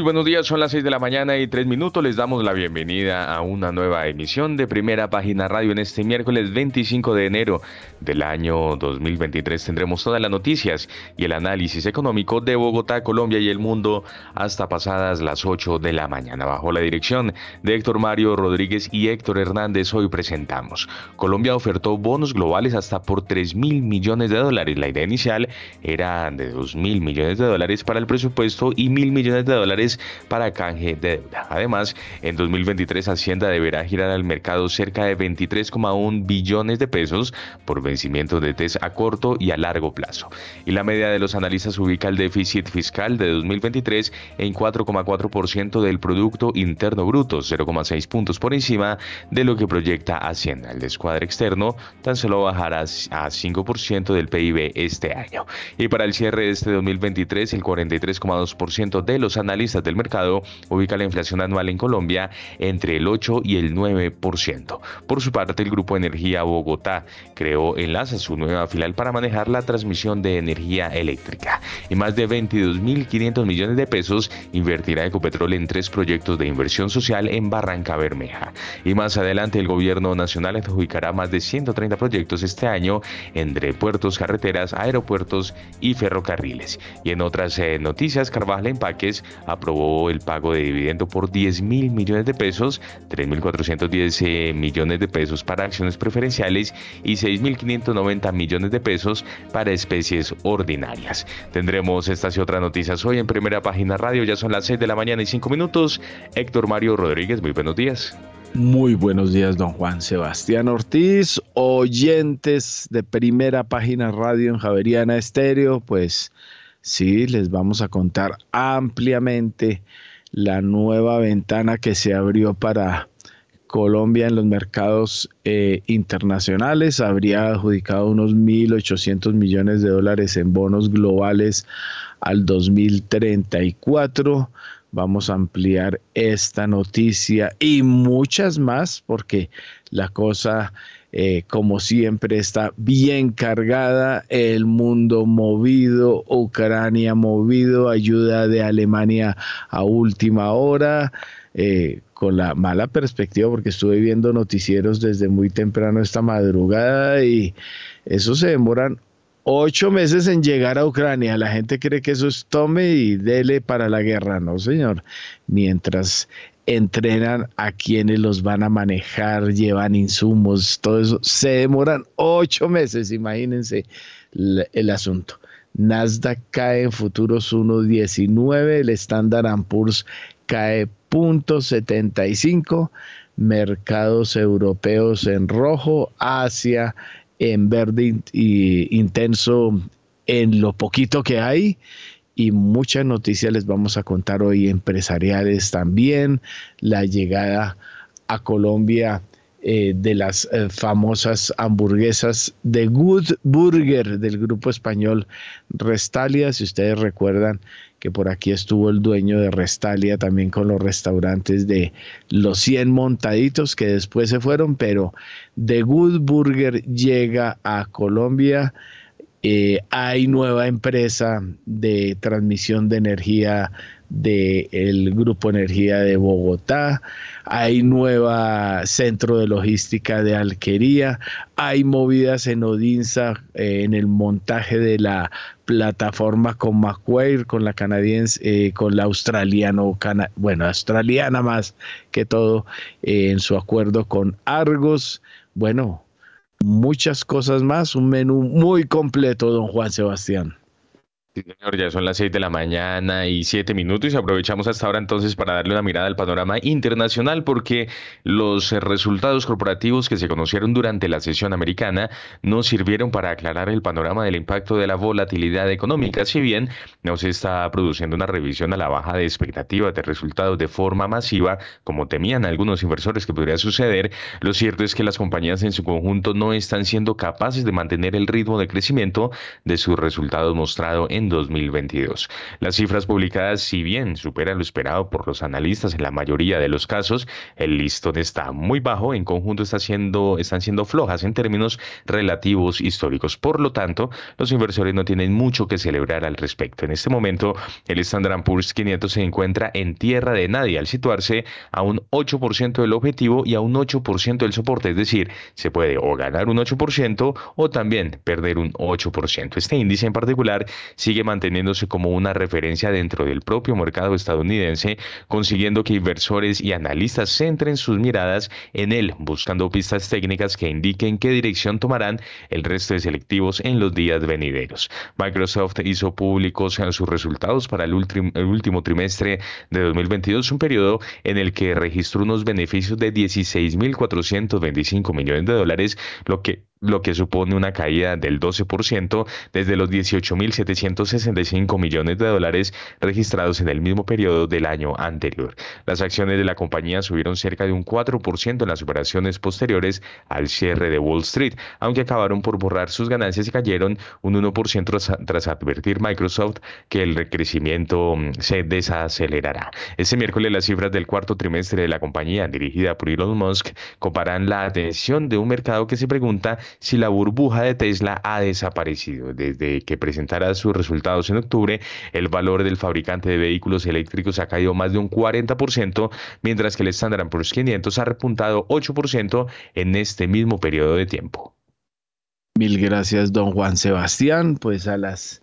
Muy buenos días, son las 6 de la mañana y 3 minutos. Les damos la bienvenida a una nueva emisión de Primera Página Radio en este miércoles 25 de enero del año 2023. Tendremos todas las noticias y el análisis económico de Bogotá, Colombia y el mundo hasta pasadas las 8 de la mañana. Bajo la dirección de Héctor Mario Rodríguez y Héctor Hernández, hoy presentamos. Colombia ofertó bonos globales hasta por 3 mil millones de dólares. La idea inicial era de 2 mil millones de dólares para el presupuesto y mil millones de dólares para canje de deuda. Además, en 2023 Hacienda deberá girar al mercado cerca de 23,1 billones de pesos por vencimiento de test a corto y a largo plazo. Y la media de los analistas ubica el déficit fiscal de 2023 en 4,4% del Producto Interno Bruto, 0,6 puntos por encima de lo que proyecta Hacienda. El descuadre externo tan solo bajará a 5% del PIB este año. Y para el cierre de este 2023, el 43,2% de los analistas del mercado ubica la inflación anual en Colombia entre el 8 y el 9%. Por su parte, el Grupo Energía Bogotá creó Enlaza, su nueva filial para manejar la transmisión de energía eléctrica. Y más de 22.500 millones de pesos invertirá Ecopetrol en tres proyectos de inversión social en Barranca Bermeja. Y más adelante, el gobierno nacional adjudicará más de 130 proyectos este año entre puertos, carreteras, aeropuertos y ferrocarriles. Y en otras eh, noticias, Carvajal Empaques aprobó el pago de dividendo por 10 mil millones de pesos, 3.410 eh, millones de pesos para acciones preferenciales y 6.590 millones de pesos para especies ordinarias. Tendremos estas y otras noticias hoy en primera página radio, ya son las 6 de la mañana y 5 minutos. Héctor Mario Rodríguez, muy buenos días. Muy buenos días, don Juan Sebastián Ortiz, oyentes de primera página radio en Javeriana Estéreo, pues Sí, les vamos a contar ampliamente la nueva ventana que se abrió para Colombia en los mercados eh, internacionales. Habría adjudicado unos 1.800 millones de dólares en bonos globales al 2034. Vamos a ampliar esta noticia y muchas más porque la cosa eh, como siempre, está bien cargada, el mundo movido, Ucrania movido, ayuda de Alemania a última hora. Eh, con la mala perspectiva porque estuve viendo noticieros desde muy temprano esta madrugada y eso se demoran ocho meses en llegar a Ucrania. La gente cree que eso es tome y dele para la guerra. No, señor. Mientras entrenan a quienes los van a manejar, llevan insumos, todo eso. Se demoran ocho meses, imagínense el, asunto. Nasdaq cae en futuros 1.19, el Standard Poor's cae 0.75, mercados europeos en rojo, Asia en verde intenso en lo poquito que hay y muchas noticias les vamos a contar hoy empresariales también, la llegada a Colombia eh, de las eh, famosas hamburguesas de Good Burger del grupo español Restalia. Si ustedes recuerdan que por aquí estuvo el dueño de Restalia también con los restaurantes de los 100 montaditos que después se fueron, pero The Good Burger llega a Colombia eh, hay nueva empresa de transmisión de energía del Grupo Energía de Bogotá, hay nueva centro de logística de Alquería, hay movidas en Odinsa eh, en el montaje de la plataforma con Macquarie, con la canadiense, eh, con la australiano, bueno, australiana más que todo, en su acuerdo con Argos. Bueno, muchas cosas más, un menú muy completo, don Juan Sebastián. Sí, señor, ya son las seis de la mañana y siete minutos y aprovechamos hasta ahora entonces para darle una mirada al panorama internacional porque los resultados corporativos que se conocieron durante la sesión americana no sirvieron para aclarar el panorama del impacto de la volatilidad económica, si bien no se está produciendo una revisión a la baja de expectativas de resultados de forma masiva, como temían algunos inversores que podría suceder, lo cierto es que las compañías en su conjunto no están siendo capaces de mantener el ritmo de crecimiento de sus resultados mostrado en 2022. Las cifras publicadas, si bien superan lo esperado por los analistas en la mayoría de los casos, el listón está muy bajo, en conjunto está siendo, están siendo flojas en términos relativos históricos. Por lo tanto, los inversores no tienen mucho que celebrar al respecto. En este momento, el Standard Poor's 500 se encuentra en tierra de nadie al situarse a un 8% del objetivo y a un 8% del soporte, es decir, se puede o ganar un 8% o también perder un 8%. Este índice en particular sigue manteniéndose como una referencia dentro del propio mercado estadounidense, consiguiendo que inversores y analistas centren sus miradas en él, buscando pistas técnicas que indiquen qué dirección tomarán el resto de selectivos en los días venideros. Microsoft hizo públicos sus resultados para el, el último trimestre de 2022, un periodo en el que registró unos beneficios de 16.425 millones de dólares, lo que lo que supone una caída del 12% desde los 18.765 millones de dólares registrados en el mismo periodo del año anterior. Las acciones de la compañía subieron cerca de un 4% en las operaciones posteriores al cierre de Wall Street, aunque acabaron por borrar sus ganancias y cayeron un 1% tras, advertir Microsoft que el crecimiento mm, se desacelerará. Este miércoles las cifras del cuarto trimestre de la compañía dirigida por Elon Musk comparan la atención de un mercado que se pregunta si la burbuja de Tesla ha desaparecido. Desde que presentara sus resultados en octubre, el valor del fabricante de vehículos eléctricos ha caído más de un 40%, mientras que el Standard Poor's 500 ha repuntado 8% en este mismo periodo de tiempo. Mil gracias, don Juan Sebastián. Pues a las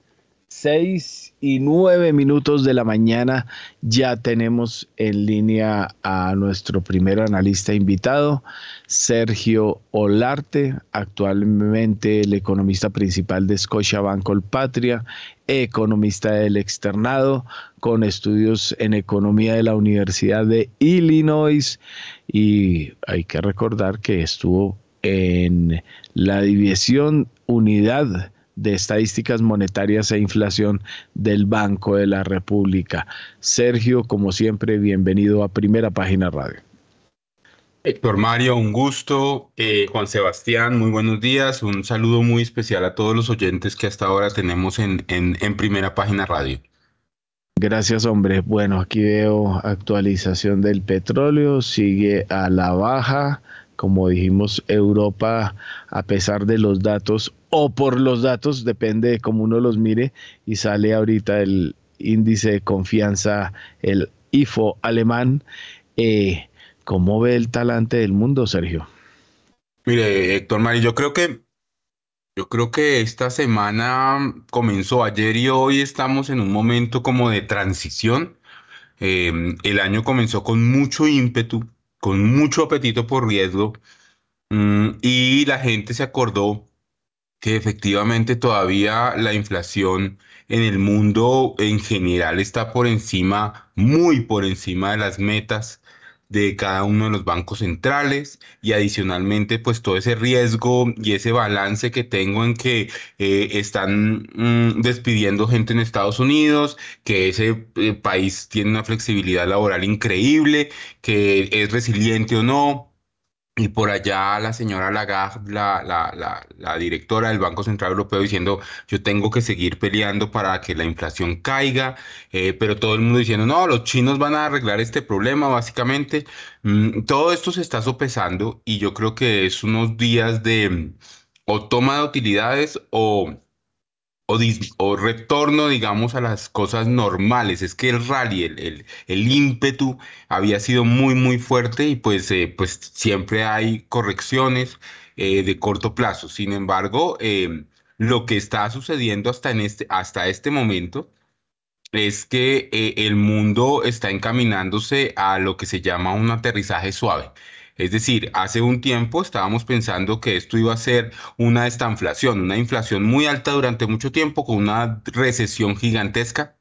seis y nueve minutos de la mañana ya tenemos en línea a nuestro primer analista invitado, Sergio Olarte, actualmente el economista principal de Scotiabank Patria, economista del externado, con estudios en economía de la Universidad de Illinois. Y hay que recordar que estuvo en la división unidad de Estadísticas Monetarias e Inflación del Banco de la República. Sergio, como siempre, bienvenido a Primera Página Radio. Héctor Mario, un gusto. Eh, Juan Sebastián, muy buenos días. Un saludo muy especial a todos los oyentes que hasta ahora tenemos en, en, en Primera Página Radio. Gracias, hombre. Bueno, aquí veo actualización del petróleo, sigue a la baja. Como dijimos, Europa, a pesar de los datos o por los datos, depende de cómo uno los mire, y sale ahorita el índice de confianza, el IFO alemán. Eh, ¿Cómo ve el talante del mundo, Sergio? Mire, Héctor Mari, yo creo que yo creo que esta semana comenzó ayer y hoy estamos en un momento como de transición. Eh, el año comenzó con mucho ímpetu, con mucho apetito por riesgo mm, y la gente se acordó que efectivamente todavía la inflación en el mundo en general está por encima, muy por encima de las metas de cada uno de los bancos centrales y adicionalmente pues todo ese riesgo y ese balance que tengo en que eh, están mm, despidiendo gente en Estados Unidos, que ese eh, país tiene una flexibilidad laboral increíble, que es resiliente o no, y por allá la señora Lagarde, la, la, la, directora del Banco Central Europeo, diciendo, yo tengo que seguir peleando para que la inflación caiga, eh, pero todo el mundo diciendo, no, los chinos van a arreglar este problema, básicamente. Mm, todo esto se está sopesando y yo creo que es unos días de mm, o toma de utilidades o o, retorno, digamos, a las cosas normales. Es que el rally, el, el, ímpetu había sido muy, muy fuerte y pues, eh, pues siempre hay correcciones eh, de corto plazo. Sin embargo, em, lo que está sucediendo hasta, en este, hasta este momento es que eh, el mundo está encaminándose a lo que se llama un aterrizaje suave. Es decir, hace un tiempo estábamos pensando que esto iba a ser una estanflación, una inflación muy alta durante mucho tiempo con una recesión gigantesca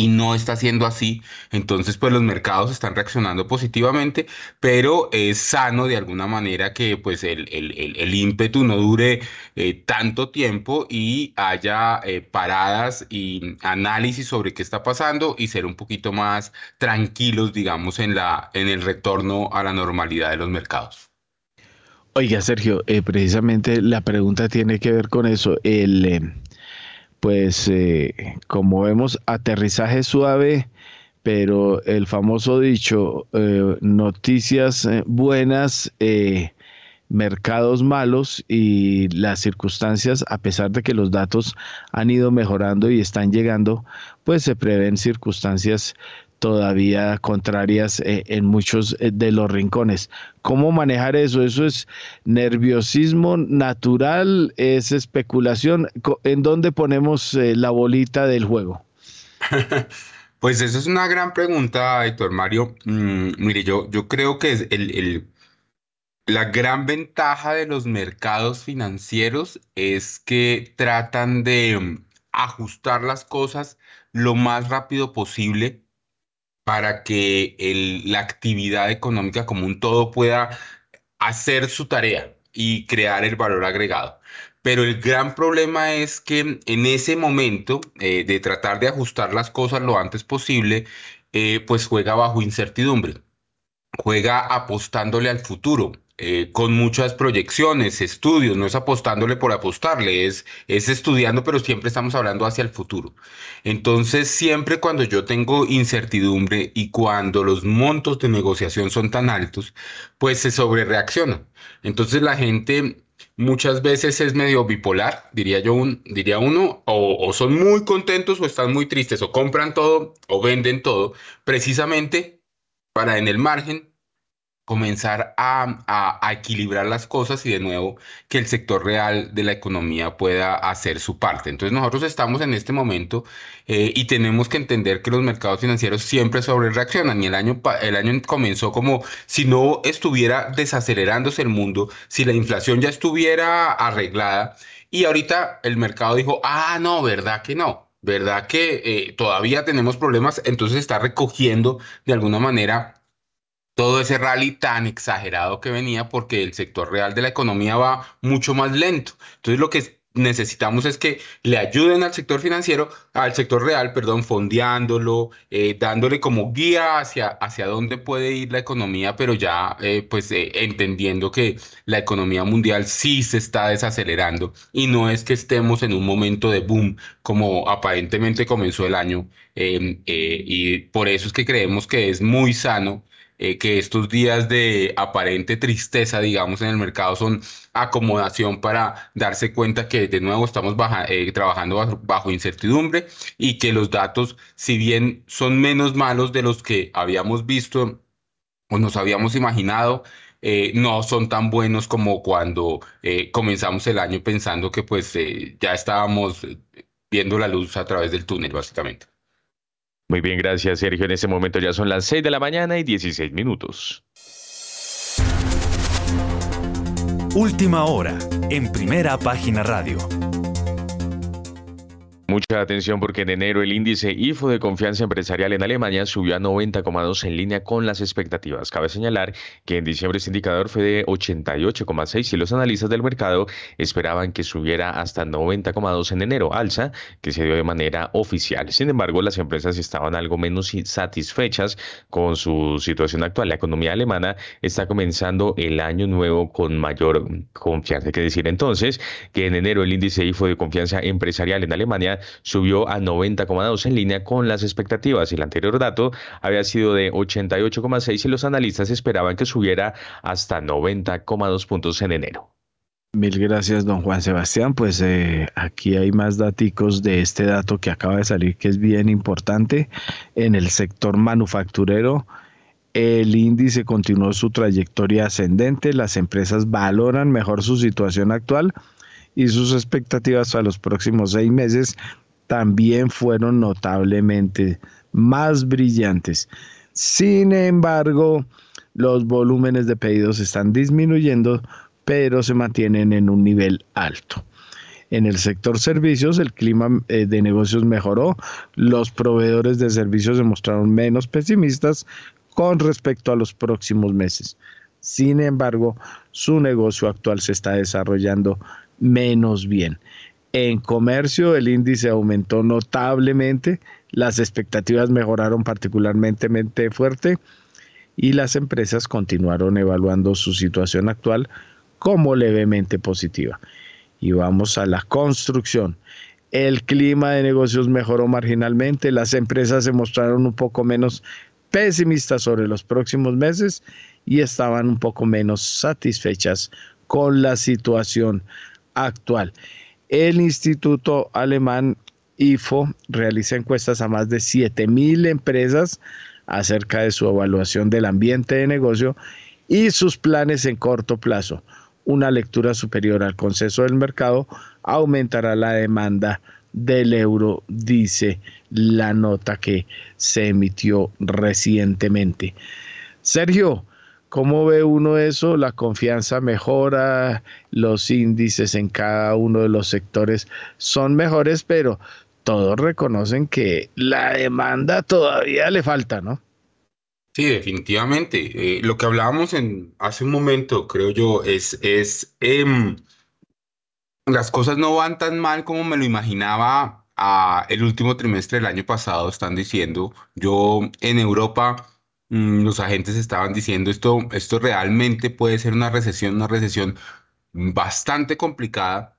y no está siendo así. Entonces, pues los mercados están reaccionando positivamente, pero es sano de alguna manera que pues el, el, ímpetu no dure eh, tanto tiempo y haya eh, paradas y análisis sobre qué está pasando y ser un poquito más tranquilos, digamos, en, la, en el retorno a la normalidad de los mercados. Oiga, Sergio, eh, precisamente la pregunta tiene que ver con eso. El pues eh, como vemos, aterrizaje suave, pero el famoso dicho, eh, noticias eh, buenas, mercados malos y las circunstancias, a pesar de que los datos han ido mejorando y están llegando, pues se prevén circunstancias todavía contrarias eh, en muchos eh, de los rincones. ¿Cómo manejar eso? ¿Eso es nerviosismo natural? ¿Es especulación? ¿En dónde ponemos eh, la bolita del juego? Pues eso es una gran pregunta, Héctor Mario. Mm, mire, yo, yo creo que es el, la gran ventaja de los mercados financieros es que tratan de mm, ajustar las cosas lo más rápido posible para que la actividad económica como un todo pueda hacer su tarea y crear el valor agregado. Pero el gran problema es que en ese momento eh, de tratar de ajustar las cosas lo antes posible, eh, pues juega bajo incertidumbre, juega apostándole al futuro. Eh, con muchas proyecciones, estudios, no es apostándole por apostarle, es, es estudiando, pero siempre estamos hablando hacia el futuro. Entonces, siempre cuando yo tengo incertidumbre y cuando los montos de negociación son tan altos, pues se sobrereacciona. Entonces la gente muchas veces es medio bipolar, diría yo, un, diría uno, o, o, son muy contentos o están muy tristes, o compran todo o venden todo, precisamente para en el margen comenzar a, equilibrar las cosas y de nuevo que el sector real de la economía pueda hacer su parte. Entonces nosotros estamos en este momento eh, y tenemos que entender que los mercados financieros siempre sobre reaccionan y el año, el año comenzó como si no estuviera desacelerándose el mundo, si la inflación ya estuviera arreglada y ahorita el mercado dijo, ah, no, ¿verdad que no? ¿Verdad que eh, todavía tenemos problemas? Entonces está recogiendo de alguna manera todo ese rally tan exagerado que venía porque el sector real de la economía va mucho más lento. Entonces lo que necesitamos es que le ayuden al sector financiero, al sector real, perdón, fondeándolo, eh, dándole como guía hacia, hacia dónde puede ir la economía, pero ya eh, pues eh, entendiendo que la economía mundial sí se está desacelerando y no es que estemos en un momento de boom como aparentemente comenzó el año em, y por eso es que creemos que es muy sano eh, que estos días de aparente tristeza, digamos, en el mercado son acomodación para darse cuenta que de nuevo estamos eh, trabajando bajo, incertidumbre y que los datos, si bien son menos malos de los que habíamos visto o nos habíamos imaginado, eh, no son tan buenos como cuando comenzamos el año pensando que pues ya estábamos viendo la luz a través del túnel, básicamente. Muy bien, gracias Sergio. En este momento ya son las 6 de la mañana y 16 minutos. Última hora, en primera página radio. Mucha atención porque en enero el índice IFO de confianza empresarial en Alemania subió a 90,2 en línea con las expectativas. Cabe señalar que en diciembre este indicador fue de 88,6 y los analistas del mercado esperaban que subiera hasta 90,2 en enero, alza que se dio de manera oficial. Sin embargo, las empresas estaban algo menos satisfechas con su situación actual. La economía alemana está comenzando el año nuevo con mayor confianza. Hay que decir entonces que en enero el índice IFO de confianza empresarial en Alemania subió a 90,2 en línea con las expectativas. El anterior dato había sido de 88,6 y los analistas esperaban que subiera hasta 90,2 puntos en enero. Mil gracias, don Juan Sebastián. Pues eh, aquí hay más datos de este dato que acaba de salir, que es bien importante. En el sector manufacturero, el índice continuó su trayectoria ascendente. Las empresas valoran mejor su situación actual y sus expectativas a los próximos seis meses también fueron notablemente más brillantes. Sin embargo, los volúmenes de pedidos están disminuyendo, pero se mantienen en un nivel alto. En el sector servicios el clima eh, de negocios mejoró, los proveedores de servicios se mostraron menos pesimistas con respecto a los próximos meses. Sin embargo, su negocio actual se está desarrollando menos bien. En comercio el índice aumentó notablemente, las expectativas mejoraron particularmente fuerte y las empresas continuaron evaluando su situación actual como levemente positiva. Y vamos a la construcción. El clima de negocios mejoró marginalmente, las empresas se mostraron un poco menos pesimistas sobre los próximos meses y estaban un poco menos satisfechas con la situación actual. El Instituto Alemán IFO realiza encuestas a más de 7.000 empresas acerca de su evaluación del ambiente de negocio y sus planes en corto plazo. Una lectura superior al consenso del mercado aumentará la demanda del euro, dice la nota que se emitió recientemente. Sergio, ¿cómo ve uno eso? La confianza mejora, los índices en cada uno de los sectores son mejores, pero todos reconocen que la demanda todavía le falta, ¿no? Sí, definitivamente. Eh, lo que hablábamos en, hace un momento, creo yo, es, es em, las cosas no van tan mal como me lo imaginaba a el último trimestre del año pasado, están diciendo. Yo en Europa, los agentes estaban diciendo esto, esto realmente puede ser una recesión, una recesión bastante complicada,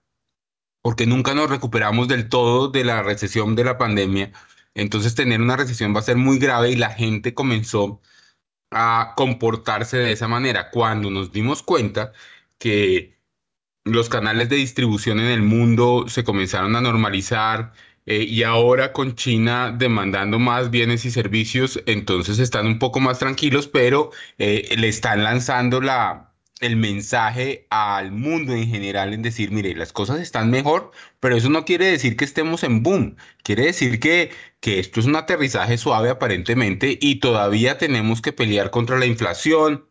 porque nunca nos recuperamos del todo de la recesión de la pandemia. Entonces tener una recesión va a ser muy grave y la gente comenzó a comportarse de esa manera. Cuando nos dimos cuenta que los canales de distribución en el mundo se comenzaron a normalizar eh, y ahora con China demandando más bienes y servicios, entonces están un poco más tranquilos, pero eh, le están lanzando la, el mensaje al mundo en general en decir, mire, las cosas están mejor, pero eso no quiere decir que estemos en boom, quiere decir que, que esto es un aterrizaje suave aparentemente y todavía tenemos que pelear contra la inflación,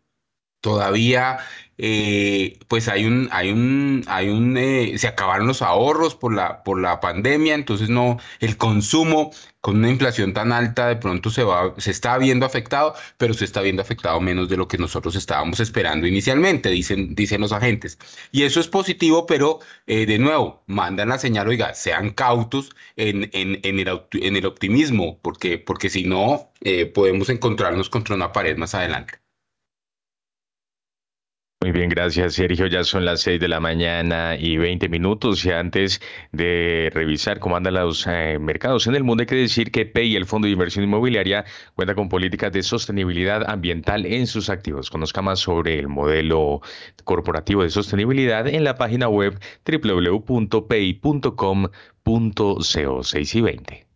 todavía eh, pues hay un, hay un, hay un, eh, se acabaron los ahorros por la, por la pandemia, entonces no, el consumo con una inflación tan alta de pronto se va, se está viendo afectado, pero se está viendo afectado menos de lo que nosotros estábamos esperando inicialmente, dicen, dicen los agentes. Y eso es positivo, pero eh, de nuevo, mandan la señal, oiga, sean cautos en, en, en, el, en el optimismo, porque, porque si no, podemos encontrarnos contra una pared más adelante. Muy bien, gracias Sergio. Ya son las 6 de la mañana y 20 minutos. Y antes de revisar cómo andan los eh, mercados en el mundo, hay que decir que PEI, el Fondo de Inversión Inmobiliaria, cuenta con políticas de sostenibilidad ambiental en sus activos. Conozca más sobre el modelo corporativo de sostenibilidad en la página web www.pei.com.co 6 y 20.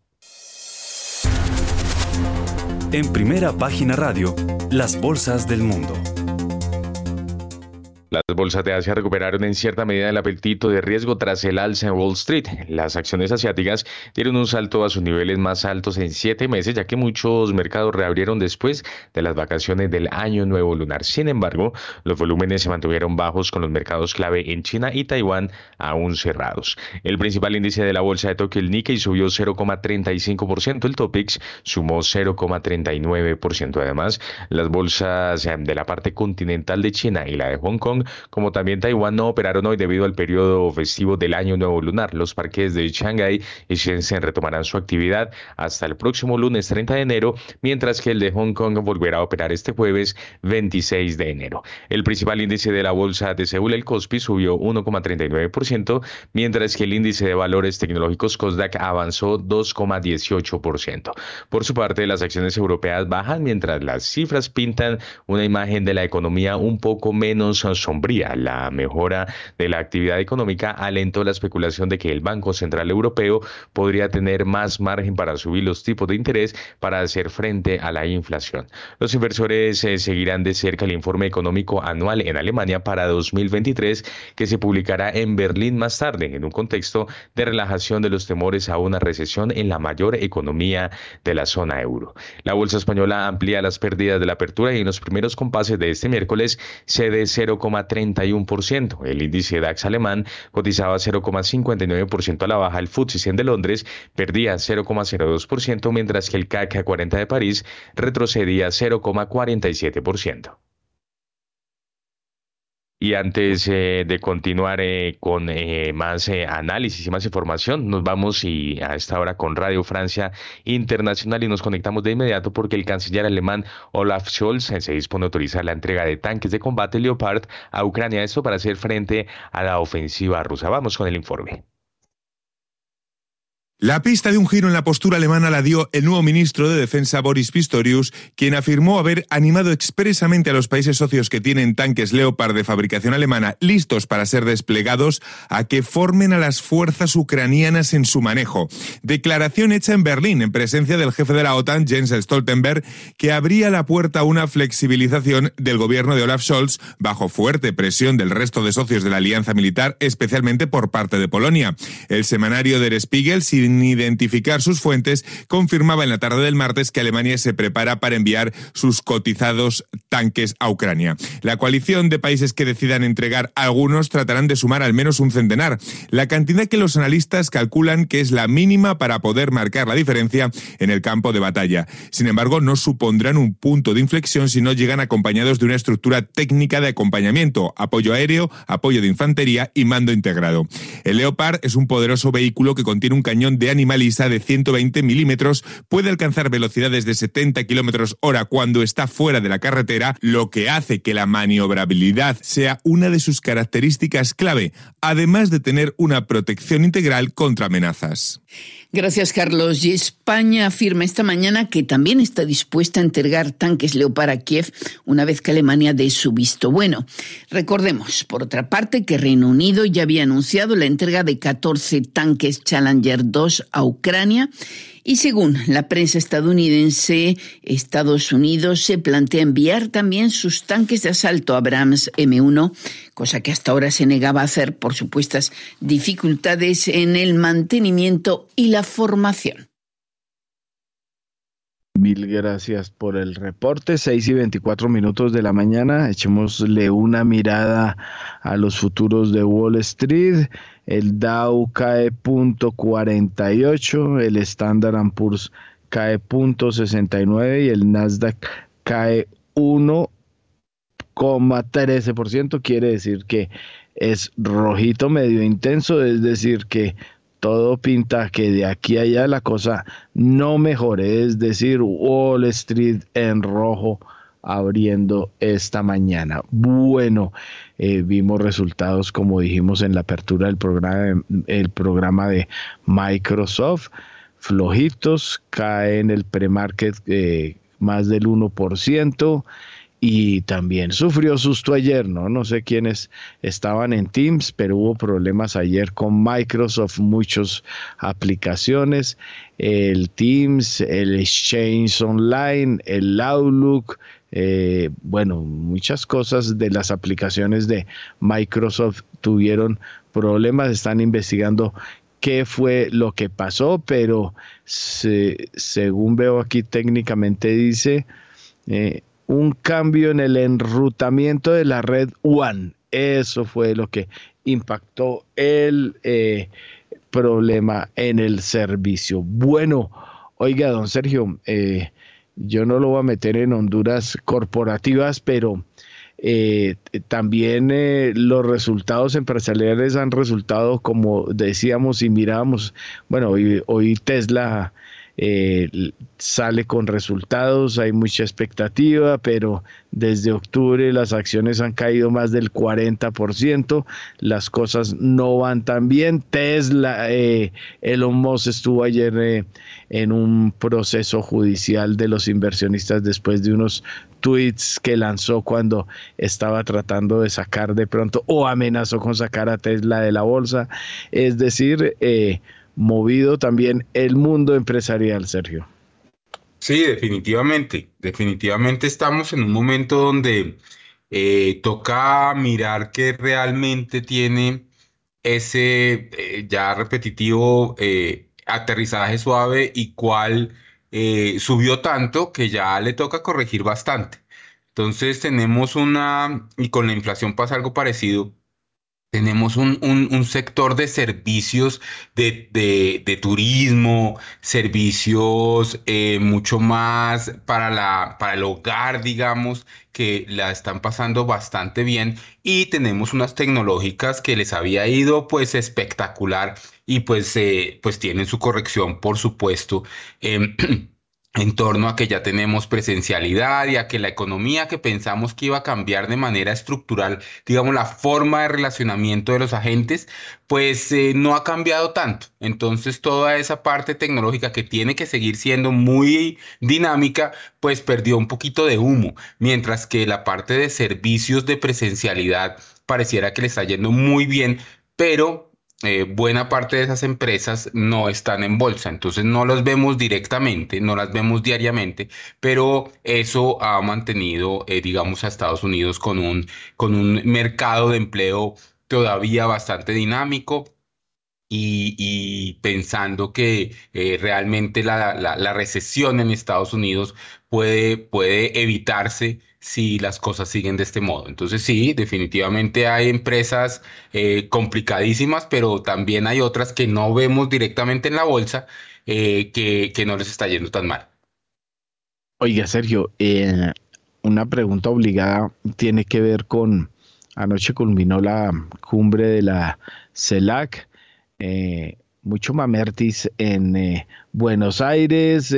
En primera página radio, las bolsas del mundo. Las bolsas de Asia recuperaron en cierta medida el apetito de riesgo tras el alza en Wall Street. Las acciones asiáticas dieron un salto a sus niveles más altos en siete meses, ya que muchos mercados reabrieron después de las vacaciones del año nuevo lunar. Sin embargo, los volúmenes se mantuvieron bajos con los mercados clave en China y Taiwán aún cerrados. El principal índice de la bolsa de Tokio, el Nikkei, subió 0,35%, el Topix sumó 0,39%. Además, las bolsas de la parte continental de China y la de Hong Kong como también Taiwán no operaron hoy debido al periodo festivo del Año Nuevo Lunar. Los parques de Shanghái y Shenzhen retomarán su actividad hasta el próximo lunes 30 de enero, mientras que el de Hong Kong volverá a operar este jueves 26 de enero. El principal índice de la bolsa de Seúl, el Kospi, subió 1,39%, mientras que el índice de valores tecnológicos Kosdaq avanzó 2,18%. Por su parte, las acciones europeas bajan mientras las cifras pintan una imagen de la economía un poco menos sombría La mejora de la actividad económica alentó la especulación de que el Banco Central Europeo podría tener más margen para subir los tipos de interés para hacer frente a la inflación. Los inversores eh, seguirán de cerca el informe económico anual en Alemania para 2023 que se publicará en Berlín más tarde en un contexto de relajación de los temores a una recesión en la mayor economía de la zona euro. La bolsa española amplía las pérdidas de la apertura y en los primeros compases de este miércoles cede 0,31%. El índice DAX alemán cotizaba 0,59% a la baja. El FTSE 100 de Londres perdía 0,02%, mientras que el CAC 40 de París retrocedía 0,47%. Y antes eh, de continuar eh, con eh, más análisis y más información, nos vamos y a esta hora con Radio Francia Internacional y nos conectamos de inmediato porque el canciller alemán Olaf Scholz se dispone a autorizar la entrega de tanques de combate Leopard a Ucrania, esto para hacer frente a la ofensiva rusa. Vamos con el informe. La pista de un giro en la postura alemana la dio el nuevo ministro de Defensa Boris Pistorius, quien afirmó haber animado expresamente a los países socios que tienen tanques Leopard de fabricación alemana listos para ser desplegados a que formen a las fuerzas ucranianas en su manejo. Declaración hecha en Berlín en presencia del jefe de la OTAN, Jens Stoltenberg, que abría la puerta a una flexibilización del gobierno de Olaf Scholz bajo fuerte presión del resto de socios de la alianza militar, especialmente por parte de Polonia. El semanario Der Spiegel sin identificar sus fuentes, confirmaba en la tarde del martes que Alemania se prepara para enviar sus cotizados tanques a Ucrania. La coalición de países que decidan entregar algunos tratarán de sumar al menos un centenar, la cantidad que los analistas calculan que es la mínima para poder marcar la diferencia en el campo de batalla. Sin embargo, no supondrán un punto de inflexión si no llegan acompañados de una estructura técnica de acompañamiento, apoyo aéreo, apoyo de infantería y mando integrado. El Leopard es un poderoso vehículo que contiene un cañón de animalisa de 120 milímetros puede alcanzar velocidades de 70 kilómetros hora cuando está fuera de la carretera, lo que hace que la maniobrabilidad sea una de sus características clave, además de tener una protección integral contra amenazas. Gracias, Carlos. Y España afirma esta mañana que también está dispuesta a entregar tanques Leopard a Kiev una vez que Alemania dé su visto bueno. Recordemos, por otra parte, que Reino Unido ya había anunciado la entrega de 14 tanques Challenger 2 a Ucrania y según la prensa estadounidense, Estados Unidos se plantea enviar también sus tanques de asalto Abrams M1, cosa que hasta ahora se negaba a hacer por supuestas dificultades en el mantenimiento y la formación. Mil gracias por el reporte. 6 y 24 minutos de la mañana. Echémosle una mirada a los futuros de Wall Street. El Dow cae punto 48, el Standard Poor's cae punto 69 y el Nasdaq cae 1,13%. Quiere decir que es rojito medio intenso, es decir que todo pinta que de aquí a allá la cosa no mejore, es decir, Wall Street en rojo abriendo esta mañana. Bueno, eh, vimos resultados como dijimos en la apertura del programa, el programa de Microsoft, flojitos, cae en el premarket eh, más del 1% y también sufrió susto ayer, ¿no? No sé quiénes estaban en Teams, pero hubo problemas ayer con Microsoft, muchas aplicaciones, el Teams, el Exchange Online, el Outlook, eh, bueno, muchas cosas de las aplicaciones de Microsoft tuvieron problemas, están investigando qué fue lo que pasó, pero según veo aquí técnicamente dice... Eh, un cambio en el enrutamiento de la red One. Eso fue lo que impactó el eh, problema en el servicio. Bueno, oiga, don Sergio, eh, yo no lo voy a meter en Honduras corporativas, pero eh, también los resultados empresariales han resultado, como decíamos y mirábamos, bueno, hoy, hoy Tesla eh, sale con resultados, hay mucha expectativa, pero desde octubre las acciones han caído más del 40%, las cosas no van tan bien. Tesla, eh, Elon Musk estuvo ayer eh, en un proceso judicial de los inversionistas después de unos tweets que lanzó cuando estaba tratando de sacar de pronto o amenazó con sacar a Tesla de la bolsa. Es decir, eh, movido también el mundo empresarial, Sergio. Sí, definitivamente, definitivamente estamos en un momento donde eh, toca mirar qué realmente tiene ese eh, ya repetitivo aterrizaje suave y cuál subió tanto que ya le toca corregir bastante. Entonces tenemos una, y con la inflación pasa algo parecido, tenemos un, sector de servicios de, turismo, servicios eh, mucho más para, la, para el hogar, digamos, que la están pasando bastante bien y tenemos unas tecnológicas que les había ido pues espectacular y pues, eh, pues tienen su corrección, por supuesto. Em, en torno a que ya tenemos presencialidad y a que la economía que pensamos que iba a cambiar de manera estructural, digamos, la forma de relacionamiento de los agentes, pues eh, no ha cambiado tanto. Entonces toda esa parte tecnológica que tiene que seguir siendo muy dinámica, pues perdió un poquito de humo, mientras que la parte de servicios de presencialidad pareciera que le está yendo muy bien, pero eh, buena parte de esas empresas no están en bolsa, entonces no los vemos directamente, no las vemos diariamente, pero eso ha mantenido, eh, digamos, a Estados Unidos con un, con un mercado de empleo todavía bastante dinámico. Y, pensando que eh, realmente la, la, recesión en Estados Unidos puede, puede evitarse si las cosas siguen de este modo. Entonces sí, definitivamente hay empresas eh, complicadísimas, pero también hay otras que no vemos directamente en la bolsa eh, que, no les está yendo tan mal. Oiga, Sergio, eh, una pregunta obligada tiene que ver con, anoche culminó la cumbre de la CELAC, mucho mamertis en Buenos Aires,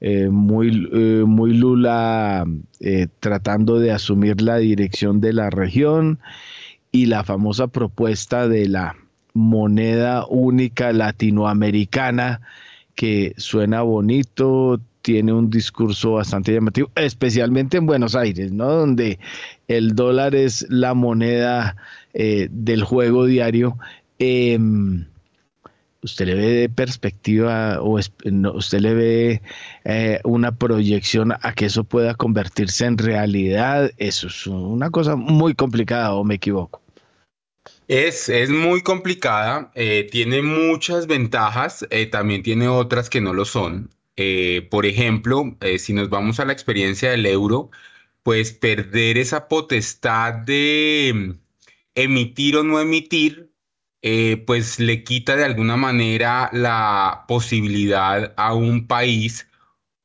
eh, muy, eh, muy Lula eh, tratando de asumir la dirección de la región y la famosa propuesta de la moneda única latinoamericana que suena bonito, tiene un discurso bastante llamativo, especialmente en Buenos Aires, ¿no? Donde el dólar es la moneda del juego diario. Em, usted le ve perspectiva o usted le ve eh, una proyección a que eso pueda convertirse en realidad. Eso es una cosa muy complicada o me equivoco. Es, es muy complicada, eh, tiene muchas ventajas, eh, también tiene otras que no lo son. por ejemplo, si nos vamos a la experiencia del euro, pues perder esa potestad de emitir o no emitir eh, pues le quita de alguna manera la posibilidad a un país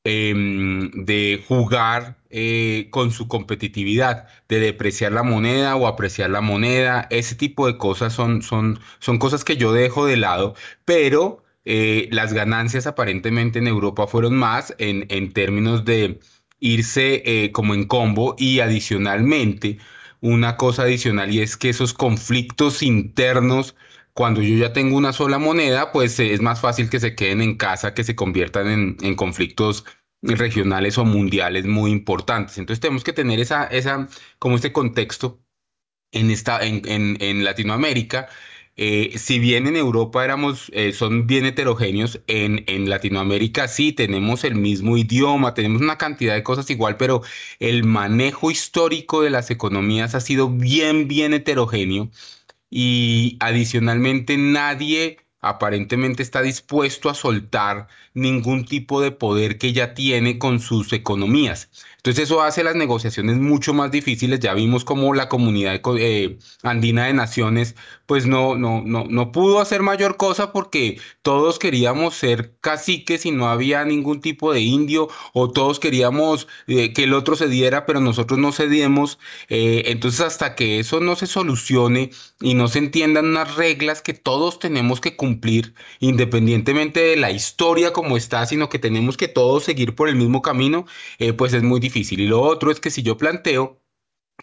em, de jugar eh, con su competitividad, de depreciar la moneda o apreciar la moneda. Ese tipo de cosas son, son, son cosas que yo dejo de lado, pero eh, las ganancias aparentemente en Europa fueron más en, en términos de irse como en combo y adicionalmente una cosa adicional y es que esos conflictos internos, cuando yo ya tengo una sola moneda, pues es más fácil que se queden en casa, que se conviertan en, conflictos regionales o mundiales muy importantes. Entonces tenemos que tener esa, esa, como este contexto en, esta, en, en, Latinoamérica. Eh, si bien en Europa éramos, eh, son bien heterogéneos, en, en, Latinoamérica sí tenemos el mismo idioma, tenemos una cantidad de cosas igual, pero el manejo histórico de las economías ha sido bien, bien heterogéneo. Y adicionalmente nadie aparentemente está dispuesto a soltar ningún tipo de poder que ya tiene con sus economías. Entonces eso hace las negociaciones mucho más difíciles. Ya vimos cómo la comunidad eh, andina de naciones pues no, no, no, no pudo hacer mayor cosa porque todos queríamos ser caciques y no había ningún tipo de indio o todos queríamos eh, que el otro cediera pero nosotros no cedíamos. Eh, entonces hasta que eso no se solucione y no se entiendan unas reglas que todos tenemos que cumplir, cumplir independientemente de la historia como está, sino que tenemos que todos seguir por el mismo camino, eh, pues es muy difícil. Y lo otro es que si yo planteo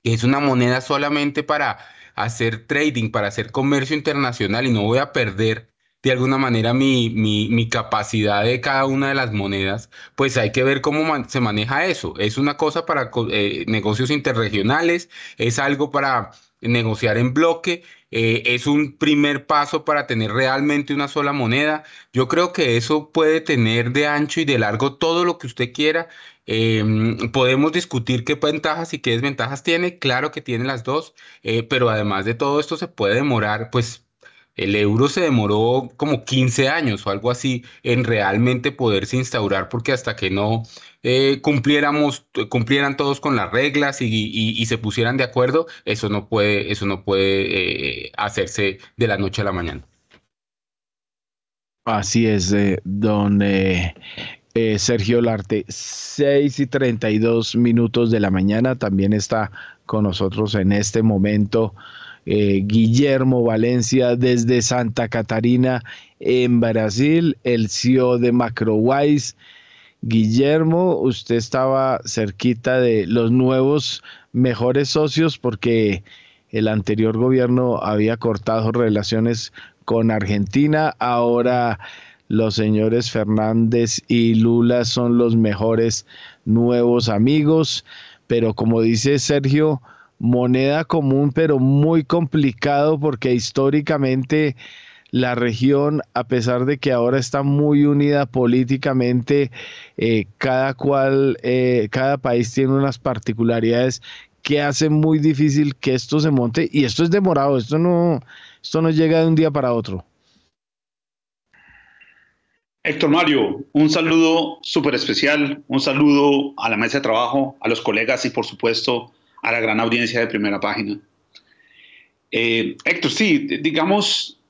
que es una moneda solamente para hacer trading, para hacer comercio internacional y no voy a perder de alguna manera mi, mi, capacidad de cada una de las monedas, pues hay que ver cómo se maneja eso. Es una cosa para eh, negocios interregionales, es algo para negociar en bloque, eh, es un primer paso para tener realmente una sola moneda. Yo creo que eso puede tener de ancho y de largo todo lo que usted quiera. Em, podemos discutir qué ventajas y qué desventajas tiene, claro que tiene las dos, eh, pero además de todo esto se puede demorar pues el euro se demoró como 15 años o algo así en realmente poderse instaurar porque hasta que no eh, cumplieran todos con las reglas y, se pusieran de acuerdo, eso no puede, eso no puede eh, hacerse de la noche a la mañana. Así es, eh, don Sergio Larte, 6 y 32 minutos de la mañana, también está con nosotros en este momento eh, Guillermo Valencia desde Santa Catarina en Brasil, el CEO de Macrowise. Guillermo, usted estaba cerquita de los nuevos mejores socios porque el anterior gobierno había cortado relaciones con Argentina, ahora los señores Fernández y Lula son los mejores nuevos amigos, pero como dice Sergio, moneda común, pero muy complicado porque históricamente la región, a pesar de que ahora está muy unida políticamente, eh, cada cual, eh, cada país tiene unas particularidades que hacen muy difícil que esto se monte y esto es demorado, esto no, esto no llega de un día para otro. Héctor Mario, un saludo súper especial, un saludo a la mesa de trabajo, a los colegas y por supuesto a la gran audiencia de primera página. Eh, Héctor, sí, digamos,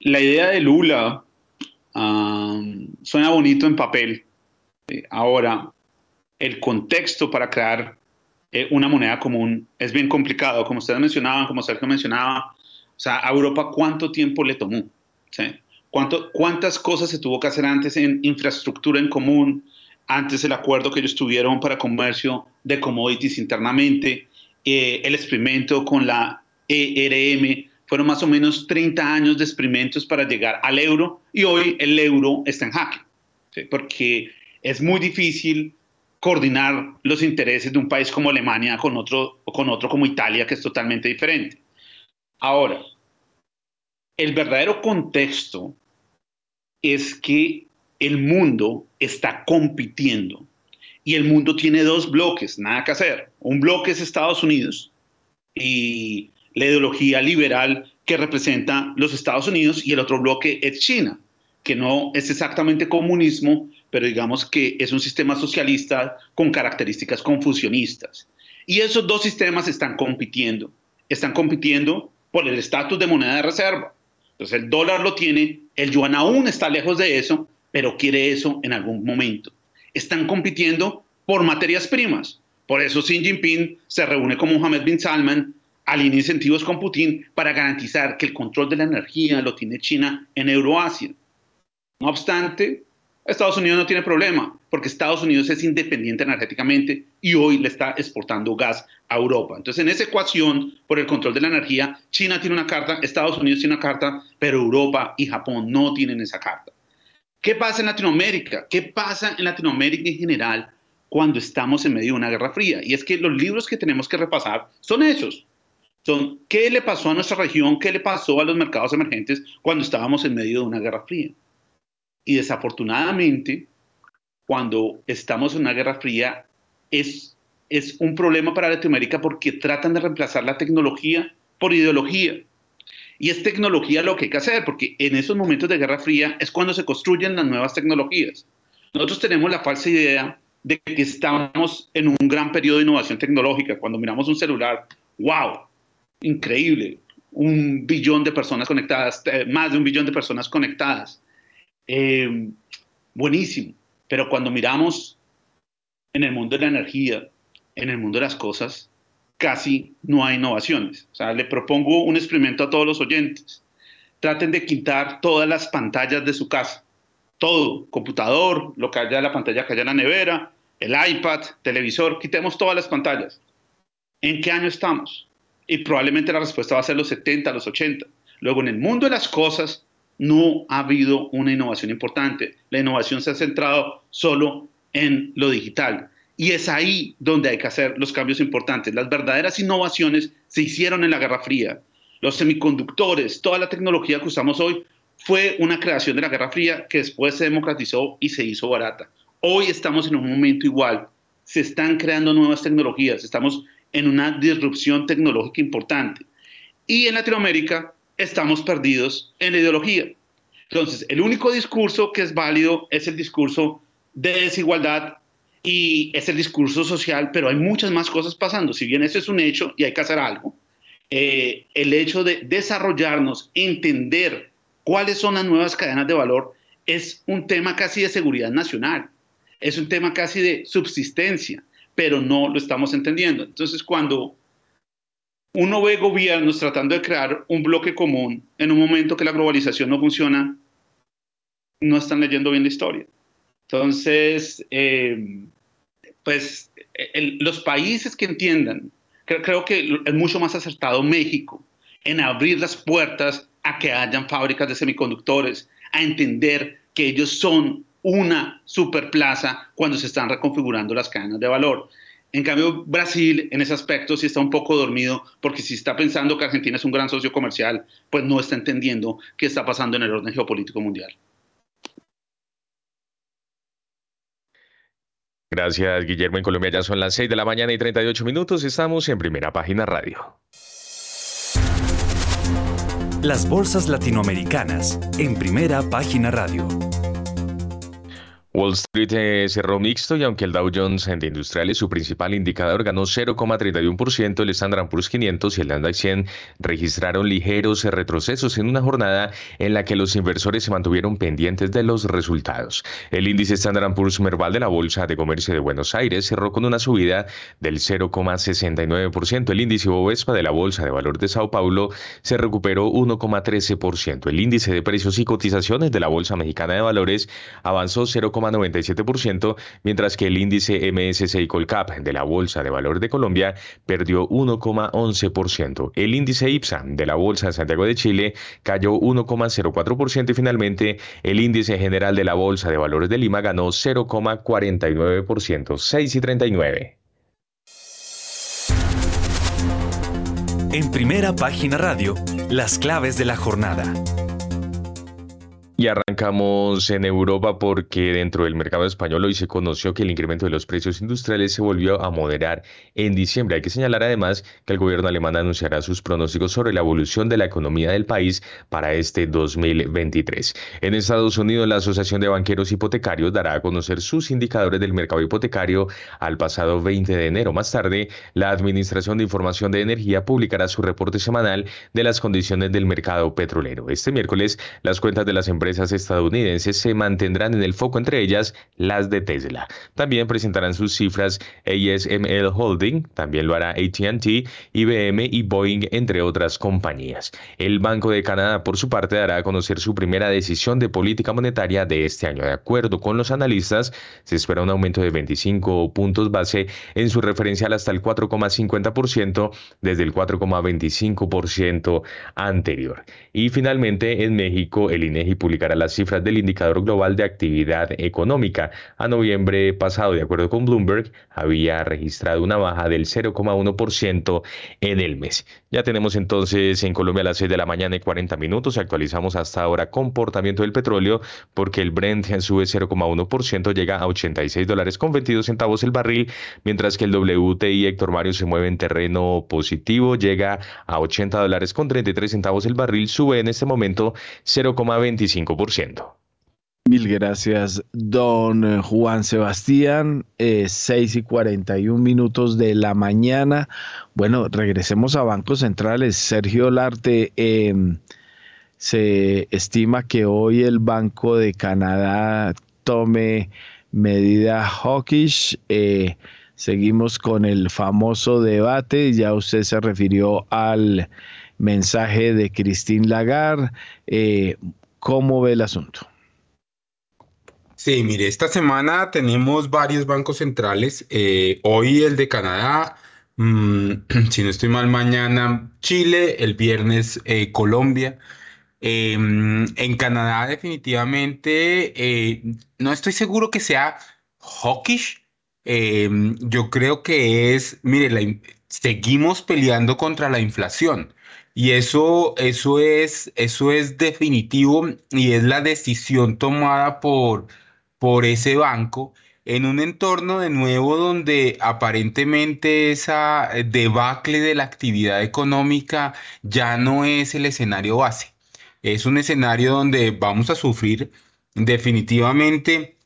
la idea de Lula suena bonito en papel. Eh, ahora, el contexto para crear eh, una moneda común es bien complicado, como ustedes mencionaban, como Sergio mencionaba. O sea, a Europa, ¿cuánto tiempo le tomó? ¿Cuánto, ¿Cuántas cosas se tuvo que hacer antes en infraestructura en común, antes el acuerdo que ellos tuvieron para comercio de commodities internamente, eh, el experimento con la ERM, fueron más o menos 30 años de experimentos para llegar al euro y hoy el euro está en jaque, porque es muy difícil coordinar los intereses de un país como Alemania con otro, con otro como Italia, que es totalmente diferente. Ahora, el verdadero contexto es que el mundo está compitiendo y el mundo tiene dos bloques, nada que hacer. Un bloque es Estados Unidos y la ideología liberal que representa los Estados Unidos y el otro bloque es China, que no es exactamente comunismo, pero digamos que es un sistema socialista con características confusionistas. Y esos dos sistemas están compitiendo. Están compitiendo por el estatus de moneda de reserva. Entonces el dólar lo tiene, el yuan aún está lejos de eso, pero quiere eso en algún momento. Están compitiendo por materias primas. Por eso Xi Jinping se reúne con Mohammed bin Salman, alinea incentivos con Putin para garantizar que el control de la energía lo tiene China en Euroasia. No obstante, Estados Unidos no tiene problema, porque Estados Unidos es independiente energéticamente y hoy le está exportando gas a Europa. Entonces, en esa ecuación por el control de la energía, China tiene una carta, Estados Unidos tiene una carta, pero Europa y Japón no tienen esa carta. ¿Qué pasa en Latinoamérica? ¿Qué pasa en Latinoamérica en general cuando estamos en medio de una guerra fría? Y es que los libros que tenemos que repasar son esos. Son qué le pasó a nuestra región, qué le pasó a los mercados emergentes cuando estábamos en medio de una guerra fría. Y desafortunadamente, cuando estamos en una guerra fría, es, es un problema para Latinoamérica porque tratan de reemplazar la tecnología por ideología. Y es tecnología lo que hay que hacer, porque en esos momentos de Guerra Fría es cuando se construyen las nuevas tecnologías. Nosotros tenemos la falsa idea de que estamos en un gran periodo de innovación tecnológica. Cuando miramos un celular, wow, increíble, un billón de personas conectadas, eh, más de un billón de personas conectadas. Eh, buenísimo. Pero cuando miramos en el mundo de la energía, en el mundo de las cosas, casi no hay innovaciones. O sea, le propongo un experimento a todos los oyentes. traten de quitar todas las pantallas de su casa. Todo, computador, lo que haya la pantalla que haya en la nevera, el iPad, televisor, quitemos todas las pantallas. ¿En qué año estamos? Y probablemente la respuesta va a ser los 70, los 80. Luego, en el mundo de las cosas, no ha habido una innovación importante. La innovación se ha centrado solo en lo digital. Y es ahí donde hay que hacer los cambios importantes. Las verdaderas innovaciones se hicieron en la Guerra Fría. Los semiconductores, toda la tecnología que usamos hoy fue una creación de la Guerra Fría que después se democratizó y se hizo barata. Hoy estamos en un momento igual. Se están creando nuevas tecnologías. Estamos en una disrupción tecnológica importante. Y en Latinoamérica estamos perdidos en la ideología. Entonces, el único discurso que es válido es el discurso de desigualdad y es el discurso social, pero hay muchas más cosas pasando. Si bien eso es un hecho y hay que hacer algo, eh, el hecho de desarrollarnos, entender cuáles son las nuevas cadenas de valor, es un tema casi de seguridad nacional, es un tema casi de subsistencia, pero no lo estamos entendiendo. Entonces, cuando uno ve gobiernos tratando de crear un bloque común en un momento que la globalización no funciona, no están leyendo bien la historia. Entonces, eh, pues los países que entiendan, creo, que es mucho más acertado México en abrir las puertas a que hayan fábricas de semiconductores, a entender que ellos son una superplaza cuando se están reconfigurando las cadenas de valor. En cambio, Brasil en ese aspecto sí está un poco dormido porque si está pensando que Argentina es un gran socio comercial, pues no está entendiendo qué está pasando en el orden geopolítico mundial. Gracias, Guillermo. En Colombia ya son las 6 de la mañana y 38 minutos. Estamos en primera página radio. Las bolsas latinoamericanas en primera página radio. Wall Street eh, cerró mixto y aunque el Dow Jones de Industriales, su principal indicador, ganó 0,31%, el Standard Poor's 500 y el Nasdaq 100 registraron ligeros retrocesos en una jornada en la que los inversores se mantuvieron pendientes de los resultados. El índice Standard Poor's Merval de la Bolsa de Comercio de Buenos Aires cerró con una subida del 0,69%. El índice Bovespa de la Bolsa de Valor de Sao Paulo se recuperó 1,13%. El índice de precios y cotizaciones de la Bolsa Mexicana de Valores avanzó 0, 97%, mientras que el índice MSCI Colcap de la Bolsa de Valores de Colombia perdió 1,11%. El índice IPSA de la Bolsa de Santiago de Chile cayó 1,04% y finalmente el índice general de la Bolsa de Valores de Lima ganó 0,49%, 6 y 39. En primera página radio, las claves de la jornada. Y arrancamos en Europa porque dentro del mercado español hoy se conoció que el incremento de los precios industriales se volvió a moderar en diciembre. Hay que señalar además que el gobierno alemán anunciará sus pronósticos sobre la evolución de la economía del país para este 2023. En Estados Unidos, la Asociación de Banqueros Hipotecarios dará a conocer sus indicadores del mercado hipotecario al pasado 20 de enero. Más tarde, la Administración de Información de Energía publicará su reporte semanal de las condiciones del mercado petrolero. Este miércoles, las cuentas de las empresas estadounidenses se mantendrán en el foco, entre ellas las de Tesla. También presentarán sus cifras ASML Holding, también lo hará ATT, IBM y Boeing, entre otras compañías. El Banco de Canadá, por su parte, dará a conocer su primera decisión de política monetaria de este año. De acuerdo con los analistas, se espera un aumento de 25 puntos base en su referencial hasta el 4,50% desde el 4,25% anterior. Y finalmente, en México, el INEGI publica las cifras del indicador global de actividad económica. A noviembre pasado, de acuerdo con Bloomberg, había registrado una baja del 0,1% en el mes. Ya tenemos entonces en Colombia a las 6 de la mañana y 40 minutos. Actualizamos hasta ahora comportamiento del petróleo porque el Brent sube 0,1%, llega a 86 dólares con 22 centavos el barril, mientras que el WTI Héctor Mario se mueve en terreno positivo, llega a 80 dólares con 33 centavos el barril, sube en este momento 0,25 Mil gracias, don Juan Sebastián. 6 eh, y 41 minutos de la mañana. Bueno, regresemos a bancos centrales. Sergio Larte, em, se estima que hoy el Banco de Canadá tome medida hawkish. Eh, seguimos con el famoso debate. Ya usted se refirió al mensaje de Christine Lagarde. Eh, ¿Cómo ve el asunto? Sí, mire, esta semana tenemos varios bancos centrales. Eh, hoy el de Canadá, mm, si no estoy mal, mañana Chile, el viernes eh, Colombia. Em, en Canadá definitivamente eh, no estoy seguro que sea hawkish. Em, yo creo que es, mire, seguimos peleando contra la inflación. Y eso, eso es, eso es definitivo y es la decisión tomada por, por ese banco en un entorno de nuevo donde aparentemente esa debacle de la actividad económica ya no es el escenario base. Es un escenario donde vamos a sufrir definitivamente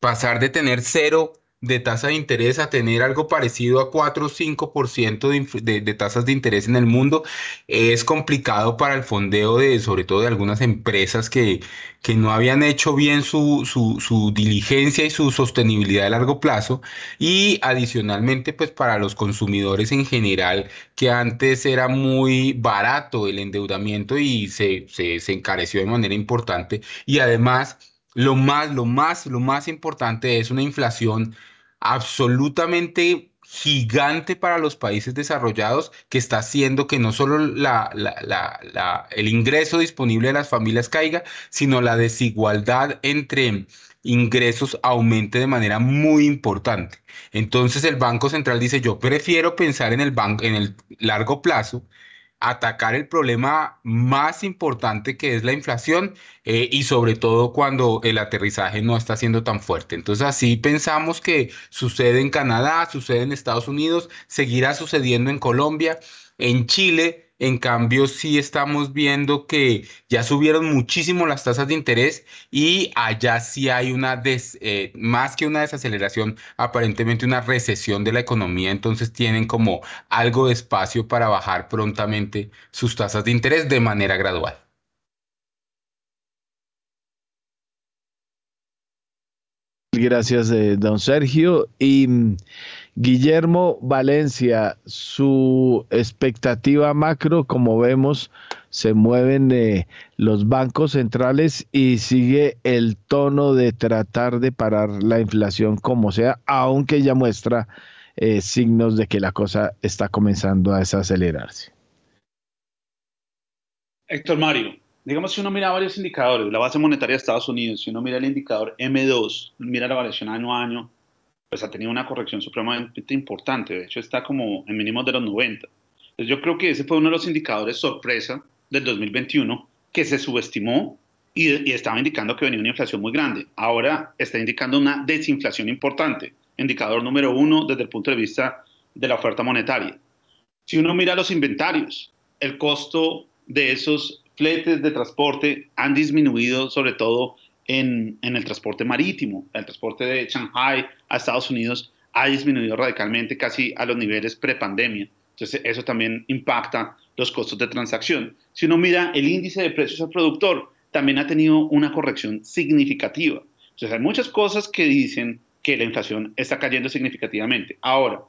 pasar de tener cero de tasa de interés a tener algo parecido a 4 o 5% de, de, de, tasas de interés en el mundo es complicado para el fondeo de sobre todo de algunas empresas que, que no habían hecho bien su, su, su, diligencia y su sostenibilidad a largo plazo. Y adicionalmente pues para los consumidores en general que antes era muy barato el endeudamiento y se, se, se encareció de manera importante. Y además lo más, lo más, lo más importante es una inflación absolutamente gigante para los países desarrollados que está haciendo que no solo el ingreso disponible de las familias caiga, sino la desigualdad entre ingresos aumente de manera muy importante. Entonces el Banco Central dice, yo prefiero pensar en el, en el largo plazo atacar el problema más importante que es la inflación eh, y sobre todo cuando el aterrizaje no está siendo tan fuerte. Entonces así pensamos que sucede en Canadá, sucede en Estados Unidos, seguirá sucediendo en Colombia, en Chile en cambio, sí estamos viendo que ya subieron muchísimo las tasas de interés y allá sí hay una, eh, más que una desaceleración, aparentemente una recesión de la economía, entonces tienen como algo de espacio para bajar prontamente sus tasas de interés de manera gradual. Gracias, eh, don Sergio. Y mm, Guillermo Valencia, su expectativa macro, como vemos, se mueven eh, los bancos centrales y sigue el tono de tratar de parar la inflación como sea, aunque ya muestra eh, signos de que la cosa está comenzando a desacelerarse. Héctor Mario, digamos si uno mira varios indicadores, la base monetaria de Estados Unidos, si uno mira el indicador M2, mira la variación año a año, pues ha tenido una corrección supremamente importante, de hecho está como en mínimos de los 90. Entonces yo creo que ese fue uno de los indicadores sorpresa del 2021 que se subestimó y, y, estaba indicando que venía una inflación muy grande. Ahora está indicando una desinflación importante, indicador número uno desde el punto de vista de la oferta monetaria. Si uno mira los inventarios, el costo de esos fletes de transporte han disminuido sobre todo en, el transporte marítimo. El transporte de Shanghai a Estados Unidos ha disminuido radicalmente casi a los niveles prepandemia. Entonces, eso también impacta los costos de transacción. Si uno mira el índice de precios al productor, también ha tenido una corrección significativa. Entonces, hay muchas cosas que dicen que la inflación está cayendo significativamente. Ahora,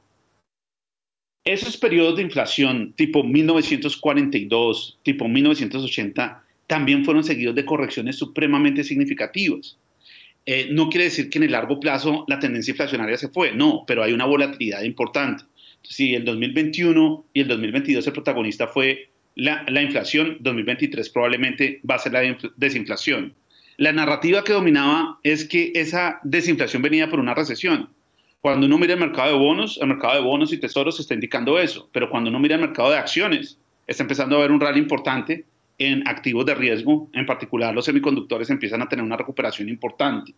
esos periodos de inflación tipo 1942, tipo 1980, también fueron seguidos de correcciones supremamente significativas. Eh, no quiere decir que en el largo plazo la tendencia inflacionaria se fue, no, pero hay una volatilidad importante. Si el 2021 y el 2022 el protagonista fue la, la inflación, 2023 probablemente va a ser la desinflación. La narrativa que dominaba es que esa desinflación venía por una recesión. Cuando uno mira el mercado de bonos, el mercado de bonos y tesoros está indicando eso, pero cuando uno mira el mercado de acciones, está empezando a haber un rally importante en activos de riesgo, en particular los semiconductores, empiezan a tener una recuperación importante.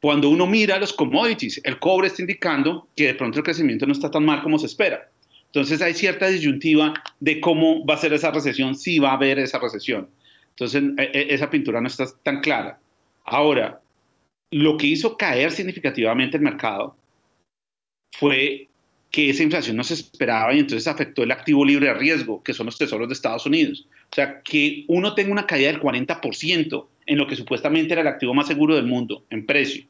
Cuando uno mira los commodities, el cobre está indicando que de pronto el crecimiento no está tan mal como se espera. Entonces hay cierta disyuntiva de cómo va a ser esa recesión, si va a haber esa recesión. Entonces e, e, esa pintura no está tan clara. Ahora, lo que hizo caer significativamente el mercado fue que esa inflación no se esperaba y entonces afectó el activo libre de riesgo, que son los tesoros de Estados Unidos. O sea, que uno tenga una caída del 40% en lo que supuestamente era el activo más seguro del mundo en precio,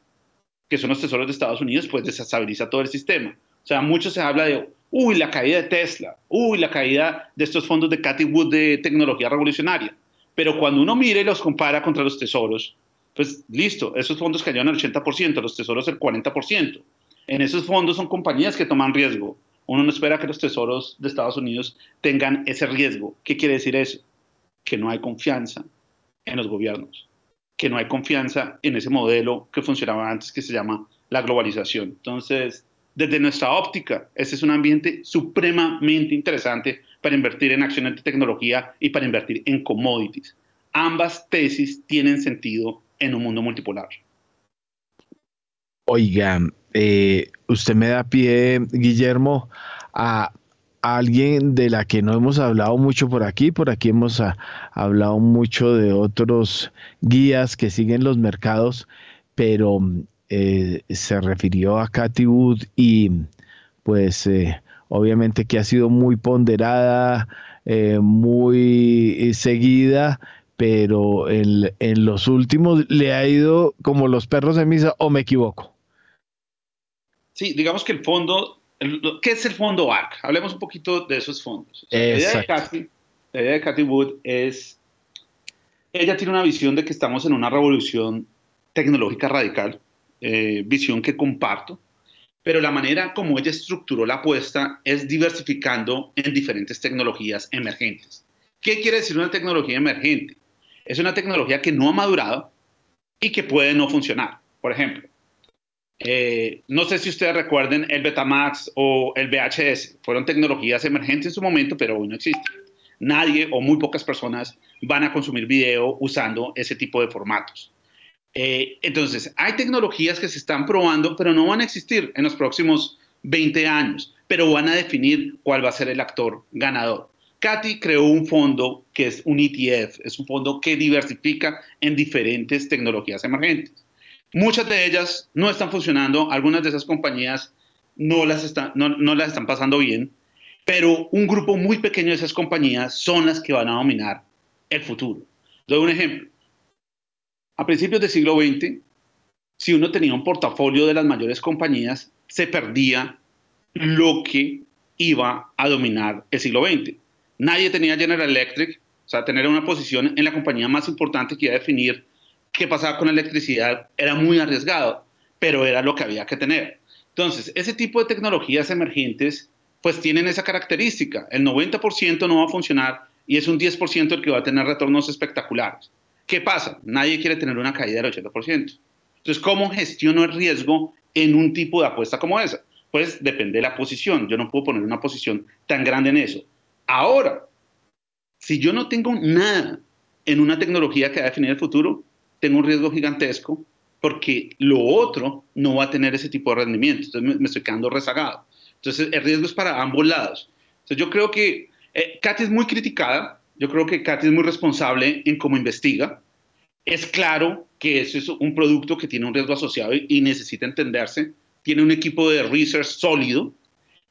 que son los tesoros de Estados Unidos, pues desestabiliza todo el sistema. O sea, mucho se habla de, uy, la caída de Tesla, uy, la caída de estos fondos de Cathy Wood de tecnología revolucionaria. Pero cuando uno mira y los compara contra los tesoros, pues listo, esos fondos cayeron al 80%, los tesoros el 40%. En esos fondos son compañías que toman riesgo. Uno no espera que los tesoros de Estados Unidos tengan ese riesgo. ¿Qué quiere decir eso? Que no hay confianza en los gobiernos, que no hay confianza en ese modelo que funcionaba antes que se llama la globalización. Entonces, desde nuestra óptica, este es un ambiente supremamente interesante para invertir en acciones de tecnología y para invertir en commodities. Ambas tesis tienen sentido en un mundo multipolar. Oiga, eh, usted me da pie, Guillermo, a, alguien de la que no hemos hablado mucho por aquí. Por aquí hemos hablado mucho de otros guías que siguen los mercados, pero eh, se refirió a Cathy Wood y pues eh, obviamente que ha sido muy ponderada, muy seguida, pero en, en, los últimos le ha ido como los perros de misa, o me equivoco. Sí, digamos que el fondo, ¿qué es el fondo ARC? Hablemos un poquito de esos fondos. la, idea de Cathy, la idea de Cathy Wood es, ella tiene una visión de que estamos en una revolución tecnológica radical, eh, visión que comparto, pero la manera como ella estructuró la apuesta es diversificando en diferentes tecnologías emergentes. ¿Qué quiere decir una tecnología emergente? Es una tecnología que no ha madurado y que puede no funcionar. Por ejemplo, eh, no sé si ustedes recuerden el Betamax o el VHS. Fueron tecnologías emergentes en su momento, pero hoy no existen. Nadie o muy pocas personas van a consumir video usando ese tipo de formatos. Eh, entonces, hay tecnologías que se están probando, pero no van a existir en los próximos 20 años, pero van a definir cuál va a ser el actor ganador. Katy creó un fondo que es un ETF, es un fondo que diversifica en diferentes tecnologías emergentes. Muchas de ellas no están funcionando, algunas de esas compañías no las, están, no, las están pasando bien, pero un grupo muy pequeño de esas compañías son las que van a dominar el futuro. Doy un ejemplo. A principios del siglo XX, si uno tenía un portafolio de las mayores compañías, se perdía lo que iba a dominar el siglo XX. Nadie tenía General Electric, o sea, tener una posición en la compañía más importante que iba a definir qué pasaba con la electricidad era muy arriesgado, pero era lo que había que tener. Entonces, ese tipo de tecnologías emergentes pues tienen esa característica. El 90% no va a funcionar y es un 10% el que va a tener retornos espectaculares. ¿Qué pasa? Nadie quiere tener una caída del 80%. Entonces, ¿cómo gestiono el riesgo en un tipo de apuesta como esa? Pues depende de la posición. Yo no puedo poner una posición tan grande en eso. Ahora, si yo no tengo nada en una tecnología que va a definir el futuro, tengo un riesgo gigantesco porque lo otro no va a tener ese tipo de rendimiento. Entonces me, estoy quedando rezagado. Entonces el riesgo es para ambos lados. Entonces yo creo que eh, Katy es muy criticada. Yo creo que Katy es muy responsable en cómo investiga. Es claro que eso es un producto que tiene un riesgo asociado y, necesita entenderse. Tiene un equipo de research sólido.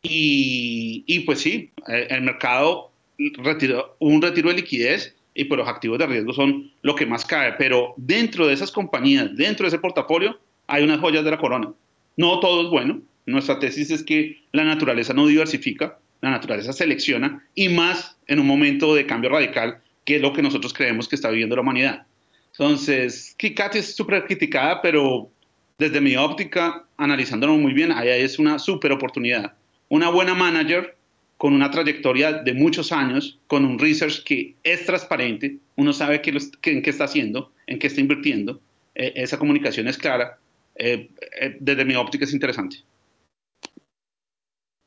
Y, y pues sí, eh, el mercado retiró, un retiro de liquidez y pues los activos de riesgo son lo que más cae. Pero dentro de esas compañías, dentro de ese portafolio, hay unas joyas de la corona. No todo es bueno. Nuestra tesis es que la naturaleza no diversifica, la naturaleza selecciona y más en un momento de cambio radical, que es lo que nosotros creemos que está viviendo la humanidad. Entonces, Kikati es súper criticada, pero desde mi óptica, analizándolo muy bien, ahí es una súper oportunidad. Una buena manager con una trayectoria de muchos años, con un research que es transparente, uno sabe qué, en qué está haciendo, en qué está invirtiendo, eh, esa comunicación es clara, eh, eh, desde mi óptica es interesante.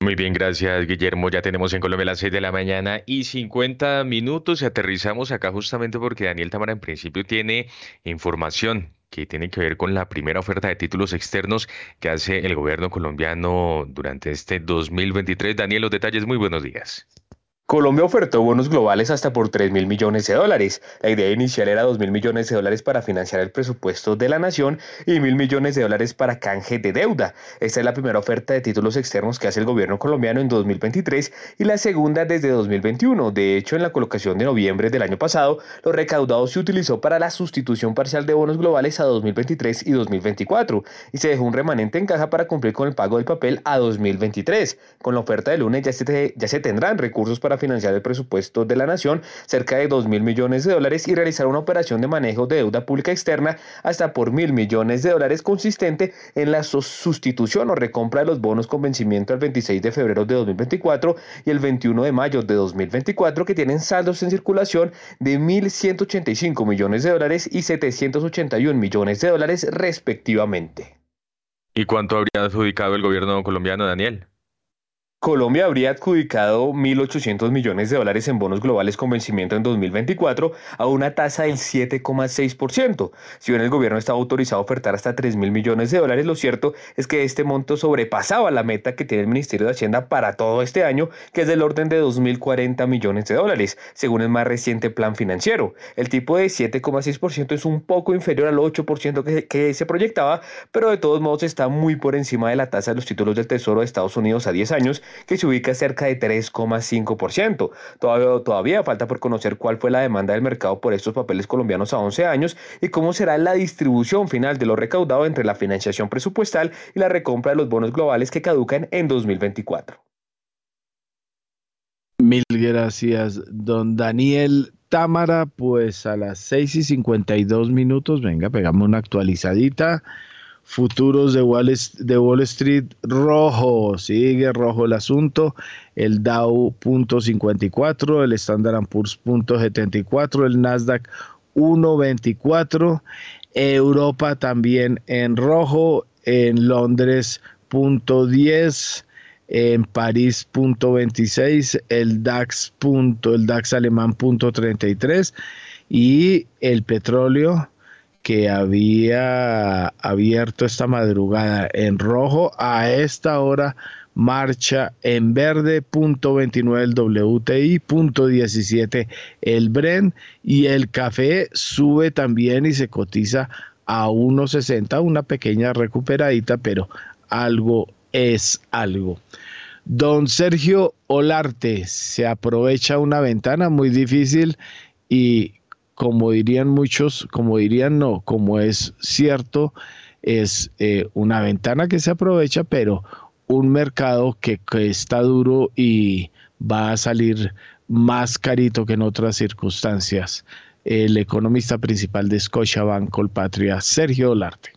Muy bien, gracias Guillermo. Ya tenemos en Colombia las 6 de la mañana y 50 minutos y aterrizamos acá justamente porque Daniel Tamara en principio tiene información que tiene que ver con la primera oferta de títulos externos que hace el gobierno colombiano durante este 2023. Daniel, los detalles, muy buenos días. Colombia ofertó bonos globales hasta por 3 mil millones de dólares. La idea inicial era 2 mil millones de dólares para financiar el presupuesto de la nación y mil millones de dólares para canje de deuda. Esta es la primera oferta de títulos externos que hace el gobierno colombiano en 2023 y la segunda desde 2021. De hecho, en la colocación de noviembre del año pasado, lo recaudado se utilizó para la sustitución parcial de bonos globales a 2023 y 2024 y se dejó un remanente en caja para cumplir con el pago del papel a 2023. Con la oferta de lunes ya se, ya se tendrán recursos para financiar el presupuesto de la nación, cerca de 2 mil millones de dólares, y realizar una operación de manejo de deuda pública externa hasta por mil millones de dólares consistente en la sustitución o recompra de los bonos con vencimiento el 26 de febrero de 2024 y el 21 de mayo de 2024 que tienen saldos en circulación de 1.185 millones de dólares y 781 millones de dólares respectivamente. ¿Y cuánto habría adjudicado el gobierno colombiano, Daniel? Colombia habría adjudicado 1.800 millones de dólares en bonos globales con vencimiento en 2024 a una tasa del 7,6%. Si bien el gobierno estaba autorizado a ofertar hasta 3.000 millones de dólares, lo cierto es que este monto sobrepasaba la meta que tiene el Ministerio de Hacienda para todo este año, que es del orden de 2.040 millones de dólares, según el más reciente plan financiero. El tipo de 7,6% es un poco inferior al 8% que, que se proyectaba, pero de todos modos está muy por encima de la tasa de los títulos del Tesoro de Estados Unidos a 10 años que se ubica cerca de 3,5%. Todavía, todavía falta por conocer cuál fue la demanda del mercado por estos papeles colombianos a 11 años y cómo será la distribución final de lo recaudado entre la financiación presupuestal y la recompra de los bonos globales que caducan en 2024. Mil gracias, don Daniel Támara. Pues a las 6 y 52 minutos, venga, pegamos una actualizadita futuros de Wall, Street rojo, sigue rojo el asunto, el Dow punto 54, el Standard Poor's punto 74, el Nasdaq 1.24, Europa también en rojo, en Londres punto 10, en París punto 26, el DAX punto, el DAX alemán punto 33 y el petróleo que había abierto esta madrugada en rojo, a esta hora marcha en verde, punto 29 el WTI, punto 17 el Bren y el café sube también y se cotiza a 1.60, una pequeña recuperadita, pero algo es algo. Don Sergio Olarte se aprovecha una ventana muy difícil y como dirían muchos, como dirían no, como es cierto, es eh, una ventana que se aprovecha, pero un mercado que, está duro y va a salir más carito que en otras circunstancias. El economista principal de Scotiabank Colpatria, Sergio Olarte.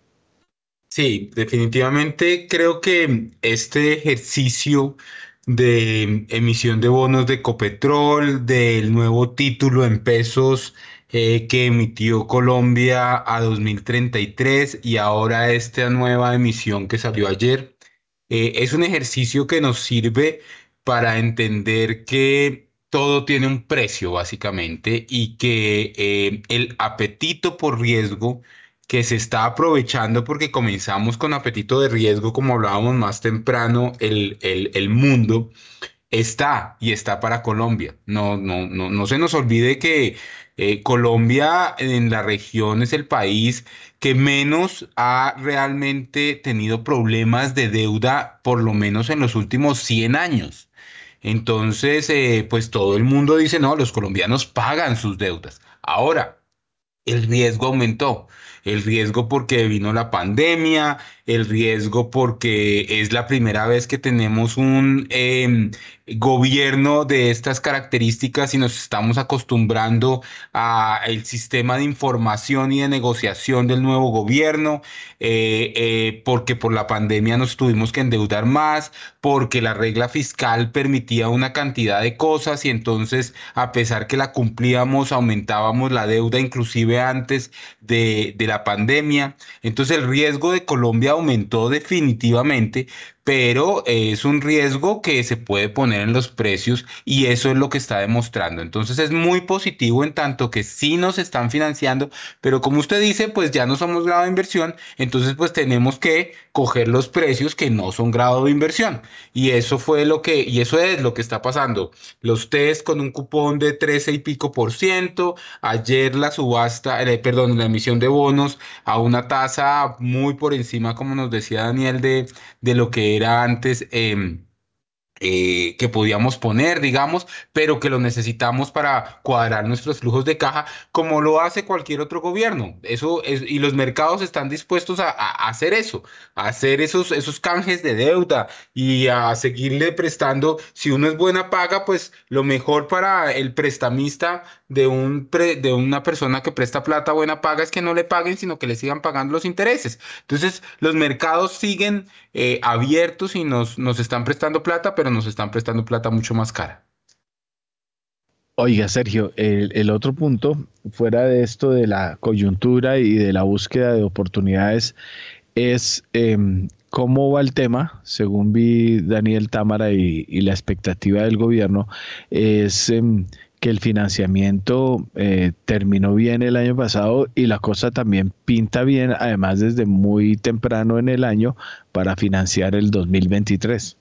Sí, definitivamente creo que este ejercicio de emisión de bonos de Copetrol, del nuevo título en pesos eh, que emitió Colombia a 2033 y ahora esta nueva emisión que salió ayer. Eh, es un ejercicio que nos sirve para entender que todo tiene un precio básicamente y que eh, el apetito por riesgo que se está aprovechando porque comenzamos con apetito de riesgo, como hablábamos más temprano, el, el, el mundo está y está para Colombia. No, no, no, no se nos olvide que eh, Colombia en la región es el país que menos ha realmente tenido problemas de deuda, por lo menos en los últimos 100 años. Entonces, eh, pues todo el mundo dice, no, los colombianos pagan sus deudas. Ahora, el riesgo aumentó. El riesgo porque vino la pandemia, el riesgo porque es la primera vez que tenemos un em, gobierno de estas características y nos estamos acostumbrando al sistema de información y de negociación del nuevo gobierno, eh, eh, porque por la pandemia nos tuvimos que endeudar más, porque la regla fiscal permitía una cantidad de cosas y entonces a pesar que la cumplíamos aumentábamos la deuda inclusive antes de, de la pandemia. Entonces el riesgo de Colombia aumentó definitivamente, pero es un riesgo que se puede poner en los precios y eso es lo que está demostrando. Entonces es muy positivo en tanto que sí nos están financiando, pero como usted dice, pues ya no somos grado de inversión, entonces pues tenemos que coger los precios que no son grado de inversión. Y eso fue lo que, y eso es lo que está pasando. Los test con un cupón de 13 y pico por ciento, ayer la subasta, eh, perdón, la emisión de bonos a una tasa muy por encima, como nos decía Daniel, de, de lo que era antes. Eh, eh, que podíamos poner, digamos, pero que lo necesitamos para cuadrar nuestros flujos de caja, como lo hace cualquier otro gobierno. Eso es, y los mercados están dispuestos a, hacer eso, a hacer esos, esos canjes de deuda y a seguirle prestando. Si uno es buena paga, pues lo mejor para el prestamista de, un de una persona que presta plata buena paga es que no le paguen, sino que le sigan pagando los intereses. Entonces, los mercados siguen eh, abiertos y nos, nos están prestando plata, pero nos están prestando plata mucho más cara. Oiga, Sergio, el, otro punto, fuera de esto de la coyuntura y de la búsqueda de oportunidades, es em, cómo va el tema, según vi Daniel Támara y, la expectativa del gobierno, es em, que el financiamiento eh, terminó bien el año pasado y la cosa también pinta bien, además desde muy temprano en el año, para financiar el 2023.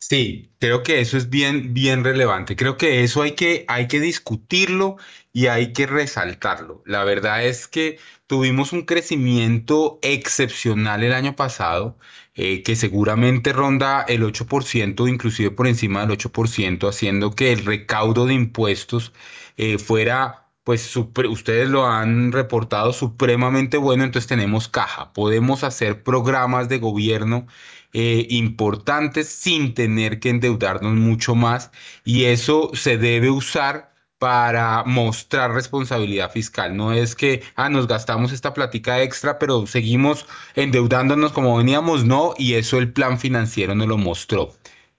Sí, creo que eso es bien, bien relevante. Creo que eso hay que, hay que discutirlo y hay que resaltarlo. La verdad es que tuvimos un crecimiento excepcional el año pasado, eh, que seguramente ronda el 8%, inclusive por encima del 8%, haciendo que el recaudo de impuestos eh, fuera pues ustedes lo han reportado supremamente bueno, entonces tenemos caja, podemos hacer programas de gobierno eh, importantes sin tener que endeudarnos mucho más y eso se debe usar para mostrar responsabilidad fiscal. No es que, ah, nos gastamos esta plática extra, pero seguimos endeudándonos como veníamos, no, y eso el plan financiero nos lo mostró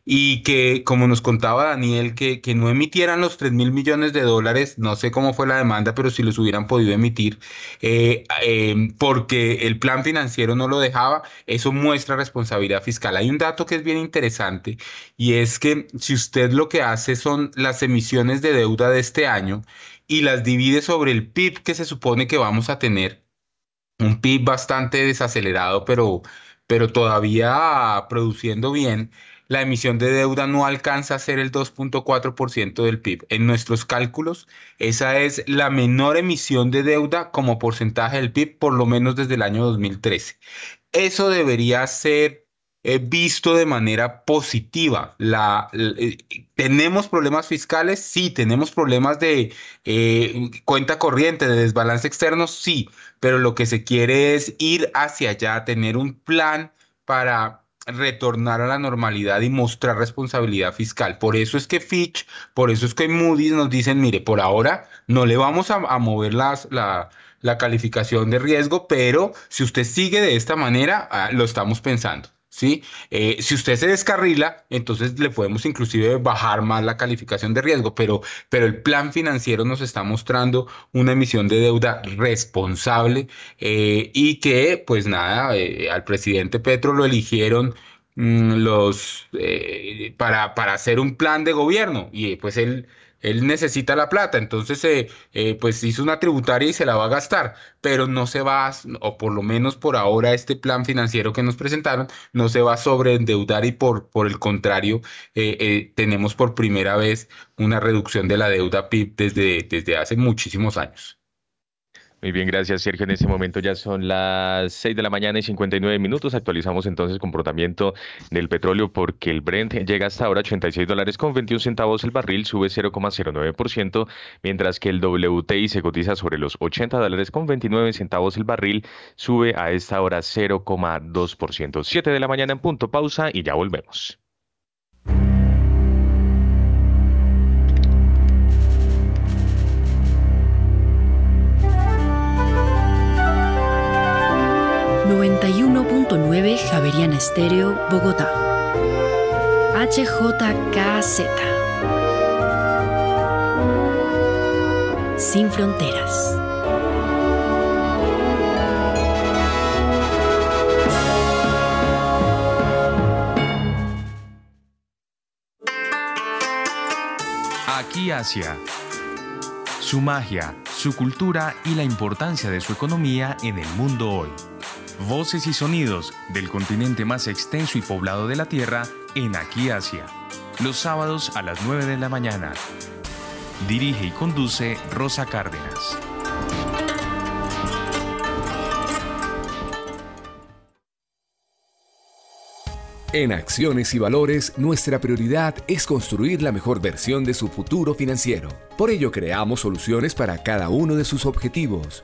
y que, como nos contaba Daniel, que, que no emitieran los 3 mil millones de dólares, no sé cómo fue la demanda, pero si los hubieran podido emitir, eh, eh, porque el plan financiero no lo dejaba, eso muestra responsabilidad fiscal. Hay un dato que es bien interesante y es que si usted lo que hace son las emisiones de deuda de este año y las divide sobre el PIB que se supone que vamos a tener, un PIB bastante desacelerado, pero, pero todavía produciendo bien, la emisión de deuda no alcanza a ser el 2.4% del PIB. En nuestros cálculos, esa es la menor emisión de deuda como porcentaje del PIB, por lo menos desde el año 2013. Eso debería ser eh, visto de manera positiva. Eh, ¿Tenemos problemas fiscales? Sí. ¿Tenemos problemas de eh, cuenta corriente, de desbalance externo? Sí. Pero lo que se quiere es ir hacia allá, tener un plan para retornar a la normalidad y mostrar responsabilidad fiscal. Por eso es que Fitch, por eso es que Moody's nos dicen, mire, por ahora no le vamos a, mover las, la, la, calificación de riesgo, pero si usted sigue de esta manera, ah, lo estamos pensando. ¿Sí? Eh, si usted se descarrila, entonces le podemos inclusive bajar más la calificación de riesgo, pero, pero el plan financiero nos está mostrando una emisión de deuda responsable eh, y que, pues nada, eh, al presidente Petro lo eligieron mm, los para, para hacer un plan de gobierno y pues él él necesita la plata, entonces eh, eh, pues hizo una tributaria y se la va a gastar, pero no se va, o por lo menos por ahora este plan financiero que nos presentaron, no se va a sobreendeudar y por, por el contrario, eh, tenemos por primera vez una reducción de la deuda PIB desde, desde hace muchísimos años. Muy bien, gracias Sergio. En este momento ya son las 6 de la mañana y 59 minutos. Actualizamos entonces el comportamiento del petróleo porque el Brent llega hasta ahora a 86 dólares con 21 centavos el barril, sube 0,09%, mientras que el WTI se cotiza sobre los 80 dólares con 29 centavos el barril, sube a esta hora 0,2%. 7 de la mañana en punto, pausa y ya volvemos. 9 Javeriana Estéreo, Bogotá. HJKZ. Sin fronteras. Aquí Asia. Su magia, su cultura y la importancia de su economía en el mundo hoy. Voces y sonidos del continente más extenso y poblado de la Tierra en Aquí Asia. Los sábados a las 9 de la mañana. Dirige y conduce Rosa Cárdenas. En Acciones y Valores, nuestra prioridad es construir la mejor versión de su futuro financiero. Por ello, creamos soluciones para cada uno de sus objetivos.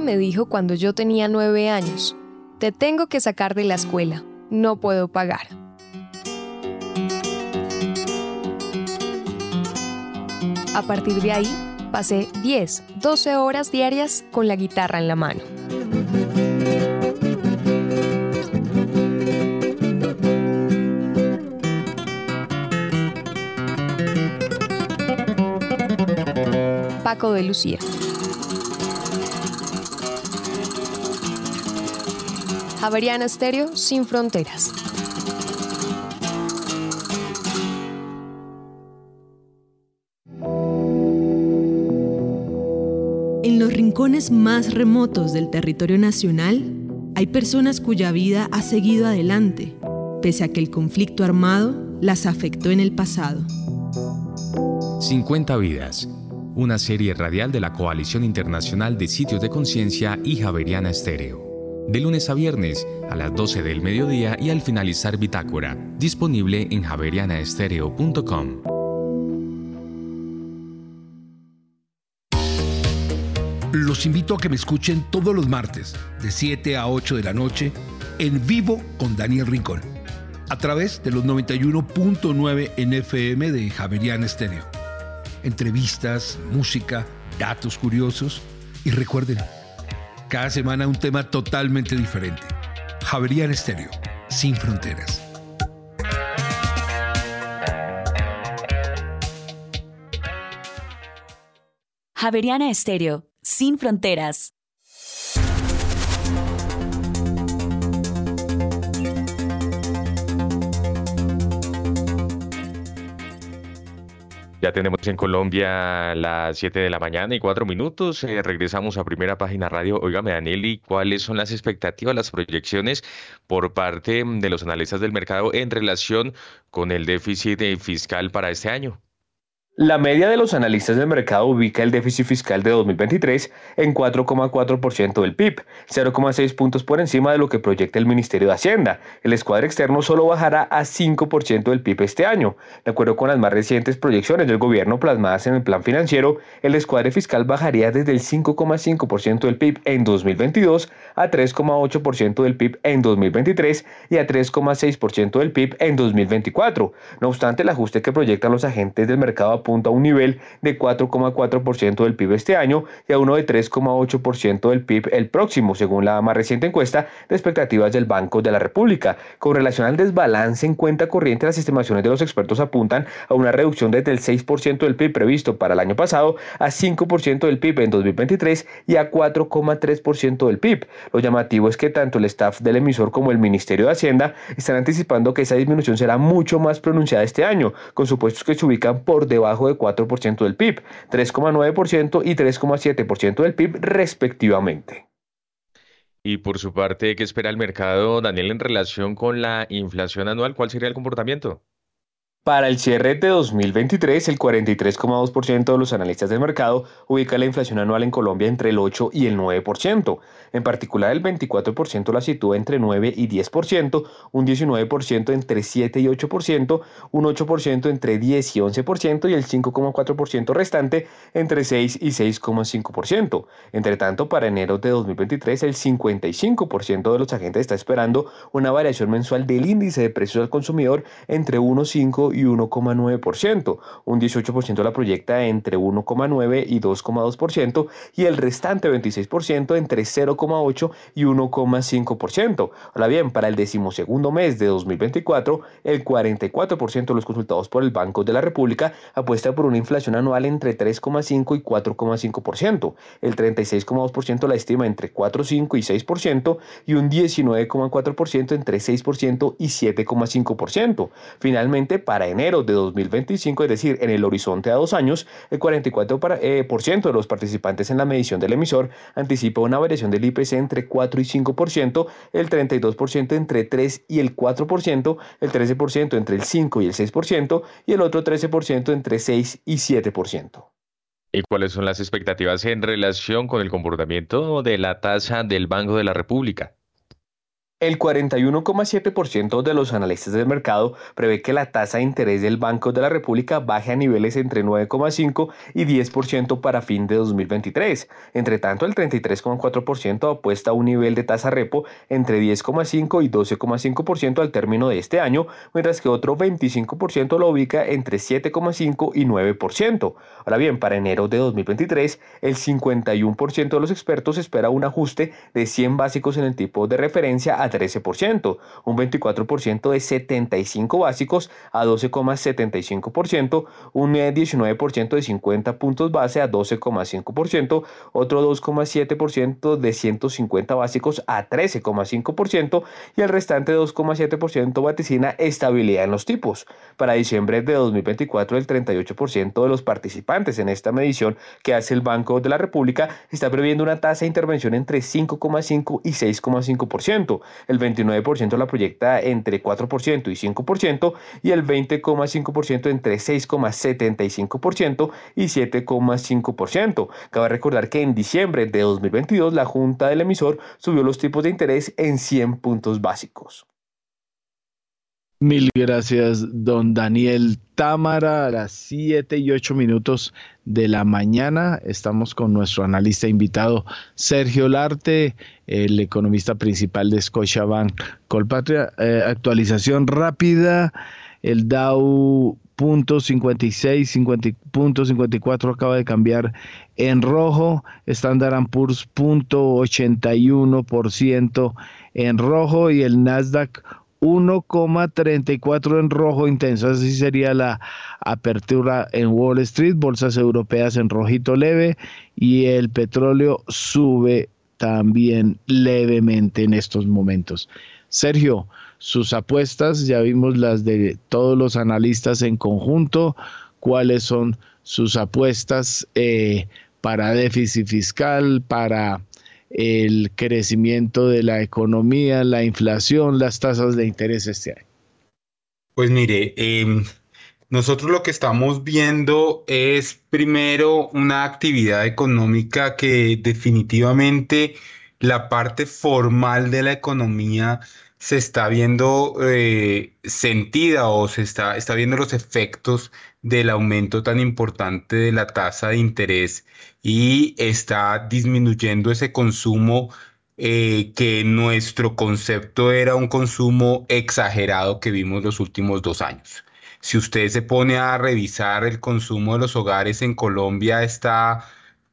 Me dijo cuando yo tenía nueve años, te tengo que sacar de la escuela, no puedo pagar. A partir de ahí, pasé 10, 12 horas diarias con la guitarra en la mano. Paco de Lucía. Javeriana Estéreo sin fronteras. En los rincones más remotos del territorio nacional, hay personas cuya vida ha seguido adelante, pese a que el conflicto armado las afectó en el pasado. 50 vidas, una serie radial de la Coalición Internacional de Sitios de Conciencia y Javeriana Estéreo de lunes a viernes a las 12 del mediodía y al finalizar Bitácora, disponible en javerianaestereo.com. Los invito a que me escuchen todos los martes, de 7 a 8 de la noche, en vivo con Daniel Rincón, a través de los 91.9 NFM de Javeriana Estéreo. Entrevistas, música, datos curiosos y recuerden, cada semana un tema totalmente diferente. Javerian Estéreo, sin fronteras. Javeriana Estéreo, sin fronteras. Ya tenemos en Colombia las 7 de la mañana y 4 minutos. Eh, regresamos a primera página radio. Óigame, Daniel, cuáles son las expectativas, las proyecciones por parte de los analistas del mercado en relación con el déficit eh, fiscal para este año? La media de los analistas del mercado ubica el déficit fiscal de 2023 en 4,4% del PIB, 0,6 puntos por encima de lo que proyecta el Ministerio de Hacienda. El escuadro externo solo bajará a 5% del PIB este año. De acuerdo con las más recientes proyecciones del gobierno plasmadas en el plan financiero, el escuadre fiscal bajaría desde el 5,5% del PIB en 2022 a 3,8% del PIB en 2023 y a 3,6% del PIB en 2024. No obstante, el ajuste que proyectan los agentes del mercado apunta a un nivel de 4,4% del PIB este año y a uno de 3,8% del PIB el próximo, según la más reciente encuesta de expectativas del Banco de la República. Con relación al desbalance en cuenta corriente, las estimaciones de los expertos apuntan a una reducción desde el 6% del PIB previsto para el año pasado a 5% del PIB en 2023 y a 4,3% del PIB. Lo llamativo es que tanto el staff del emisor como el Ministerio de Hacienda están anticipando que esa disminución será mucho más pronunciada este año, con supuestos que se ubican por debajo de 4% del PIB, 3,9% y 3,7% del PIB respectivamente. Y por su parte, ¿qué espera el mercado, Daniel, en relación con la inflación anual? ¿Cuál sería el comportamiento? Para el cierre de 2023, el 43,2% de los analistas del mercado ubica la inflación anual en Colombia entre el 8 y el 9%. En particular, el 24% la sitúa entre 9 y 10%, un 19% entre 7 y 8%, un 8% entre 10 y 11% y el 5,4% restante entre 6 y 6,5%. Entre tanto, para enero de 2023, el 55% de los agentes está esperando una variación mensual del índice de precios al consumidor entre 1,5 y 1,9%. Un 18% la proyecta entre 1,9 y 2,2% y el restante 26% entre 0,8 y 1,5%. Ahora bien, para el decimosegundo mes de 2024, el 44% de los consultados por el Banco de la República apuesta por una inflación anual entre 3,5 y 4,5%. El 36,2% la estima entre 4,5 y 6% y un 19,4% entre 6% y 7,5%. Finalmente, para enero de 2025, es decir, en el horizonte a dos años, el 44% eh, de los participantes en la medición del emisor anticipa una variación del IPC entre 4 y 5%, el 32% entre 3 y el 4%, el 13% entre el 5 y el 6% y el otro 13% entre 6 y 7%. ¿Y cuáles son las expectativas en relación con el comportamiento de la tasa del Banco de la República? El 41,7% de los analistas del mercado prevé que la tasa de interés del Banco de la República baje a niveles entre 9,5 y 10% para fin de 2023. Entre tanto, el 33,4% apuesta a un nivel de tasa repo entre 10,5 y 12,5% al término de este año, mientras que otro 25% lo ubica entre 7,5 y 9%. Ahora bien, para enero de 2023, el 51% de los expertos espera un ajuste de 100 básicos en el tipo de referencia a 13%, un 24% de 75 básicos a 12,75%, un 19% de 50 puntos base a 12,5%, otro 2,7% de 150 básicos a 13,5% y el restante 2,7% vaticina estabilidad en los tipos. Para diciembre de 2024, el 38% de los participantes en esta medición que hace el Banco de la República está previendo una tasa de intervención entre 5,5 y 6,5%, el 29% la proyecta entre 4% y 5% y el 20,5% entre 6,75% y 7,5%. Cabe recordar que en diciembre de 2022 la Junta del emisor subió los tipos de interés en 100 puntos básicos. Mil gracias, don Daniel Támara. A las 7 y 8 minutos de la mañana estamos con nuestro analista invitado Sergio Larte, el economista principal de Scotiabank Colpatria. Eh, actualización rápida. El Dow punto 56, 54 acaba de cambiar en rojo. Standard Poor's punto 81% en rojo y el Nasdaq 1,34 en rojo intenso. Así sería la apertura en Wall Street, bolsas europeas en rojito leve y el petróleo sube también levemente en estos momentos. Sergio, sus apuestas, ya vimos las de todos los analistas en conjunto, cuáles son sus apuestas eh, para déficit fiscal, para el crecimiento de la economía, la inflación, las tasas de interés este año? Pues mire, em, nosotros lo que estamos viendo es primero una actividad económica que definitivamente la parte formal de la economía se está viendo eh, sentida o se está, está viendo los efectos del aumento tan importante de la tasa de interés y está disminuyendo ese consumo eh, que nuestro concepto era un consumo exagerado que vimos los últimos dos años. Si usted se pone a revisar el consumo de los hogares en Colombia, está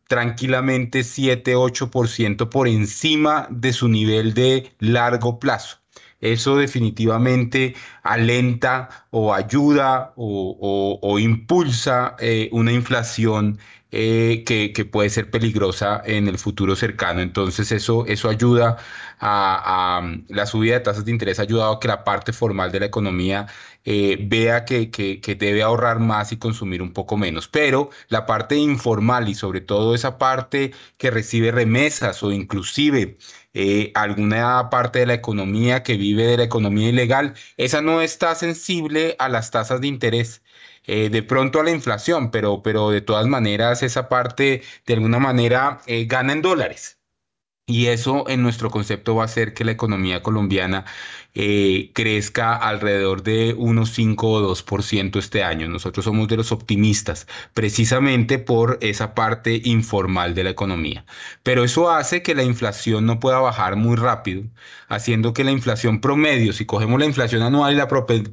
tranquilamente 7-8% por encima de su nivel de largo plazo. Eso definitivamente alenta o ayuda o, impulsa eh, una inflación eh, que, puede ser peligrosa en el futuro cercano. Entonces eso, eso ayuda a, la subida de tasas de interés, ha ayudado a que la parte formal de la economía eh, vea que, debe ahorrar más y consumir un poco menos. Pero la parte informal y sobre todo esa parte que recibe remesas o inclusive eh, alguna parte de la economía que vive de la economía ilegal, esa no está sensible a las tasas de interés. Eh, de pronto a la inflación, pero, pero de todas maneras esa parte de alguna manera eh, gana en dólares. Y eso en nuestro concepto va a hacer que la economía colombiana eh, crezca alrededor de unos 5 o 2% este año. Nosotros somos de los optimistas, precisamente por esa parte informal de la economía. Pero eso hace que la inflación no pueda bajar muy rápido, haciendo que la inflación promedio, si cogemos la inflación anual y la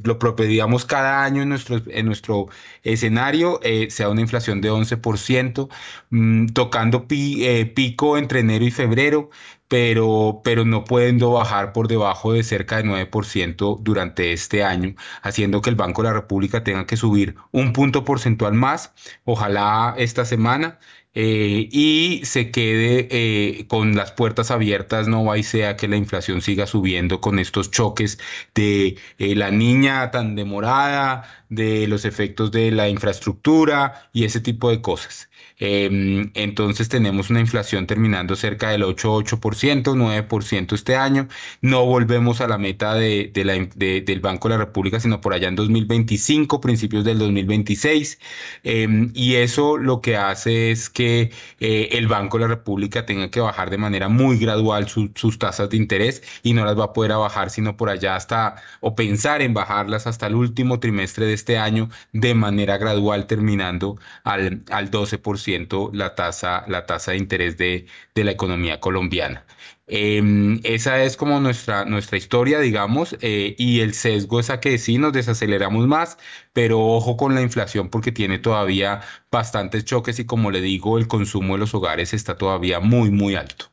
lo propediamos cada año en nuestro, en nuestro escenario, eh, sea una inflación de 11%, mm, tocando eh, pico entre enero y febrero pero, pero no pudiendo bajar por debajo de cerca de 9% durante este año, haciendo que el Banco de la República tenga que subir un punto porcentual más, ojalá esta semana, eh, y se quede eh, con las puertas abiertas, no va y sea que la inflación siga subiendo con estos choques de eh, la niña tan demorada, de los efectos de la infraestructura y ese tipo de cosas. Em, entonces tenemos una inflación terminando cerca del 8,8%, 9% este año. No volvemos a la meta de, del Banco de la República, sino por allá en 2025, principios del 2026. Em, y eso lo que hace es que eh, el Banco de la República tenga que bajar de manera muy gradual sus tasas de interés y no las va a poder bajar sino por allá hasta, o pensar en bajarlas hasta el último trimestre de este año de manera gradual, terminando al, al 12% la tasa, la tasa de interés de, la economía colombiana. Em, esa es como nuestra, nuestra historia, digamos, eh, y el sesgo es a que sí nos desaceleramos más, pero ojo con la inflación porque tiene todavía bastantes choques y como le digo, el consumo de los hogares está todavía muy, muy alto.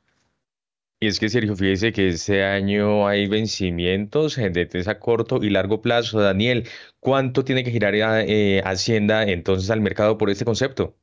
Y es que Sergio, fíjese que este año hay vencimientos de a corto y largo plazo. Daniel, ¿cuánto tiene que girar eh, Hacienda entonces al mercado por este concepto?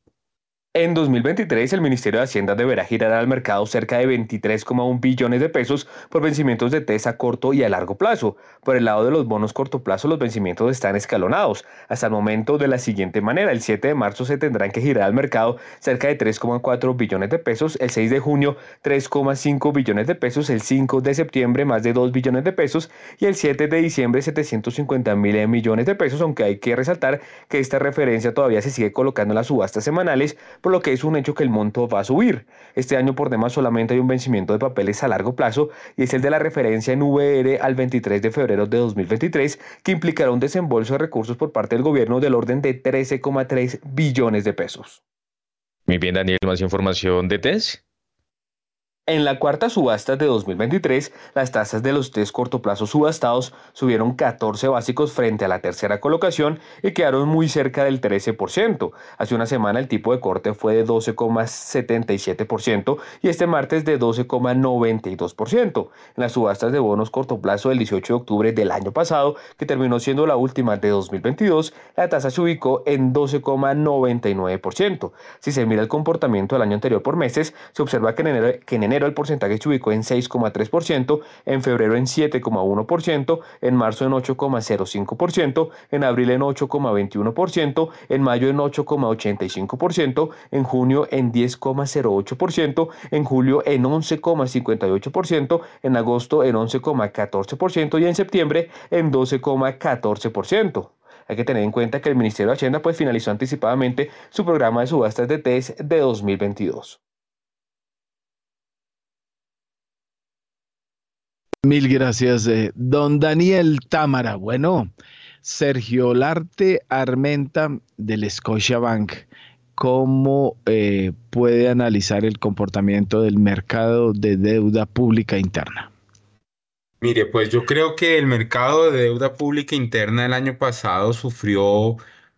En 2023, el Ministerio de Hacienda deberá girar al mercado cerca de 23,1 billones de pesos por vencimientos de TES a corto y a largo plazo. Por el lado de los bonos corto plazo, los vencimientos están escalonados. Hasta el momento de la siguiente manera, el 7 de marzo se tendrán que girar al mercado cerca de 3,4 billones de pesos, el 6 de junio 3,5 billones de pesos, el 5 de septiembre más de 2 billones de pesos y el 7 de diciembre 750 mil millones de pesos, aunque hay que resaltar que esta referencia todavía se sigue colocando en las subastas semanales por lo que es un hecho que el monto va a subir. Este año por demás solamente hay un vencimiento de papeles a largo plazo y es el de la referencia en VR al 23 de febrero de 2023 que implicará un desembolso de recursos por parte del gobierno del orden de 13,3 billones de pesos. Muy bien, Daniel, más información de TES. En la cuarta subasta de 2023, las tasas de los test corto plazo subastados subieron 14 básicos frente a la tercera colocación y quedaron muy cerca del 13%. Hace una semana el tipo de corte fue de 12,77% y este martes de 12,92%. En las subastas de bonos corto plazo del 18 de octubre del año pasado, que terminó siendo la última de 2022, la tasa se ubicó en 12,99%. Si se mira el comportamiento del año anterior por meses, se observa que en enero, que en enero el porcentaje se ubicó en 6,3%, en febrero en 7,1%, en marzo en 8,05%, en abril en 8,21%, en mayo en 8,85%, en junio en 10,08%, en julio en 11,58%, en agosto en 11,14% y en septiembre en 12,14%. Hay que tener en cuenta que el Ministerio de Hacienda pues finalizó anticipadamente su programa de subastas de test de 2022. Mil gracias, eh, don Daniel Támara. Bueno, Sergio Larte Armenta del Scotiabank, ¿cómo eh, puede analizar el comportamiento del mercado de deuda pública interna? Mire, pues yo creo que el mercado de deuda pública interna el año pasado sufrió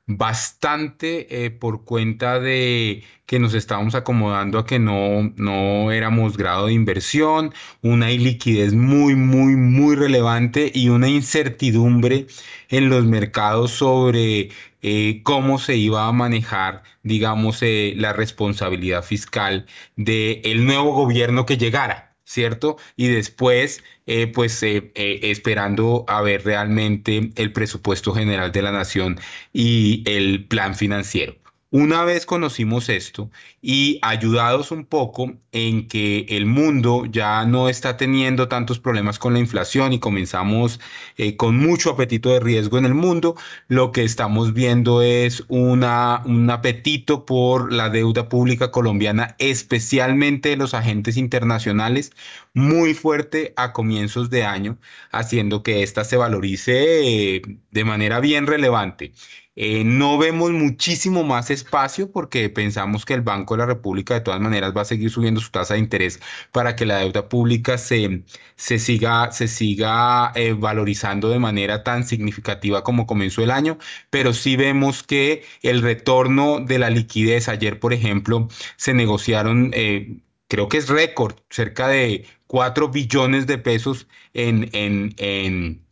bastante eh, por cuenta de que nos estábamos acomodando a que no, no éramos grado de inversión, una iliquidez muy, muy, muy relevante y una incertidumbre en los mercados sobre eh, cómo se iba a manejar, digamos, eh, la responsabilidad fiscal del nuevo gobierno que llegara. ¿Cierto? Y después, eh, pues eh, eh, esperando a ver realmente el presupuesto general de la nación y el plan financiero. Una vez conocimos esto y ayudados un poco en que el mundo ya no está teniendo tantos problemas con la inflación y comenzamos eh, con mucho apetito de riesgo en el mundo, lo que estamos viendo es un apetito por la deuda pública colombiana, especialmente de los agentes internacionales, muy fuerte a comienzos de año, haciendo que ésta se valorice eh, de manera bien relevante. Eh, no vemos muchísimo más espacio porque pensamos que el Banco de la República de todas maneras va a seguir subiendo su tasa de interés para que la deuda pública se, se siga, se siga eh, valorizando de manera tan significativa como comenzó el año, pero sí vemos que el retorno de la liquidez, ayer por ejemplo, se negociaron... Eh, creo que es récord, cerca de 4 billones de pesos en, en, en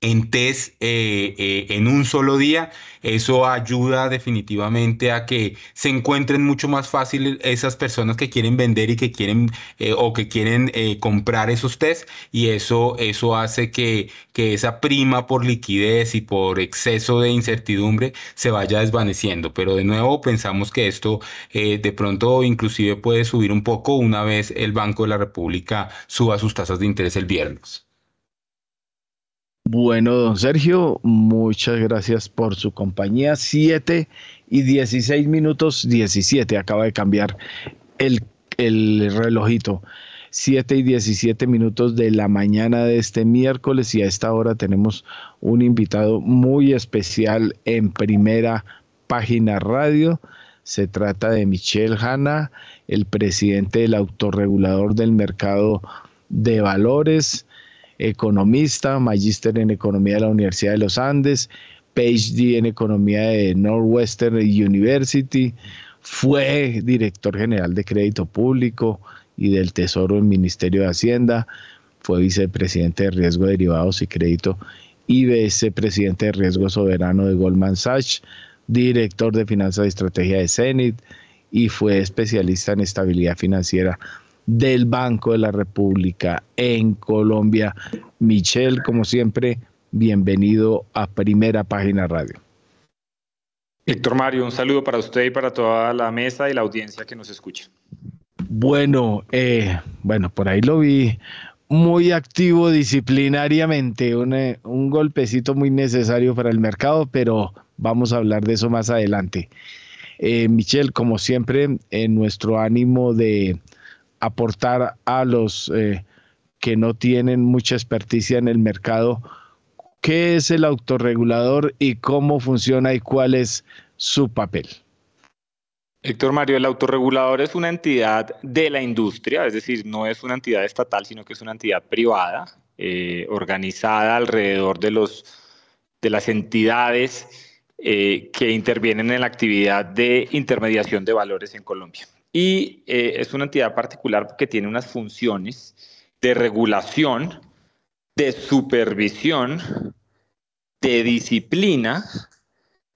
en test eh, eh, en un solo día, eso ayuda definitivamente a que se encuentren mucho más fácil esas personas que quieren vender y que quieren eh, o que quieren comprar esos test y eso, eso hace que, que esa prima por liquidez y por exceso de incertidumbre se vaya desvaneciendo. Pero de nuevo pensamos que esto de pronto inclusive puede subir un poco una vez el Banco de la República suba sus tasas de interés el viernes. Bueno, don Sergio, muchas gracias por su compañía. 7 y 16 minutos, 17, acaba de cambiar el, el relojito. 7 y 17 minutos de la mañana de este miércoles y a esta hora tenemos un invitado muy especial en primera página radio. Se trata de Michelle Hanna, el presidente del autorregulador del mercado de valores economista, magíster en economía de la Universidad de los Andes, PhD en economía de Northwestern University, fue director general de crédito público y del Tesoro del Ministerio de Hacienda, fue vicepresidente de riesgo de derivados y crédito y vicepresidente de riesgo soberano de Goldman Sachs, director de finanzas y estrategia de Zenit y fue especialista en estabilidad financiera del Banco de la República en Colombia. Michelle, como siempre, bienvenido a Primera Página Radio. Héctor Mario, un saludo para usted y para toda la mesa y la audiencia que nos escucha. Bueno, eh, bueno, por ahí lo vi muy activo disciplinariamente, un, eh, un golpecito muy necesario para el mercado, pero vamos a hablar de eso más adelante. Eh, Michelle, como siempre, en nuestro ánimo de aportar a los eh, que no tienen mucha experticia en el mercado qué es el autorregulador y cómo funciona y cuál es su papel. Héctor Mario, el autorregulador es una entidad de la industria, es decir, no es una entidad estatal, sino que es una entidad privada, eh, organizada alrededor de, los, de las entidades eh, que intervienen en la actividad de intermediación de valores en Colombia y eh, es una entidad particular porque tiene unas funciones de regulación, de supervisión, de disciplina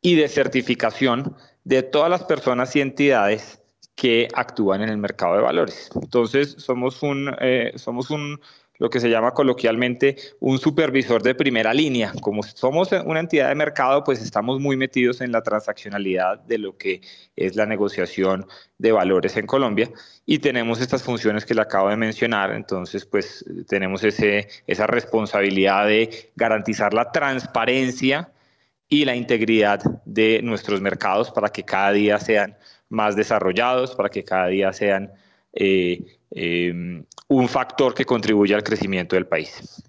y de certificación de todas las personas y entidades que actúan en el mercado de valores. Entonces, somos un, eh, somos un lo que se llama coloquialmente un supervisor de primera línea. Como somos una entidad de mercado, pues estamos muy metidos en la transaccionalidad de lo que es la negociación de valores en Colombia y tenemos estas funciones que le acabo de mencionar. Entonces, pues tenemos ese, esa responsabilidad de garantizar la transparencia y la integridad de nuestros mercados para que cada día sean más desarrollados, para que cada día sean eh, Em, un factor que contribuye al crecimiento del país.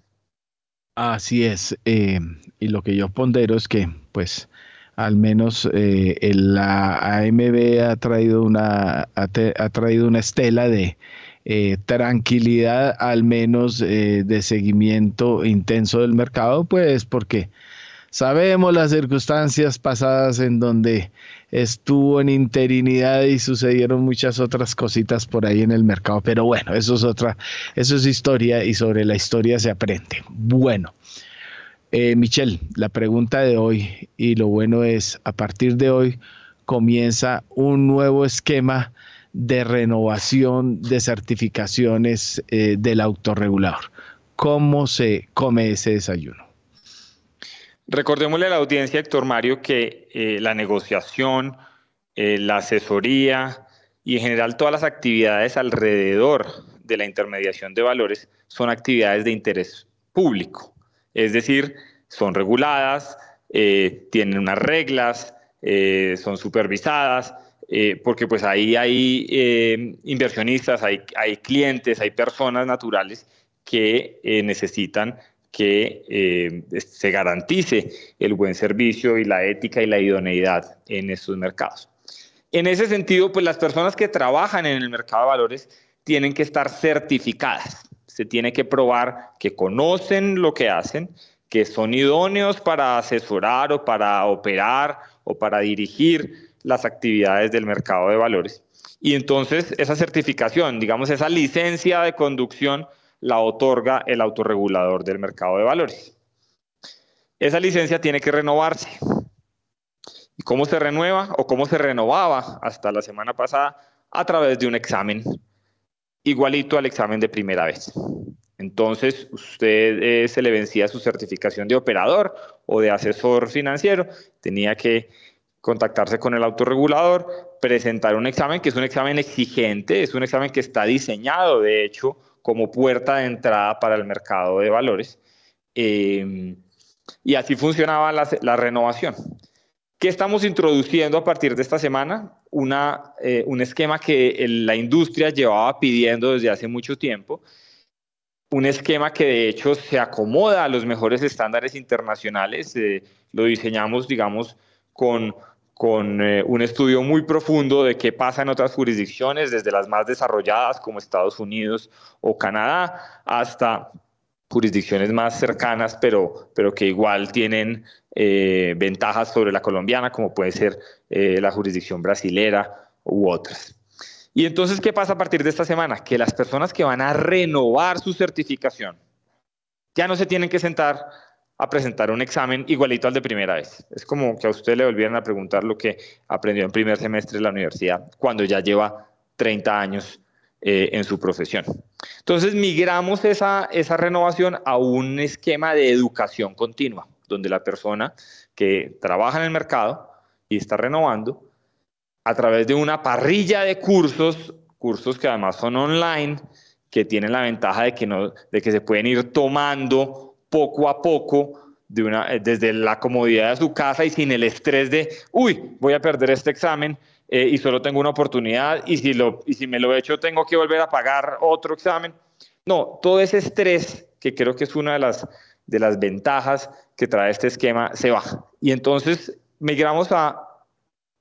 Así es, eh, y lo que yo pondero es que, pues, al menos eh, la AMB ha traído una, ha, traído una estela de eh, tranquilidad, al menos de seguimiento intenso del mercado, pues porque Sabemos las circunstancias pasadas en donde estuvo en interinidad y sucedieron muchas otras cositas por ahí en el mercado, pero bueno, eso es otra, eso es historia y sobre la historia se aprende. Bueno, eh, Michelle, la pregunta de hoy y lo bueno es, a partir de hoy comienza un nuevo esquema de renovación de certificaciones eh, del autorregulador. ¿Cómo se come ese desayuno? Recordémosle a la audiencia, Héctor Mario, que eh, la negociación, eh, la asesoría y en general todas las actividades alrededor de la intermediación de valores son actividades de interés público. Es decir, son reguladas, eh, tienen unas reglas, son supervisadas, porque pues ahí hay inversionistas, hay, hay clientes, hay personas naturales que necesitan que eh, se garantice el buen servicio y la ética y la idoneidad en estos mercados. En ese sentido, pues las personas que trabajan en el mercado de valores tienen que estar certificadas. Se tiene que probar que conocen lo que hacen, que son idóneos para asesorar o para operar o para dirigir las actividades del mercado de valores. Y entonces esa certificación, digamos, esa licencia de conducción, la otorga el autorregulador del mercado de valores. Esa licencia tiene que renovarse. ¿Y cómo se renueva o cómo se renovaba hasta la semana pasada? A través de un examen igualito al examen de primera vez. Entonces, usted eh, se le vencía su certificación de operador o de asesor financiero, tenía que contactarse con el autorregulador, presentar un examen que es un examen exigente, es un examen que está diseñado, de hecho, como puerta de entrada para el mercado de valores. Em, y así funcionaba la, renovación. ¿Qué estamos introduciendo a partir de esta semana? Una, eh, un esquema que la industria llevaba pidiendo desde hace mucho tiempo, un esquema que de hecho se acomoda a los mejores estándares internacionales, eh, lo diseñamos, digamos, con con eh, un estudio muy profundo de qué pasa en otras jurisdicciones, desde las más desarrolladas como Estados Unidos o Canadá, hasta jurisdicciones más cercanas, pero, pero que igual tienen eh, ventajas sobre la colombiana, como puede ser eh, la jurisdicción brasilera u otras. Y entonces, ¿qué pasa a partir de esta semana? Que las personas que van a renovar su certificación ya no se tienen que sentar a presentar un examen igualito al de primera vez. Es como que a usted le volvieran a preguntar lo que aprendió en primer semestre de la universidad cuando ya lleva 30 años eh, en su profesión. Entonces migramos esa, esa renovación a un esquema de educación continua, donde la persona que trabaja en el mercado y está renovando, a través de una parrilla de cursos, cursos que además son online, que tienen la ventaja de que, no, de que se pueden ir tomando poco a poco eh, desde la comodidad de su casa y sin el estrés de, uy, voy a perder este examen eh, y solo tengo una oportunidad y si, lo, y si me lo he hecho tengo que volver a pagar otro examen. No, todo ese estrés, que creo que es una de las, de las ventajas que trae este esquema, se baja. Y entonces migramos a,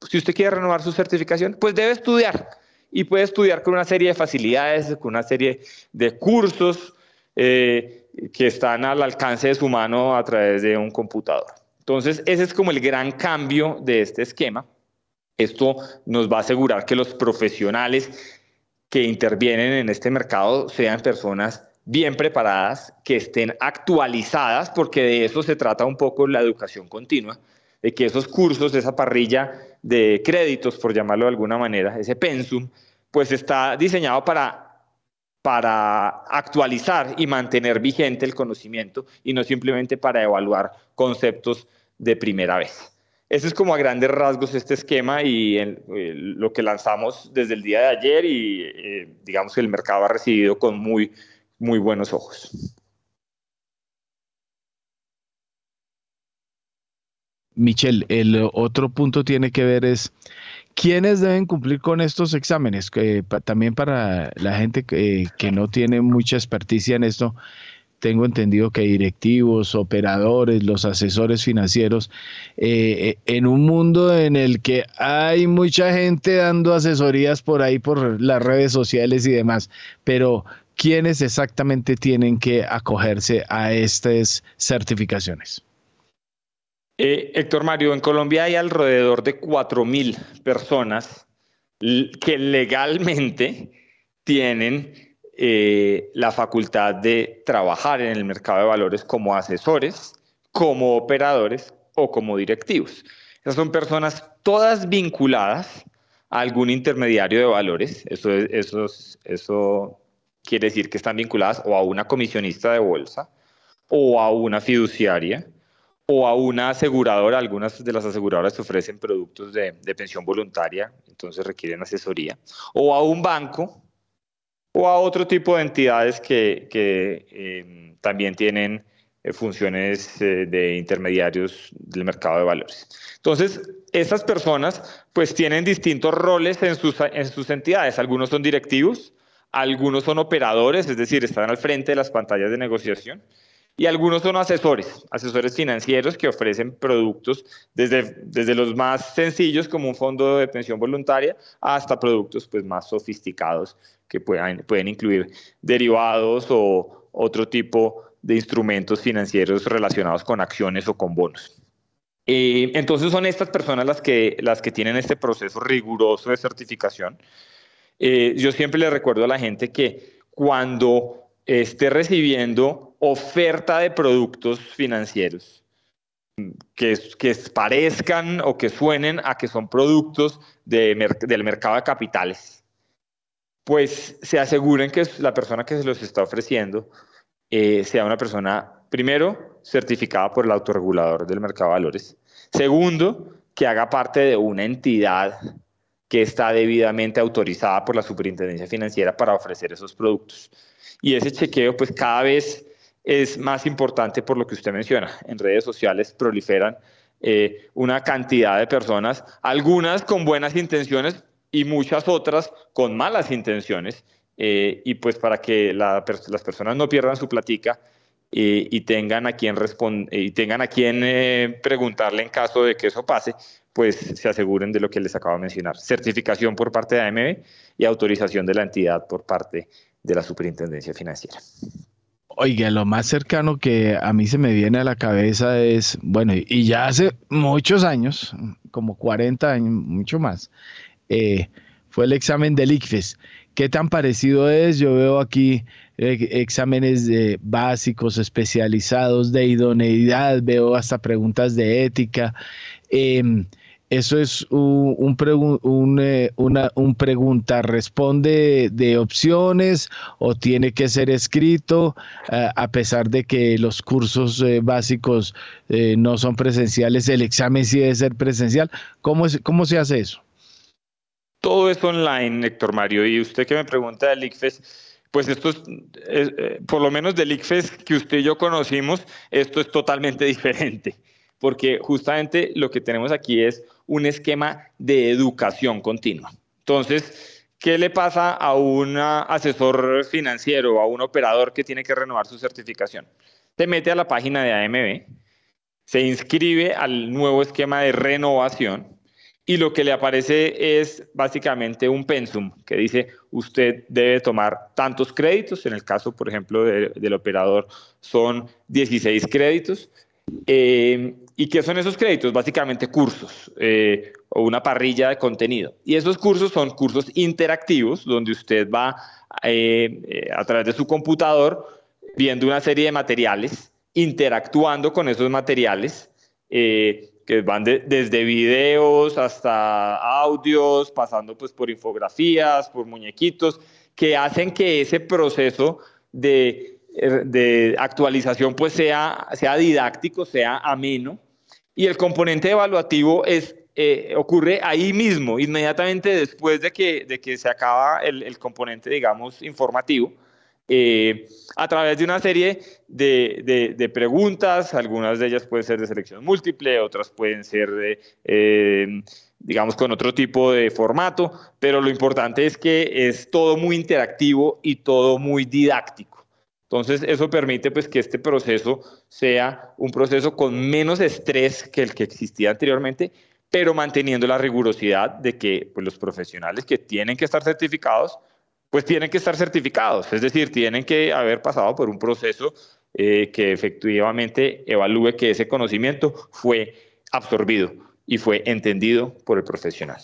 si usted quiere renovar su certificación, pues debe estudiar. Y puede estudiar con una serie de facilidades, con una serie de cursos. Eh, que están al alcance de su mano a través de un computador. Entonces, ese es como el gran cambio de este esquema. Esto nos va a asegurar que los profesionales que intervienen en este mercado sean personas bien preparadas, que estén actualizadas, porque de eso se trata un poco la educación continua, de que esos cursos, esa parrilla de créditos, por llamarlo de alguna manera, ese pensum, pues está diseñado para para actualizar y mantener vigente el conocimiento y no simplemente para evaluar conceptos de primera vez. Ese es como a grandes rasgos este esquema y lo que lanzamos desde el día de ayer y eh, digamos que el mercado ha recibido con muy, muy buenos ojos. Michelle, el otro punto tiene que ver es ¿Quiénes deben cumplir con estos exámenes? también para la gente que, no tiene mucha experticia en esto, tengo entendido que directivos, operadores, los asesores financieros, eh, eh, en un mundo en el que hay mucha gente dando asesorías por ahí, por las redes sociales y demás, pero ¿quiénes exactamente tienen que acogerse a estas certificaciones? Eh, Héctor Mario, en Colombia hay alrededor de 4.000 personas que legalmente tienen eh, la facultad de trabajar en el mercado de valores como asesores, como operadores o como directivos. Esas son personas todas vinculadas a algún intermediario de valores. Eso, eso, quiere decir que están vinculadas o a una comisionista de bolsa o a una fiduciaria o a una aseguradora, algunas de las aseguradoras ofrecen productos de, pensión voluntaria, entonces requieren asesoría, o a un banco, o a otro tipo de entidades que, em, también tienen eh, funciones eh, de intermediarios del mercado de valores. Entonces, estas personas pues tienen distintos roles en sus, en sus entidades. Algunos son directivos, algunos son operadores, es decir, están al frente de las pantallas de negociación y algunos son asesores, asesores financieros que ofrecen productos desde, desde los más sencillos como un fondo de pensión voluntaria hasta productos pues, más sofisticados que puedan, pueden incluir derivados o otro tipo de instrumentos financieros relacionados con acciones o con bonos. Eh, entonces son estas personas las que, las que tienen este proceso riguroso de certificación. Eh, yo siempre le recuerdo a la gente que cuando esté recibiendo oferta de productos financieros que, que parezcan o que suenen a que son productos del mercado de capitales, pues se aseguren que la persona que se los está ofreciendo eh, sea una persona, primero, certificada por el autorregulador del mercado de valores, segundo, que haga parte de una entidad que está debidamente autorizada por la superintendencia financiera para ofrecer esos productos. Y ese chequeo, pues cada vez es más importante por lo que usted menciona. En redes sociales proliferan eh, una cantidad de personas, algunas con buenas intenciones y muchas otras con malas intenciones. Eh, y pues para que las personas no pierdan su platica eh, y tengan a quien y tengan a preguntarle en caso de que eso pase, pues se aseguren de lo que les acabo de mencionar. Certificación por parte de AMB y autorización de la entidad por parte de la Superintendencia Financiera. Oiga, lo más cercano que a mí se me viene a la cabeza es, bueno, y ya hace muchos años, como 40 años, mucho más, eh, fue el examen del ICFES. ¿Qué tan parecido es? Yo veo aquí eh, exámenes básicos, especializados, de idoneidad, veo hasta preguntas de ética. Em, eso es un, eh, un, pregunta, responde de opciones o tiene que ser escrito, eh, a pesar de que los cursos eh, básicos no son presenciales, el examen sí debe ser presencial. ¿Cómo, ¿Cómo se hace eso? Todo es online, Héctor Mario. Y usted que me pregunta del ICFES, pues esto es, por lo menos del ICFES que usted y yo conocimos, esto es totalmente diferente porque justamente lo que tenemos aquí es un esquema de educación continua. Entonces, ¿qué le pasa a un asesor financiero o a un operador que tiene que renovar su certificación? Se mete a la página de AMB, se inscribe al nuevo esquema de renovación y lo que le aparece es básicamente un pensum que dice usted debe tomar tantos créditos, en el caso, por ejemplo, del operador son 16 créditos, eh, ¿Y qué son esos créditos? Básicamente cursos eh, o una parrilla de contenido. Y esos cursos son cursos interactivos donde usted va eh, eh, a través de su computador viendo una serie de materiales, interactuando con esos materiales, que van desde videos hasta audios, pasando pues por infografías, por muñequitos, que hacen que ese proceso de, de actualización pues sea, sea didáctico, sea ameno y el componente evaluativo eh, ocurre ahí mismo, inmediatamente después de que, se acaba el, componente, digamos, informativo, eh, a través de una serie de, preguntas, algunas de ellas pueden ser de selección múltiple, otras pueden ser eh, digamos, con otro tipo de formato, pero lo importante es que es todo muy interactivo y todo muy didáctico. Entonces, eso permite pues, que este proceso sea un proceso con menos estrés que el que existía anteriormente, pero manteniendo la rigurosidad de que pues, los profesionales que tienen que estar certificados, pues tienen que estar certificados, es decir, tienen que haber pasado por un proceso eh, que efectivamente evalúe que ese conocimiento fue absorbido y fue entendido por el profesional.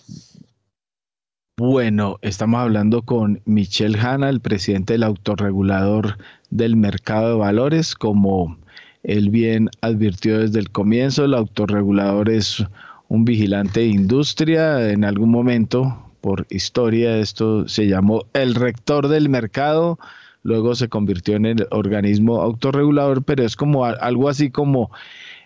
Bueno, estamos hablando con Michelle Hanna, el presidente del autorregulador del mercado de valores. Como él bien advirtió desde el comienzo, el autorregulador es un vigilante de industria. En algún momento, por historia, esto se llamó el rector del mercado. Luego se convirtió en el organismo autorregulador, pero es como algo así como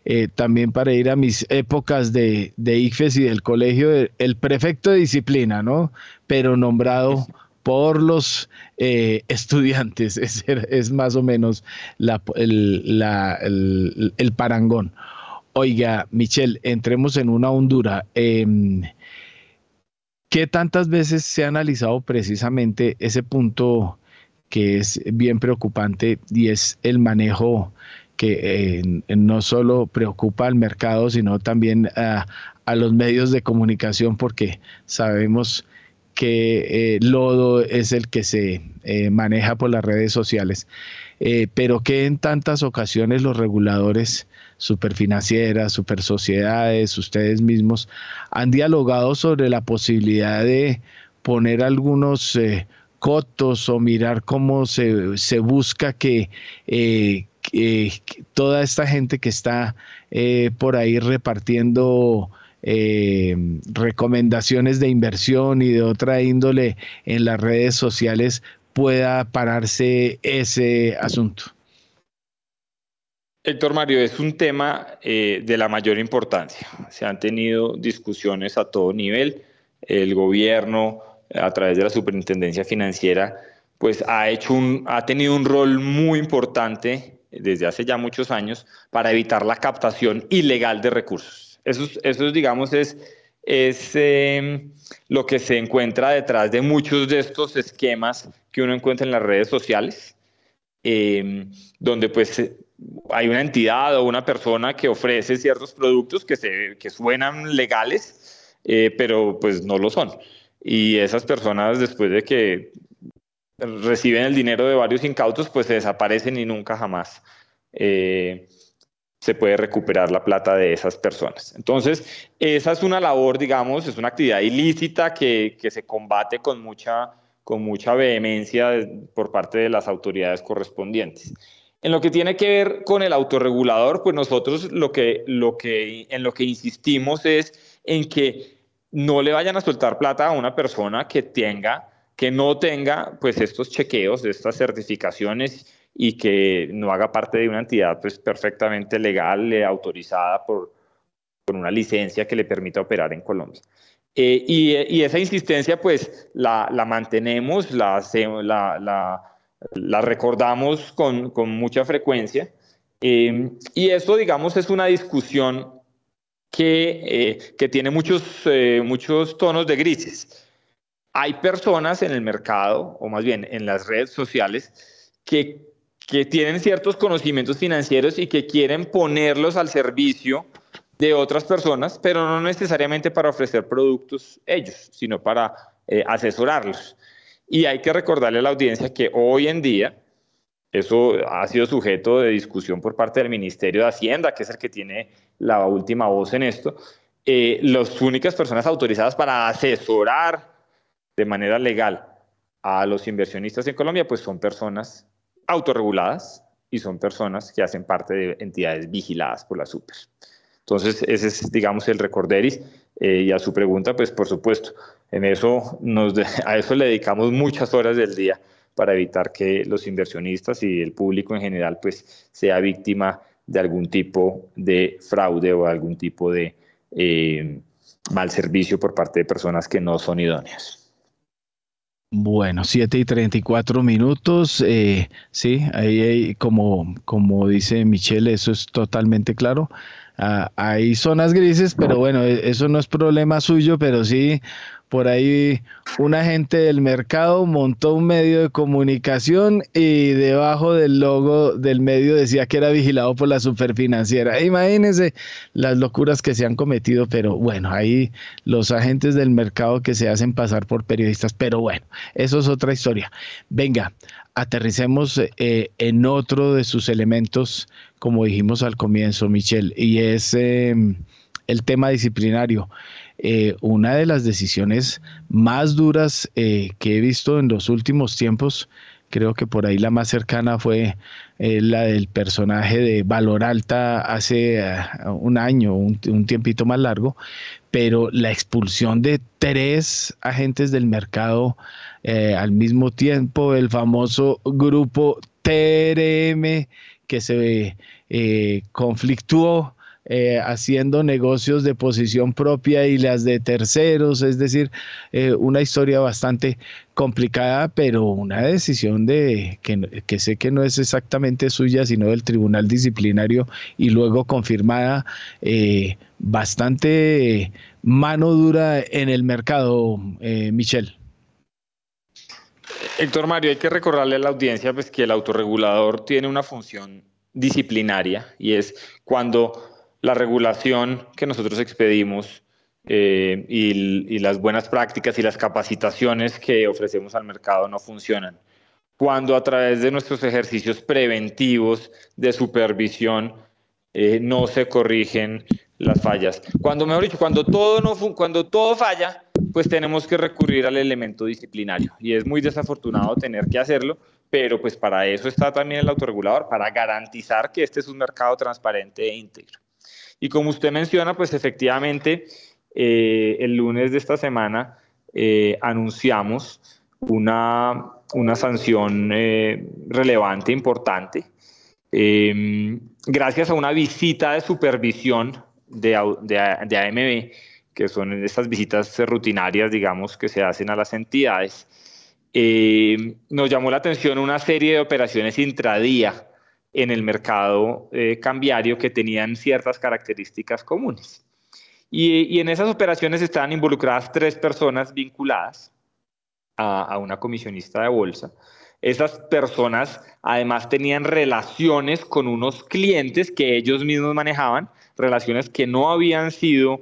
eh, también para ir a mis épocas de, de y del colegio, el prefecto de disciplina, ¿no? Pero nombrado por los eh, estudiantes, es, más o menos el, parangón. Oiga, Michelle, entremos en una hondura. Em, ¿Qué tantas veces se ha analizado precisamente ese punto que es bien preocupante y es el manejo que eh, no solo preocupa al mercado, sino también a, los medios de comunicación, porque sabemos que eh, Lodo es el que se eh, maneja por las redes sociales, pero que en tantas ocasiones los reguladores superfinancieras, supersociedades, ustedes mismos, han dialogado sobre la posibilidad de poner algunos cotos o mirar cómo se, se busca que toda esta gente que está eh, por ahí repartiendo eh, recomendaciones de inversión y de otra índole en las redes sociales pueda pararse ese asunto. Héctor Mario, es un tema eh, de la mayor importancia. Se han tenido discusiones a todo nivel. El gobierno, a través de la superintendencia financiera, pues ha, hecho un, ha tenido un rol muy importante desde hace ya muchos años para evitar la captación ilegal de recursos. Eso, eso digamos, es, es em, lo que se encuentra detrás de muchos de estos esquemas que uno encuentra en las redes sociales, em, donde pues hay una entidad o una persona que ofrece ciertos productos que, se, que suenan legales, eh, pero pues no lo son. Y esas personas, después de que reciben el dinero de varios incautos, pues se desaparecen y nunca jamás eh, se puede recuperar la plata de esas personas. Entonces, esa es una labor, digamos, es una actividad ilícita que, que se combate con mucha, con mucha vehemencia por parte de las autoridades correspondientes. En lo que tiene que ver con el autorregulador, pues nosotros lo que, lo que, en lo que insistimos es en que no le vayan a soltar plata a una persona que tenga que no tenga pues estos chequeos, estas certificaciones y que no haga parte de una entidad pues perfectamente legal, eh, autorizada por, por una licencia que le permita operar en Colombia. Eh, y, esa insistencia pues la, mantenemos, la, la, la, recordamos con, con, mucha frecuencia. Eh, y eso, digamos, es una discusión que, que tiene muchos, muchos tonos de grises hay personas en el mercado, o más bien en las redes sociales, que, que tienen ciertos conocimientos financieros y que quieren ponerlos al servicio de otras personas, pero no necesariamente para ofrecer productos ellos, sino para eh, asesorarlos. Y hay que recordarle a la audiencia que hoy en día, eso ha sido sujeto de discusión por parte del Ministerio de Hacienda, que es el que tiene la última voz en esto, eh, las únicas personas autorizadas para asesorar de manera legal a los inversionistas en Colombia, pues son personas autorreguladas y son personas que hacen parte de entidades vigiladas por la super. Entonces, ese es, digamos, el recorderis. Eh, y a su pregunta, pues por supuesto, en eso nos a eso le dedicamos muchas horas del día para evitar que los inversionistas y el público en general, pues sea víctima de algún tipo de fraude o algún tipo de eh, mal servicio por parte de personas que no son idóneas. Bueno, 7 y 34 minutos. Eh, sí, ahí, como, como dice Michelle, eso es totalmente claro. Hay zonas grises, pero bueno, e, eso no es problema suyo, pero sí por ahí un agente del mercado montó un medio de comunicación y debajo del logo del medio decía que era vigilado por la superfinanciera. Imagínense las locuras que se han cometido, pero bueno, ahí los agentes del mercado que se hacen pasar por periodistas, pero bueno, eso es otra historia. Venga, aterricemos eh, en otro de sus elementos, como dijimos al comienzo, Michelle, y es em, el tema disciplinario. Eh, una de las decisiones más duras eh, que he visto en los últimos tiempos, creo que por ahí la más cercana fue eh, la del personaje de Valor Alta hace un año, un, tiempito más largo, pero la expulsión de tres agentes del mercado al mismo tiempo, el famoso grupo TRM que se conflictuó eh, haciendo negocios de posición propia y las de terceros, es decir, eh, una historia bastante complicada, pero una decisión de que, que, sé que no es exactamente suya, sino del Tribunal Disciplinario y luego confirmada eh, bastante mano dura en el mercado, Michelle. Héctor Mario, hay que recordarle a la audiencia pues, que el autorregulador tiene una función disciplinaria y es cuando la regulación que nosotros expedimos eh, y, las buenas prácticas y las capacitaciones que ofrecemos al mercado no funcionan. Cuando a través de nuestros ejercicios preventivos de supervisión eh, no se corrigen las fallas. Cuando, mejor dicho, cuando todo, no cuando todo falla, pues tenemos que recurrir al elemento disciplinario. Y es muy desafortunado tener que hacerlo, pero pues para eso está también el autorregulador, para garantizar que este es un mercado transparente e íntegro. Y como usted menciona, pues efectivamente, eh, el lunes de esta semana eh, anunciamos una, una sanción eh, relevante, importante, em, gracias a una visita de supervisión de, de, AMB, que son estas visitas rutinarias, digamos, que se hacen a las entidades. Em, nos llamó la atención una serie de operaciones intradía en el mercado eh, cambiario que tenían ciertas características comunes. Y, en esas operaciones estaban involucradas tres personas vinculadas a, una comisionista de bolsa. Esas personas además tenían relaciones con unos clientes que ellos mismos manejaban, relaciones que no habían sido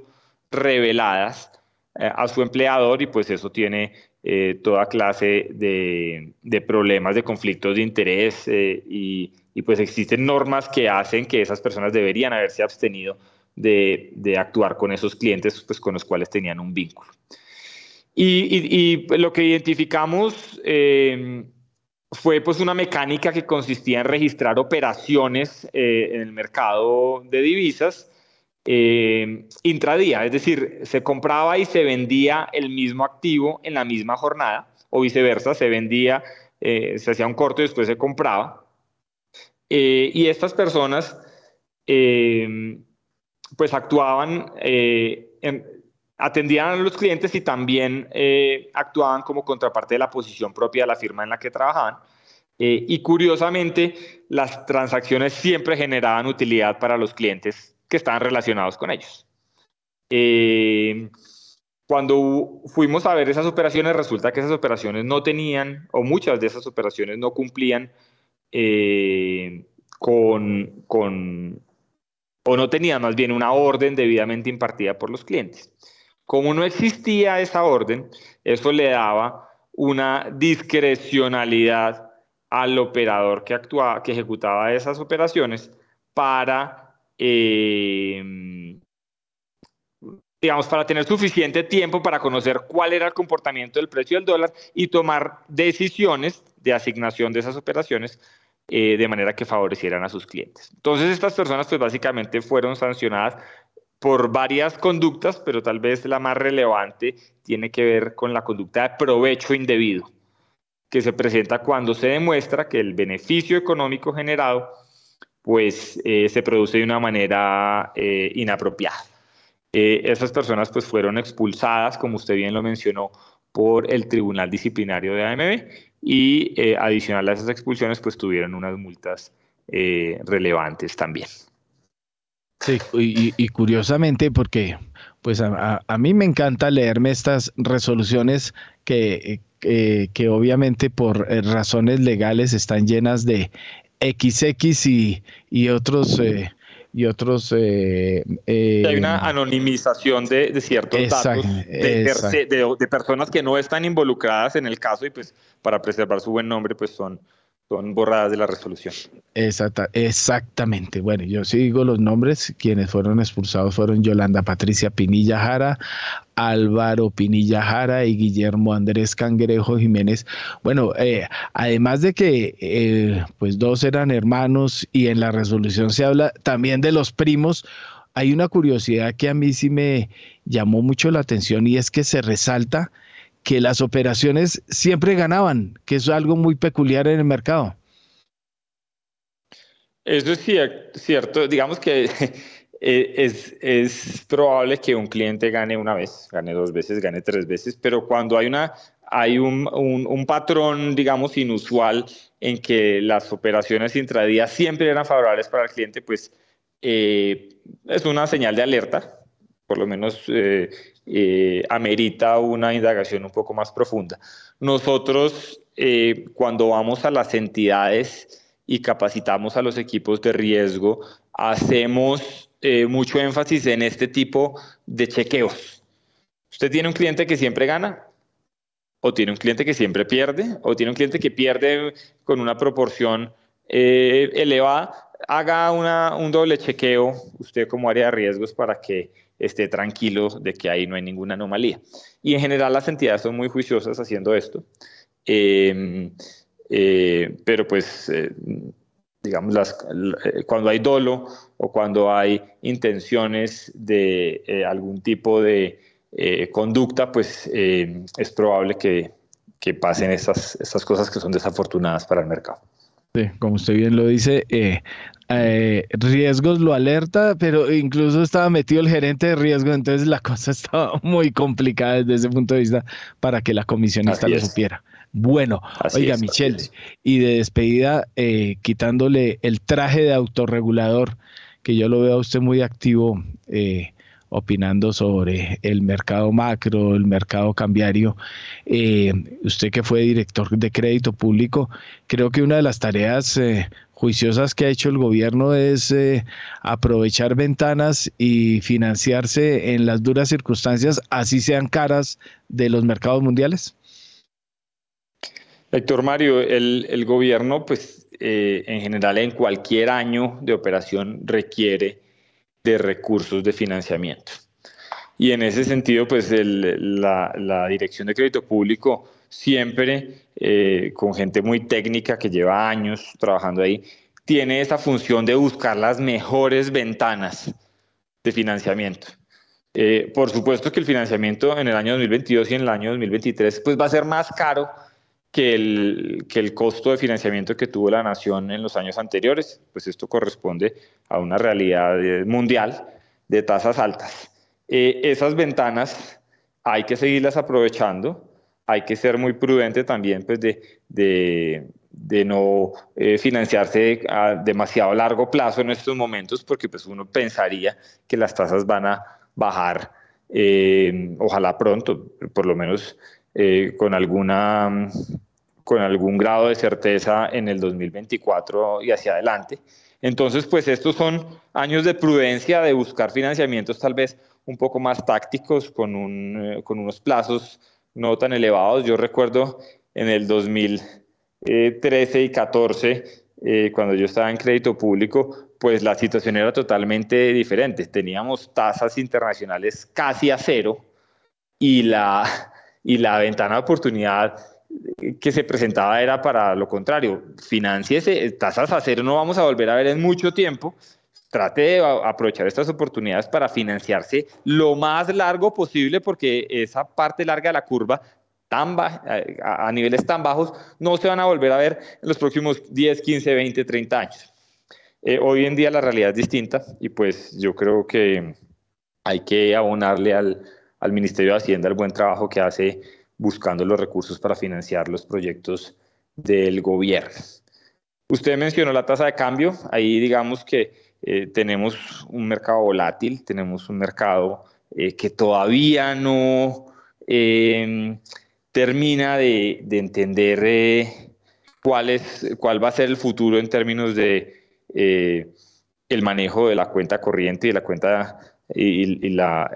reveladas eh, a su empleador y pues eso tiene eh, toda clase de, problemas, de conflictos de interés y, y pues existen normas que hacen que esas personas deberían haberse abstenido de, de actuar con esos clientes pues, con los cuales tenían un vínculo. Y, lo que identificamos eh, fue pues una mecánica que consistía en registrar operaciones eh, en el mercado de divisas eh, intradía, es decir, se compraba y se vendía el mismo activo en la misma jornada o viceversa, se vendía, se hacía un corto y después se compraba. Eh, y estas personas eh, pues actuaban, eh, atendían a los clientes y también actuaban como contraparte de la posición propia de la firma en la que trabajaban. y curiosamente, las transacciones siempre generaban utilidad para los clientes que estaban relacionados con ellos. cuando fuimos a ver esas operaciones, resulta que esas operaciones no tenían, o muchas de esas operaciones no cumplían eh, con, o no tenía más bien una orden debidamente impartida por los clientes. Como no existía esa orden, eso le daba una discrecionalidad al operador que actuaba, que ejecutaba esas operaciones para, eh, digamos, para tener suficiente tiempo para conocer cuál era el comportamiento del precio del dólar y tomar decisiones de asignación de esas operaciones eh, de manera que favorecieran a sus clientes. Entonces estas personas pues básicamente fueron sancionadas por varias conductas, pero tal vez la más relevante tiene que ver con la conducta de provecho indebido, que se presenta cuando se demuestra que el beneficio económico generado pues eh, se produce de una manera eh, inapropiada. esas personas pues fueron expulsadas, como usted bien lo mencionó, por el Tribunal Disciplinario de AMB y eh, adicional a esas expulsiones pues tuvieron unas multas eh, relevantes también. Sí, y, curiosamente, porque pues a, mí me encanta leerme estas resoluciones que, que obviamente por eh, razones legales están llenas de XX y, y otros... Eh, y otros... Eh, Hay una anonimización de, de ciertos datos de, de, personas que no están involucradas en el caso y pues para preservar su buen nombre pues son, son borradas de la resolución. Exacta, exactamente. Bueno, yo sigo los nombres. Quienes fueron expulsados fueron Yolanda Patricia Pinilla Jara, Álvaro Pinilla Jara y Guillermo Andrés Cangrejo Jiménez. Bueno, eh, además de que eh, pues dos eran hermanos y en la resolución se habla también de los primos, hay una curiosidad que a mí sí me llamó mucho la atención y es que se resalta que las operaciones siempre ganaban, que es algo muy peculiar en el mercado. Eso es cierto, digamos que eh, es, es, probable que un cliente gane una vez, gane dos veces, gane tres veces, pero cuando hay, una, hay un, un, patrón, digamos, inusual en que las operaciones intradía siempre eran favorables para el cliente, pues eh, es una señal de alerta, por lo menos eh, eh, amerita una indagación un poco más profunda. Nosotros, eh, cuando vamos a las entidades y capacitamos a los equipos de riesgo, hacemos eh, mucho énfasis en este tipo de chequeos. ¿Usted tiene un cliente que siempre gana? ¿O tiene un cliente que siempre pierde? ¿O tiene un cliente que pierde con una proporción elevada? Haga un doble chequeo usted como área de riesgos para que esté tranquilo de que ahí no hay ninguna anomalía. Y en general las entidades son muy juiciosas haciendo esto. Em, eh, pero pues, eh, digamos, las, eh, cuando hay dolo o cuando hay intenciones de algún tipo de conducta, pues es probable que, que pasen esas, esas cosas que son desafortunadas para el mercado. Sí, como usted bien lo dice, eh, eh, riesgos lo alerta, pero incluso estaba metido el gerente de riesgo, entonces la cosa estaba muy complicada desde ese punto de vista para que la comisionista lo supiera. Bueno, oiga, Michelle, y de despedida, eh, quitándole el traje de autorregulador, que yo lo veo a usted muy activo opinando sobre el mercado macro, el mercado cambiario. Eh, usted que fue director de crédito público, creo que una de las tareas eh, juiciosas que ha hecho el gobierno es eh, aprovechar ventanas y financiarse en las duras circunstancias, así sean caras, de los mercados mundiales. Héctor Mario, el, el gobierno, pues en general en cualquier año de operación requiere de recursos de financiamiento. Y en ese sentido, pues la, Dirección de Crédito Público siempre, eh, con gente muy técnica que lleva años trabajando ahí, tiene esa función de buscar las mejores ventanas de financiamiento. Eh, por supuesto que el financiamiento en el año 2022 y en el año 2023 pues va a ser más caro que el, que el costo de financiamiento que tuvo la nación en los años anteriores, pues esto corresponde a una realidad eh, mundial de tasas altas. Eh, esas ventanas hay que seguirlas aprovechando, hay que ser muy prudente también pues de, de, de no eh, financiarse a demasiado largo plazo en estos momentos, porque pues uno pensaría que las tasas van a bajar, ojalá pronto, por lo menos eh, con, alguna, con algún grado de certeza en el 2024 y hacia adelante. Entonces, pues estos son años de prudencia, de buscar financiamientos tal vez un poco más tácticos, con, un, eh, con unos plazos no tan elevados. Yo recuerdo en el 2013 y 14, eh, cuando yo estaba en crédito público, pues la situación era totalmente diferente. Teníamos tasas internacionales casi a cero y la, y la ventana de oportunidad que se presentaba era para lo contrario, financiese, tasas a cero no vamos a volver a ver en mucho tiempo, trate de aprovechar estas oportunidades para financiarse lo más largo posible porque esa parte larga de la curva tan a niveles tan bajos no se van a volver a ver en los próximos 10, 15, 20, 30 años. Eh, hoy en día la realidad es distinta y pues yo creo que hay que abonarle al, al Ministerio de Hacienda el buen trabajo que hace buscando los recursos para financiar los proyectos del gobierno. Usted mencionó la tasa de cambio, ahí digamos que eh, tenemos un mercado volátil, tenemos un mercado eh, que todavía no em, termina de, entender cuál, es, cuál va a ser el futuro en términos de el manejo de la cuenta corriente y la cuenta y, la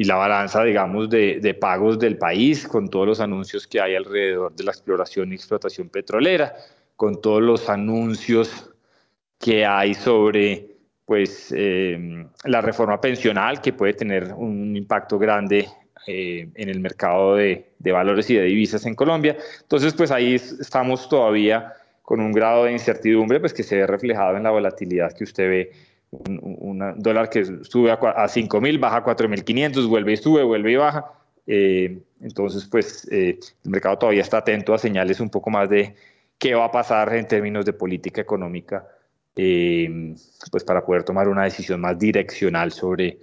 y la balanza, digamos, de, pagos del país, con todos los anuncios que hay alrededor de la exploración y explotación petrolera, con todos los anuncios que hay sobre pues, eh, la reforma pensional, que puede tener un impacto grande eh, en el mercado de, de, valores y de divisas en Colombia. Entonces, pues ahí estamos todavía con un grado de incertidumbre pues, que se ve reflejado en la volatilidad que usted ve un, dólar que sube a, a 5.000, baja a 4.500, vuelve y sube, vuelve y baja. Eh, entonces, pues eh, el mercado todavía está atento a señales un poco más de qué va a pasar en términos de política económica, eh, pues para poder tomar una decisión más direccional sobre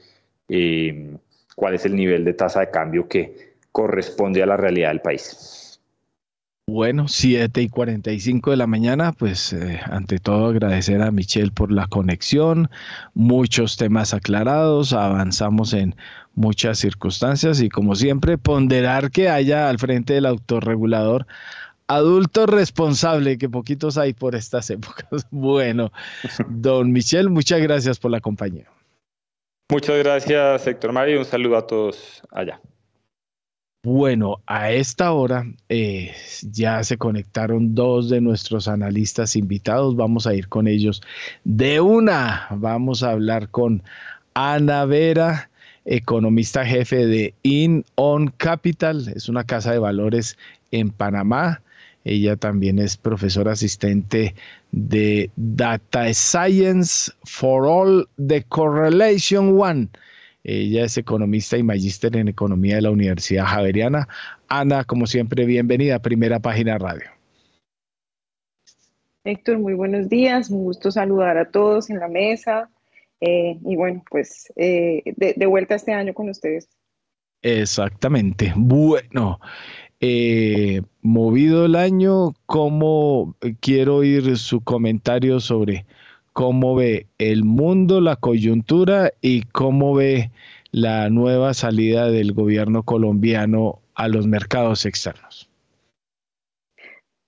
cuál es el nivel de tasa de cambio que corresponde a la realidad del país. Bueno, 7 y 45 de la mañana, pues eh, ante todo agradecer a Michelle por la conexión, muchos temas aclarados, avanzamos en muchas circunstancias y como siempre ponderar que haya al frente del autorregulador adulto responsable, que poquitos hay por estas épocas. Bueno, don Michel, muchas gracias por la compañía. Muchas gracias, Héctor Mario, un saludo a todos allá. Bueno, a esta hora eh, ya se conectaron dos de nuestros analistas invitados. Vamos a ir con ellos de una. Vamos a hablar con Ana Vera, economista jefe de In On Capital. Es una casa de valores en Panamá. Ella también es profesora asistente de Data Science for All the Correlation One ella es economista y magíster en economía de la Universidad Javeriana. Ana, como siempre, bienvenida a Primera Página Radio. Héctor, muy buenos días. Un gusto saludar a todos en la mesa. Eh, y bueno, pues eh, de, vuelta este año con ustedes. Exactamente. Bueno, eh, movido el año, ¿cómo quiero oír su comentario sobre cómo ve el mundo, la coyuntura y cómo ve la nueva salida del gobierno colombiano a los mercados externos.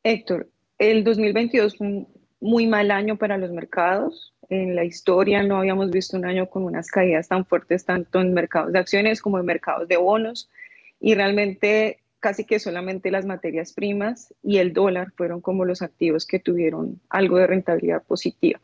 Héctor, el 2022 fue un muy mal año para los mercados. En la historia no habíamos visto un año con unas caídas tan fuertes tanto en mercados de acciones como en mercados de bonos y realmente casi que solamente las materias primas y el dólar fueron como los activos que tuvieron algo de rentabilidad positiva.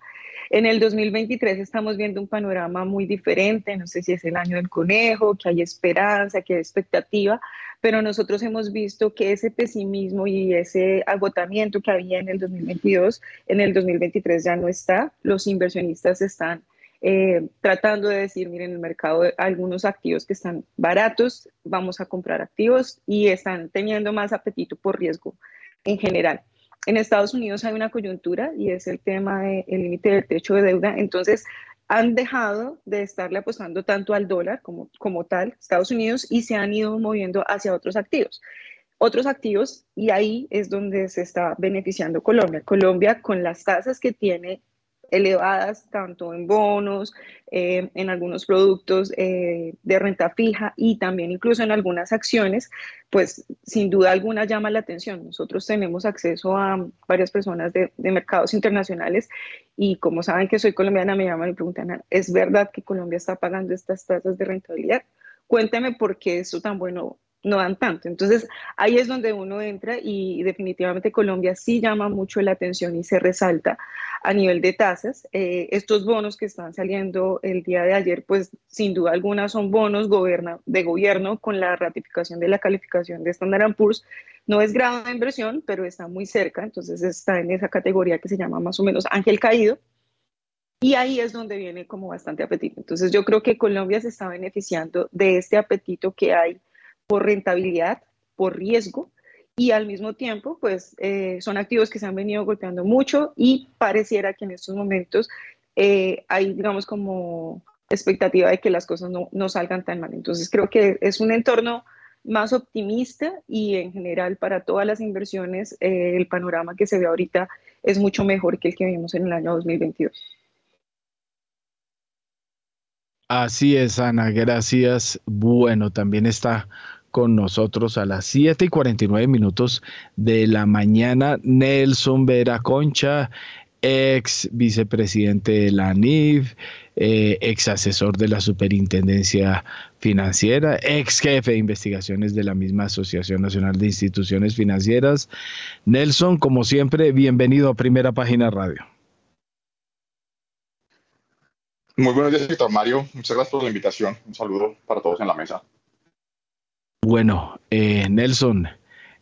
En el 2023 estamos viendo un panorama muy diferente, no sé si es el año del conejo, que hay esperanza, que hay expectativa, pero nosotros hemos visto que ese pesimismo y ese agotamiento que había en el 2022, en el 2023 ya no está. Los inversionistas están eh, tratando de decir, miren, el mercado, algunos activos que están baratos, vamos a comprar activos y están teniendo más apetito por riesgo en general. En Estados Unidos hay una coyuntura y es el tema del límite del techo de deuda. Entonces, han dejado de estarle apostando tanto al dólar como, como tal, Estados Unidos, y se han ido moviendo hacia otros activos. Otros activos, y ahí es donde se está beneficiando Colombia. Colombia, con las tasas que tiene elevadas tanto en bonos, eh, en algunos productos eh, de renta fija y también incluso en algunas acciones, pues sin duda alguna llama la atención. Nosotros tenemos acceso a varias personas de, de mercados internacionales y como saben que soy colombiana, me llaman y preguntan, ¿es verdad que Colombia está pagando estas tasas de rentabilidad? Cuéntame por qué eso tan bueno no dan tanto. Entonces, ahí es donde uno entra y definitivamente Colombia sí llama mucho la atención y se resalta a nivel de tasas. Eh, estos bonos que están saliendo el día de ayer, pues sin duda alguna son bonos de gobierno con la ratificación de la calificación de Standard Poor's. No es grado de inversión, pero está muy cerca, entonces está en esa categoría que se llama más o menos ángel caído. Y ahí es donde viene como bastante apetito. Entonces yo creo que Colombia se está beneficiando de este apetito que hay por rentabilidad, por riesgo y al mismo tiempo, pues eh, son activos que se han venido golpeando mucho y pareciera que en estos momentos eh, hay, digamos, como expectativa de que las cosas no, no, salgan tan mal. Entonces creo que es un entorno más optimista y en general para todas las inversiones eh, el panorama que se ve ahorita es mucho mejor que el que vimos en el año 2022. Así es, Ana, gracias. Bueno, también está con nosotros a las 7 y 49 minutos de la mañana Nelson Vera Concha, ex vicepresidente de la NIF, eh, ex asesor de la Superintendencia Financiera, ex jefe de investigaciones de la misma Asociación Nacional de Instituciones Financieras. Nelson, como siempre, bienvenido a Primera Página Radio. Muy buenos días, Víctor Mario. Muchas gracias por la invitación. Un saludo para todos en la mesa. Bueno, eh, Nelson,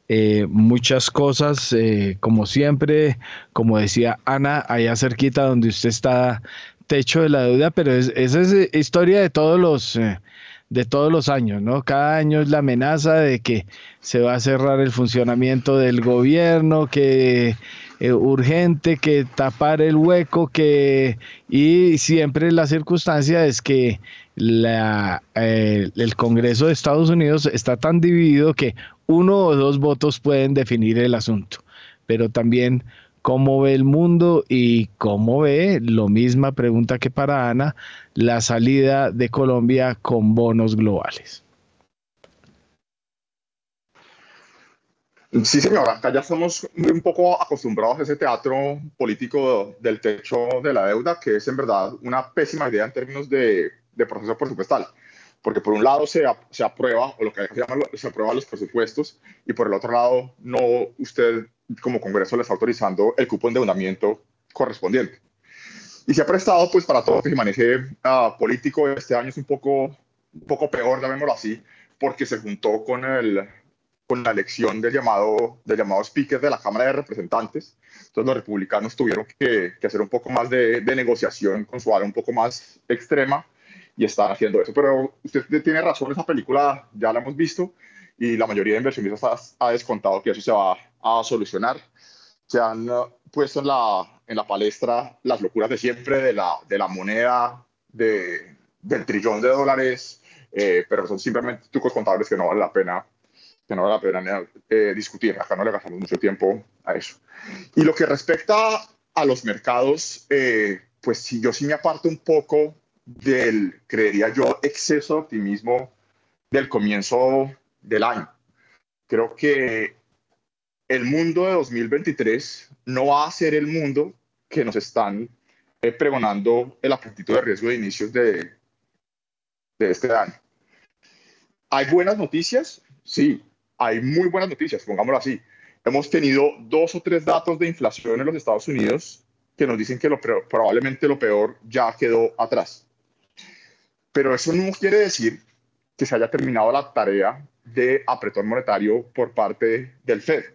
eh, muchas cosas, eh, como siempre, como decía Ana, allá cerquita donde usted está, techo de la deuda, pero es, esa es historia de todos los... de todos los años, ¿no? Cada año es la amenaza de que se va a cerrar el funcionamiento del gobierno, que eh, urgente, que tapar el hueco, que y siempre la circunstancia es que eh, el Congreso de Estados Unidos está tan dividido que uno o dos votos pueden definir el asunto, pero también cómo ve el mundo y cómo ve, lo misma pregunta que para Ana, la salida de Colombia con bonos globales. Sí, señora, acá ya estamos un poco acostumbrados a ese teatro político del techo de la deuda, que es en verdad una pésima idea en términos de, de proceso presupuestal. Porque por un lado se, se aprueba, o lo que se llama, se aprueba los presupuestos, y por el otro lado, no usted como Congreso le está autorizando el cupo de endeudamiento correspondiente. Y se ha prestado pues para todo que maneje uh, político este año es un poco, un poco peor, llamémoslo así, porque se juntó con el, con la elección del llamado, del llamado speaker de la Cámara de Representantes. Entonces los republicanos tuvieron que, hacer un poco más de, negociación con su área un poco más extrema y están haciendo eso. Pero usted tiene razón, esa película ya la hemos visto y la mayoría de inversionistas ha, descontado que eso se va a solucionar. Se han uh, puesto en la, en la palestra las locuras de siempre de la, de la moneda, de, del trillón de dólares, eh, pero son simplemente trucos contables que no vale la pena que no vale la pena eh, discutir. Acá no le gastamos mucho tiempo a eso. Y lo que respecta a los mercados, eh, pues si yo sí me aparto un poco del, creería yo, exceso de optimismo del comienzo del año. Creo que el mundo de 2023 no va a ser el mundo que nos están eh, pregonando el apetito de riesgo de inicios de, de este año. ¿Hay buenas noticias? Sí, hay muy buenas noticias, pongámoslo así. Hemos tenido dos o tres datos de inflación en los Estados Unidos que nos dicen que lo probablemente lo peor ya quedó atrás. Pero eso no quiere decir que se haya terminado la tarea de apretón monetario por parte del Fed.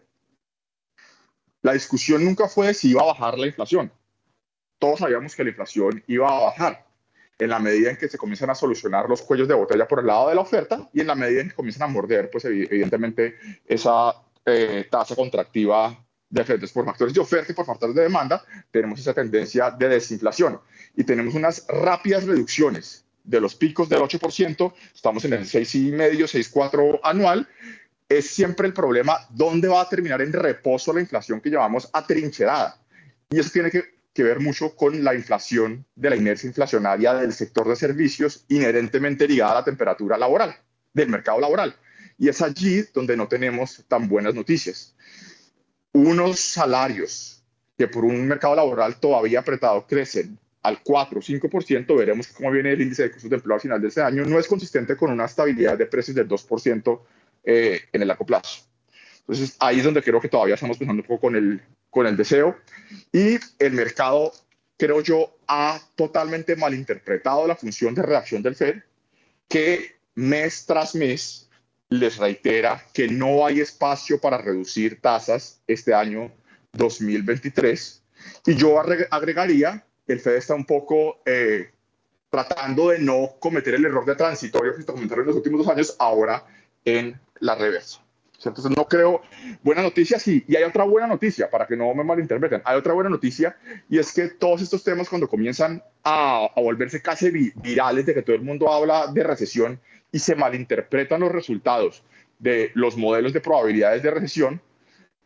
La discusión nunca fue si iba a bajar la inflación. Todos sabíamos que la inflación iba a bajar en la medida en que se comienzan a solucionar los cuellos de botella por el lado de la oferta y en la medida en que comienzan a morder, pues evidentemente esa eh, tasa contractiva de efectos por factores de oferta y por factores de demanda, tenemos esa tendencia de desinflación y tenemos unas rápidas reducciones de los picos del 8%, estamos en el 6,5, 6,4 anual, es siempre el problema dónde va a terminar en reposo la inflación que llevamos atrincherada. Y eso tiene que que ver mucho con la inflación de la inercia inflacionaria del sector de servicios inherentemente ligada a la temperatura laboral, del mercado laboral. Y es allí donde no tenemos tan buenas noticias. Unos salarios que por un mercado laboral todavía apretado crecen al 4 o 5%, veremos cómo viene el índice de costos de empleo al final de este año, no es consistente con una estabilidad de precios del 2% eh, en el largo plazo. Entonces, ahí es donde creo que todavía estamos pensando un poco con el, con el deseo. Y el mercado, creo yo, ha totalmente malinterpretado la función de reacción del Fed, que mes tras mes les reitera que no hay espacio para reducir tasas este año 2023. Y yo agregaría, el Fed está un poco eh, tratando de no cometer el error de transitorio que se cometido en los últimos dos años, ahora en la reversa. Entonces no creo, buena noticia sí, y hay otra buena noticia, para que no me malinterpreten, hay otra buena noticia, y es que todos estos temas cuando comienzan a, volverse casi virales, de que todo el mundo habla de recesión y se malinterpretan los resultados de los modelos de probabilidades de recesión,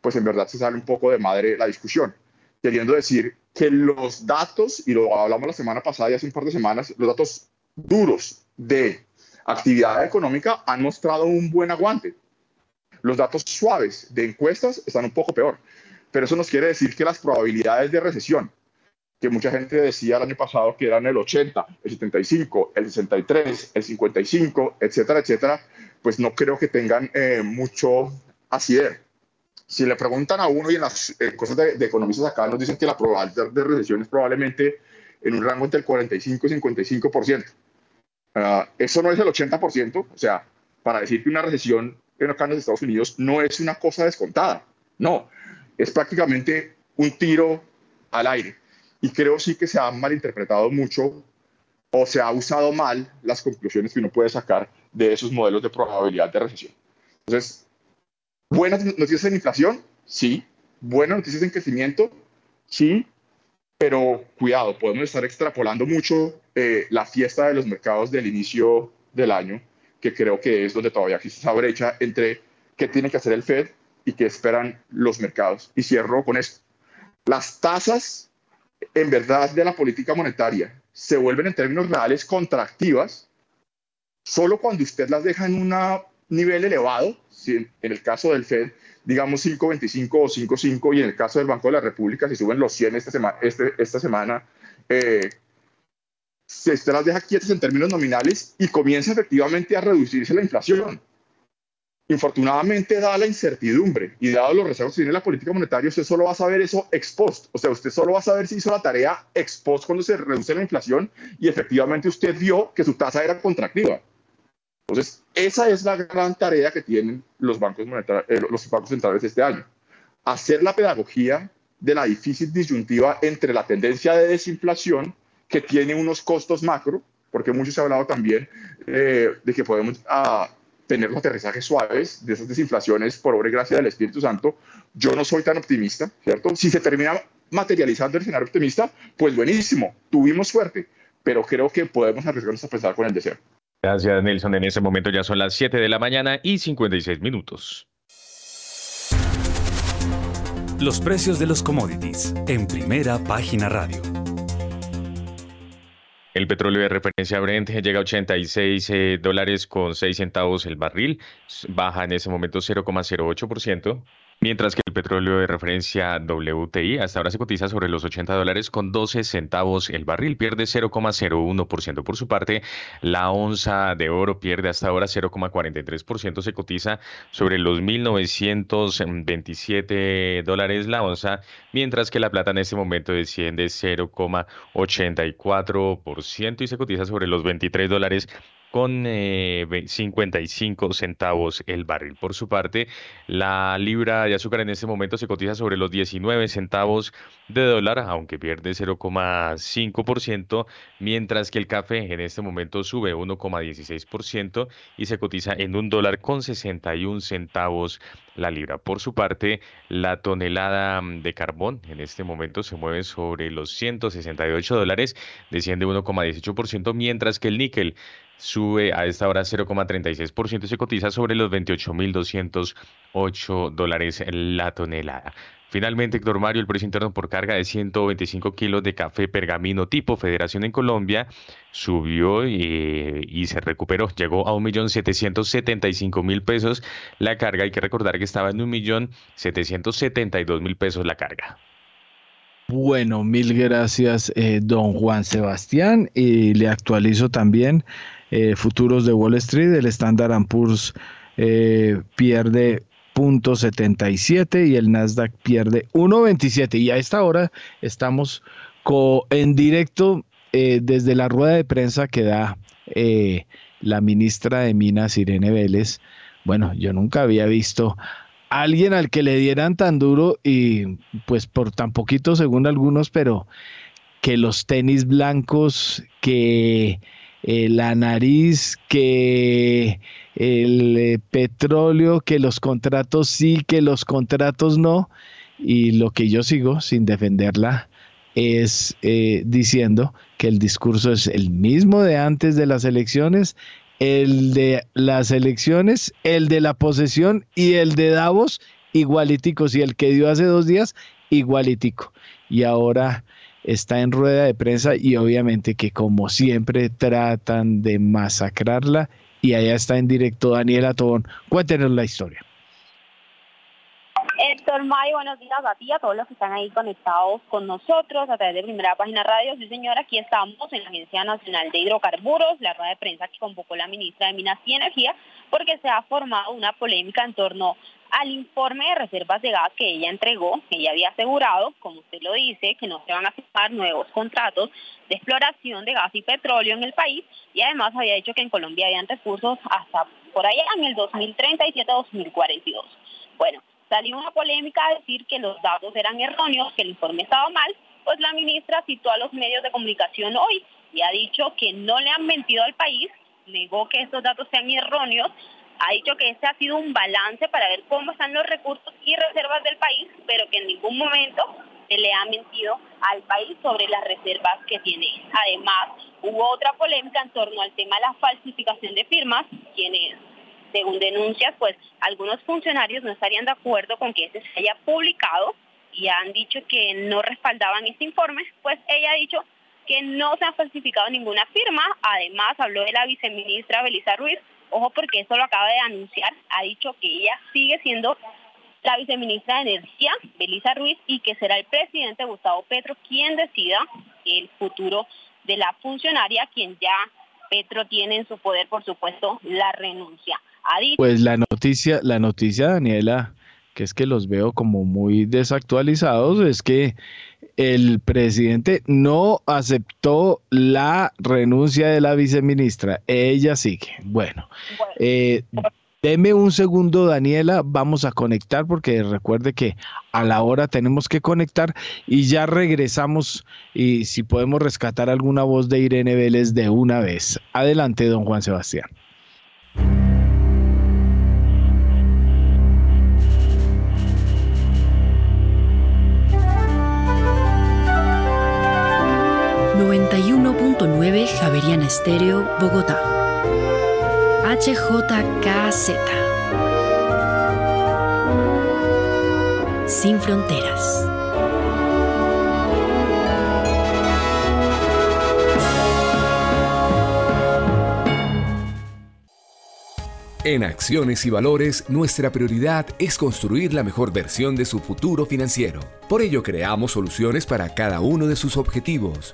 pues en verdad se sale un poco de madre la discusión, queriendo decir que los datos, y lo hablamos la semana pasada y hace un par de semanas, los datos duros de actividad económica han mostrado un buen aguante. Los datos suaves de encuestas están un poco peor, pero eso nos quiere decir que las probabilidades de recesión, que mucha gente decía el año pasado que eran el 80, el 75, el 63, el 55, etcétera, etcétera, pues no creo que tengan eh, mucho asidero. Si le preguntan a uno y en las eh, cosas de, economistas acá nos dicen que la probabilidad de recesión es probablemente en un rango entre el 45 y 55%. Uh, eso no es el 80%, o sea, para decir que una recesión en los Estados Unidos no es una cosa descontada, no, es prácticamente un tiro al aire. Y creo sí que se ha malinterpretado mucho o se ha usado mal las conclusiones que uno puede sacar de esos modelos de probabilidad de recesión. Entonces, buenas noticias en inflación, sí. Buenas noticias en crecimiento, sí. Pero cuidado, podemos estar extrapolando mucho eh, la fiesta de los mercados del inicio del año, que creo que es donde todavía existe esa brecha entre qué tiene que hacer el Fed y qué esperan los mercados. Y cierro con esto. Las tasas, en verdad, de la política monetaria se vuelven en términos reales contractivas solo cuando usted las deja en un nivel elevado, si en el caso del Fed, digamos 5.25 o 5.5, y en el caso del Banco de la República, si suben los 100 esta, semana, este, esta semana, eh, si usted las deja quietas en términos nominales y comienza efectivamente a reducirse la inflación. Infortunadamente, dada la incertidumbre y dado los reservos que tiene la política monetaria, usted solo va a saber eso ex post. O sea, usted solo va a saber si hizo la tarea ex post cuando se reduce la inflación y efectivamente usted vio que su tasa era contractiva. Entonces, esa es la gran tarea que tienen los bancos, eh, los centrales este año. Hacer la pedagogía de la difícil disyuntiva entre la tendencia de desinflación, que tiene unos costos macro, porque mucho se ha hablado también eh, de que podemos ah, tener los aterrizajes suaves de esas desinflaciones por obra y gracia del Espíritu Santo. Yo no soy tan optimista, ¿cierto? Si se termina materializando el escenario optimista, pues buenísimo, tuvimos suerte, pero creo que podemos arriesgarnos a pensar con el deseo. Gracias, Nelson. En ese momento ya son las 7 de la mañana y 56 minutos. Los precios de los commodities en primera página radio. El petróleo de referencia Brent llega a 86 eh, dólares con 6 centavos el barril, baja en ese momento 0,08%. Mientras que el petróleo de referencia WTI hasta ahora se cotiza sobre los 80 dólares con 12 centavos el barril, pierde 0,01%. Por su parte, la onza de oro pierde hasta ahora 0,43%, se cotiza sobre los 1.927 dólares la onza, mientras que la plata en este momento desciende 0,84% y se cotiza sobre los 23 dólares con 55 eh, centavos el barril. Por su parte, la libra de azúcar en este momento se cotiza sobre los 19 centavos de dólar, aunque pierde 0,5%, mientras que el café en este momento sube 1,16% y se cotiza en un dólar con 61 centavos la libra. Por su parte, la tonelada mm, de carbón en este momento se mueve sobre los 168 dólares, desciende 1,18%, mientras que el níquel sube a esta hora 0,36% y se cotiza sobre los 28.208 dólares la tonelada. Finalmente, Héctor Mario, el precio interno por carga de 125 kilos de café pergamino tipo Federación en Colombia subió y, y se recuperó. Llegó a 1.775.000 pesos la carga. Hay que recordar que estaba en 1.772.000 pesos la carga. Bueno, mil gracias, eh, don Juan Sebastián. Y le actualizo también eh, futuros de Wall Street. El Standard Poor's eh, pierde 0.77 y el Nasdaq pierde 1.27. Y a esta hora estamos en directo desde la rueda de prensa que da la ministra de Minas, Irene Vélez. Bueno, yo nunca había visto alguien al que le dieran tan duro y pues por tan poquito según algunos, pero que los tenis blancos, que eh, la nariz, que el eh, petróleo, que los contratos sí, que los contratos no. Y lo que yo sigo sin defenderla es eh, diciendo que el discurso es el mismo de antes de las elecciones, el de las elecciones, el de la posesión y el de Davos igualiticos y el que dio hace dos días igualitico. Y ahora está en rueda de prensa y obviamente que como siempre tratan de masacrarla y allá está en directo Daniela Tobón. Cuéntenos la historia. Héctor May, buenos días a ti, a todos los que están ahí conectados con nosotros a través de Primera Página Radio. Sí, señora, aquí estamos en la Agencia Nacional de Hidrocarburos, la rueda de prensa que convocó la ministra de Minas y Energía, porque se ha formado una polémica en torno al informe de reservas de gas que ella entregó, ella había asegurado, como usted lo dice, que no se van a firmar nuevos contratos de exploración de gas y petróleo en el país y además había dicho que en Colombia habían recursos hasta por allá en el 2037-2042. Bueno, salió una polémica a decir que los datos eran erróneos, que el informe estaba mal, pues la ministra citó a los medios de comunicación hoy y ha dicho que no le han mentido al país, negó que estos datos sean erróneos, ha dicho que este ha sido un balance para ver cómo están los recursos y reservas del país, pero que en ningún momento se le ha mentido al país sobre las reservas que tiene. Además, hubo otra polémica en torno al tema de la falsificación de firmas, quienes, según denuncias, pues algunos funcionarios no estarían de acuerdo con que este se haya publicado y han dicho que no respaldaban este informe, pues ella ha dicho que no se ha falsificado ninguna firma. Además, habló de la viceministra Belisa Ruiz, Ojo porque eso lo acaba de anunciar, ha dicho que ella sigue siendo la viceministra de Energía, Belisa Ruiz, y que será el presidente Gustavo Petro quien decida el futuro de la funcionaria, quien ya Petro tiene en su poder, por supuesto, la renuncia. Pues la noticia, la noticia, Daniela, que es que los veo como muy desactualizados, es que el presidente no aceptó la renuncia de la viceministra. Ella sigue. Bueno, eh, deme un segundo, Daniela. Vamos a conectar porque recuerde que a la hora tenemos que conectar y ya regresamos y si podemos rescatar alguna voz de Irene Vélez de una vez. Adelante, don Juan Sebastián. 91.9 Javeriana Estéreo, Bogotá. HJKZ. Sin fronteras. En Acciones y Valores, nuestra prioridad es construir la mejor versión de su futuro financiero. Por ello, creamos soluciones para cada uno de sus objetivos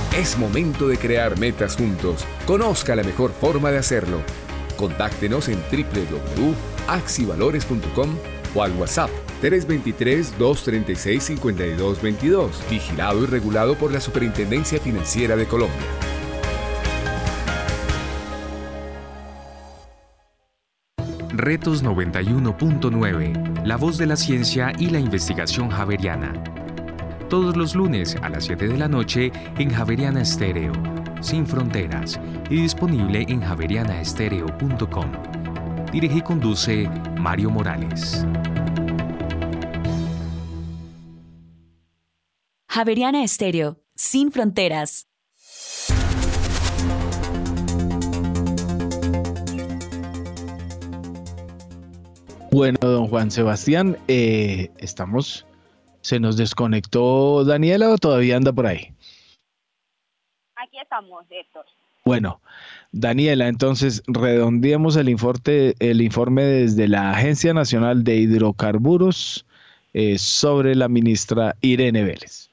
Es momento de crear metas juntos. Conozca la mejor forma de hacerlo. Contáctenos en www.axivalores.com o al WhatsApp 323-236-5222, vigilado y regulado por la Superintendencia Financiera de Colombia. Retos 91.9, la voz de la ciencia y la investigación javeriana todos los lunes a las 7 de la noche en Javeriana Estéreo, sin fronteras, y disponible en javerianaestereo.com. Dirige y conduce Mario Morales. Javeriana Estéreo, sin fronteras. Bueno, don Juan Sebastián, eh, estamos ¿Se nos desconectó Daniela o todavía anda por ahí? Aquí estamos, Héctor. Bueno, Daniela, entonces redondeemos el informe, el informe desde la Agencia Nacional de Hidrocarburos eh, sobre la ministra Irene Vélez.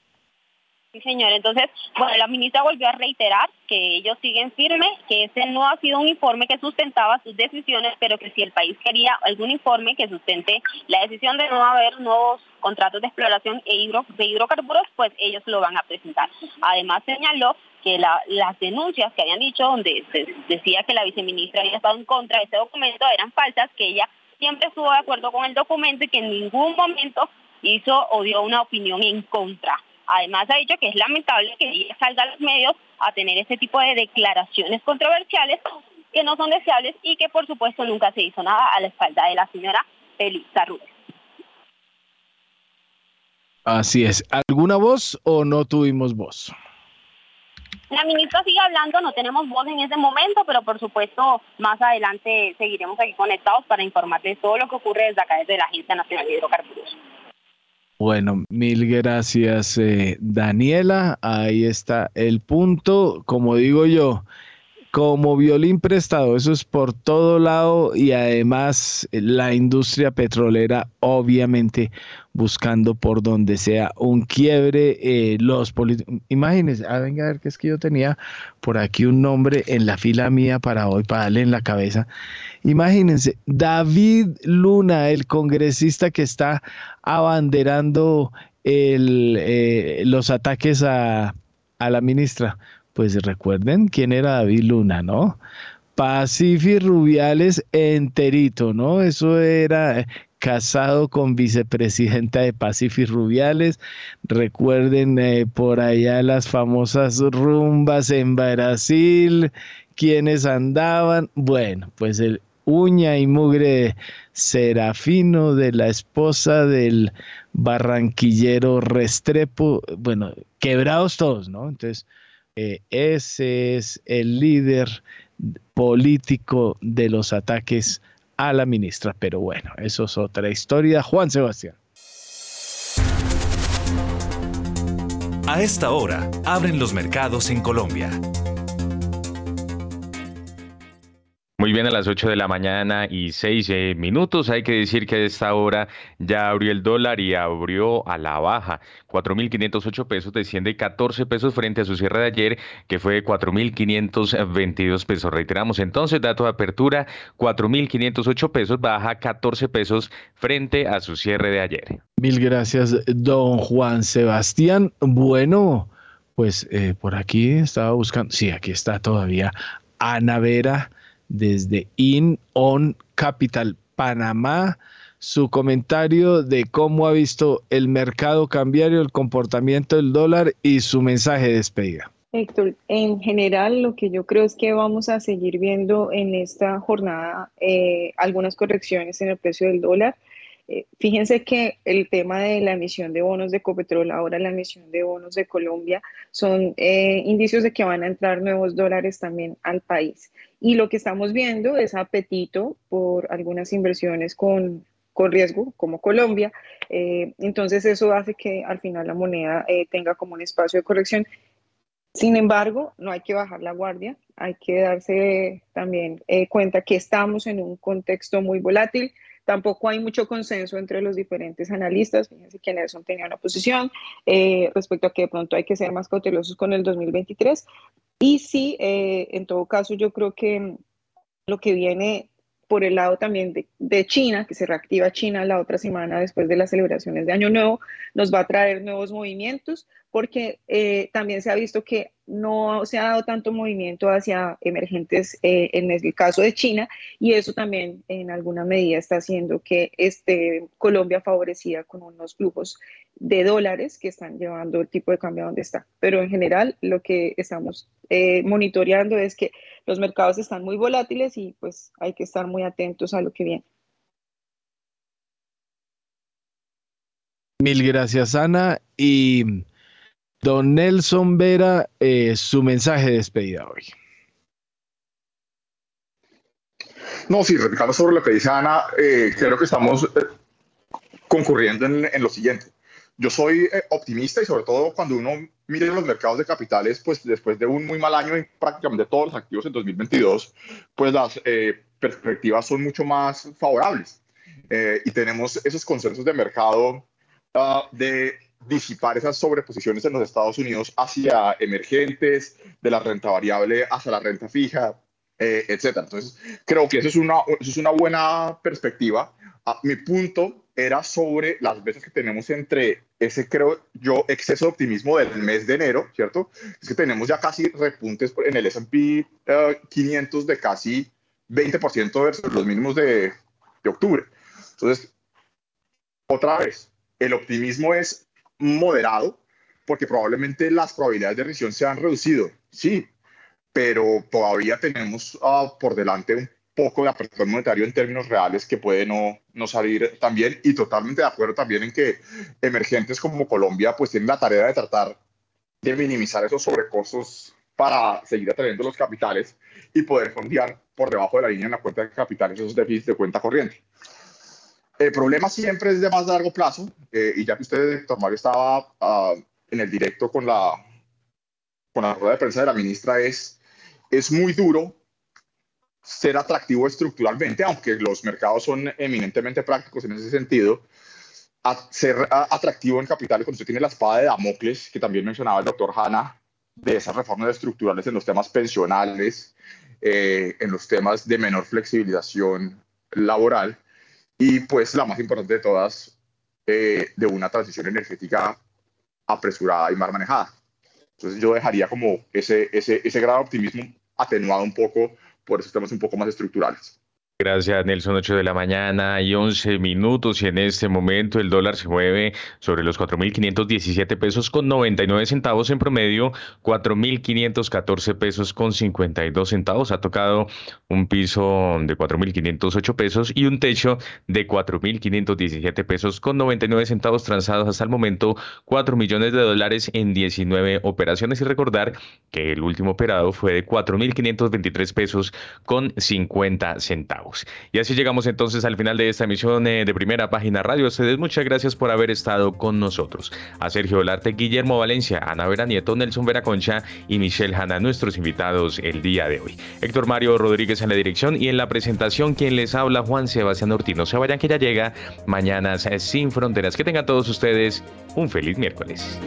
Sí, señor. Entonces, bueno, la ministra volvió a reiterar que ellos siguen firmes, que ese no ha sido un informe que sustentaba sus decisiones, pero que si el país quería algún informe que sustente la decisión de no haber nuevos contratos de exploración e hidro, de hidrocarburos, pues ellos lo van a presentar. Además, señaló que las denuncias que habían dicho, donde se decía que la viceministra había estado en contra de ese documento, eran falsas, que ella siempre estuvo de acuerdo con el documento y que en ningún momento hizo o dio una opinión en contra Además ha dicho que es lamentable que ella salga a los medios a tener este tipo de declaraciones controversiales que no son deseables y que por supuesto nunca se hizo nada a la espalda de la señora Elisa Ruiz. Así es. ¿Alguna voz o no tuvimos voz? La ministra sigue hablando, no tenemos voz en ese momento, pero por supuesto más adelante seguiremos aquí conectados para informarles todo lo que ocurre desde acá, desde la Agencia Nacional de Hidrocarburos. Bueno, mil gracias eh, Daniela. Ahí está el punto. Como digo yo, como violín prestado, eso es por todo lado y además la industria petrolera obviamente buscando por donde sea un quiebre. Eh, los imagínense, ah, venga a ver que es que yo tenía por aquí un nombre en la fila mía para hoy, para darle en la cabeza. Imagínense, David Luna, el congresista que está abanderando el, eh, los ataques a, a la ministra. Pues recuerden quién era David Luna, ¿no? Pacifi Rubiales enterito, ¿no? Eso era casado con vicepresidenta de Pacifi Rubiales. Recuerden eh, por allá las famosas rumbas en Brasil, quienes andaban. Bueno, pues el uña y mugre Serafino de la esposa del barranquillero Restrepo, bueno, quebrados todos, ¿no? Entonces, eh, ese es el líder político de los ataques a la ministra. Pero bueno, eso es otra historia. Juan Sebastián. A esta hora, abren los mercados en Colombia. Muy bien, a las 8 de la mañana y 6 eh, minutos. Hay que decir que a esta hora ya abrió el dólar y abrió a la baja. 4.508 pesos, desciende 14 pesos frente a su cierre de ayer, que fue 4.522 pesos. Reiteramos entonces, dato de apertura, 4.508 pesos, baja 14 pesos frente a su cierre de ayer. Mil gracias, don Juan Sebastián. Bueno, pues eh, por aquí estaba buscando, sí, aquí está todavía Ana Vera desde In On Capital Panamá su comentario de cómo ha visto el mercado cambiario, el comportamiento del dólar y su mensaje de despedida. Héctor, en general lo que yo creo es que vamos a seguir viendo en esta jornada eh, algunas correcciones en el precio del dólar. Eh, fíjense que el tema de la emisión de bonos de Ecopetrol, ahora la emisión de bonos de Colombia, son eh, indicios de que van a entrar nuevos dólares también al país. Y lo que estamos viendo es apetito por algunas inversiones con, con riesgo, como Colombia. Eh, entonces eso hace que al final la moneda eh, tenga como un espacio de corrección. Sin embargo, no hay que bajar la guardia, hay que darse también eh, cuenta que estamos en un contexto muy volátil. Tampoco hay mucho consenso entre los diferentes analistas. Fíjense que Nelson tenía una posición respecto a que de pronto hay que ser más cautelosos con el 2023, y sí, eh, en todo caso, yo creo que lo que viene por el lado también de, China, que se reactiva China la otra semana después de las celebraciones de Año Nuevo, nos va a traer nuevos movimientos, porque eh, también se ha visto que no se ha dado tanto movimiento hacia emergentes eh, en el caso de China, y eso también en alguna medida está haciendo que este, Colombia favorecida con unos flujos de dólares que están llevando el tipo de cambio a donde está. Pero en general lo que estamos eh, monitoreando es que los mercados están muy volátiles y pues hay que estar muy atentos a lo que viene. Mil gracias, Ana. Y don Nelson Vera, eh, su mensaje de despedida hoy. No, sí, replicando sobre lo que dice Ana, eh, creo que estamos concurriendo en lo siguiente yo soy eh, optimista y sobre todo cuando uno mira los mercados de capitales, pues después de un muy mal año en prácticamente todos los activos en 2022, pues las eh, perspectivas son mucho más favorables. Eh, y tenemos esos consensos de mercado ah, de disipar esas sobreposiciones en los Estados Unidos hacia emergentes, de la renta variable hacia la renta fija, etcétera. Entonces, creo que eso es una, eso es una buena perspectiva. Ah, mi punto era sobre las veces que tenemos entre ese, creo yo, exceso de optimismo del mes de enero, ¿cierto? Es que tenemos ya casi repuntes en el S&P 500 eh, de casi 20% versus los mínimos de, de octubre. Entonces, otra vez, el optimismo es moderado, porque probablemente las probabilidades de recesión se han reducido, sí, pero todavía tenemos uh, por delante un poco de apertura monetario en términos reales que puede no, no salir tan bien y totalmente de acuerdo también en que emergentes como Colombia pues tienen la tarea de tratar de minimizar esos sobrecostos para seguir atrayendo los capitales y poder fondear por debajo de la línea en la cuenta de capitales esos déficits de cuenta corriente. El problema siempre es de más largo plazo, eh, y ya que usted, doctor Mario, estaba uh, en el directo con la, con la rueda de prensa de la ministra, es, es muy duro ser atractivo estructuralmente, aunque los mercados son eminentemente prácticos en ese sentido, a ser atractivo en capitales cuando usted tiene la espada de Damocles, que también mencionaba el doctor Hanna, de esas reformas estructurales en los temas pensionales, eh, en los temas de menor flexibilización laboral y pues la más importante de todas, eh, de una transición energética apresurada y mal manejada. Entonces yo dejaría como ese, ese, ese grado de optimismo atenuado un poco por esos temas un poco más estructurales. Gracias, Nelson. 8 de la mañana y 11 minutos. Y en este momento el dólar se mueve sobre los 4.517 pesos con 99 centavos en promedio, 4.514 pesos con 52 centavos. Ha tocado un piso de 4.508 pesos y un techo de 4.517 pesos con 99 centavos transados hasta el momento, 4 millones de dólares en 19 operaciones. Y recordar que el último operado fue de 4.523 pesos con 50 centavos. Y así llegamos entonces al final de esta emisión eh, de Primera Página Radio. ustedes muchas gracias por haber estado con nosotros. A Sergio Olarte, Guillermo Valencia, Ana Vera Nieto, Nelson Vera Concha y Michelle Hanna, nuestros invitados el día de hoy. Héctor Mario Rodríguez en la dirección y en la presentación quien les habla Juan Sebastián Ortiz. No se vayan que ya llega Mañanas Sin Fronteras. Que tengan todos ustedes un feliz miércoles.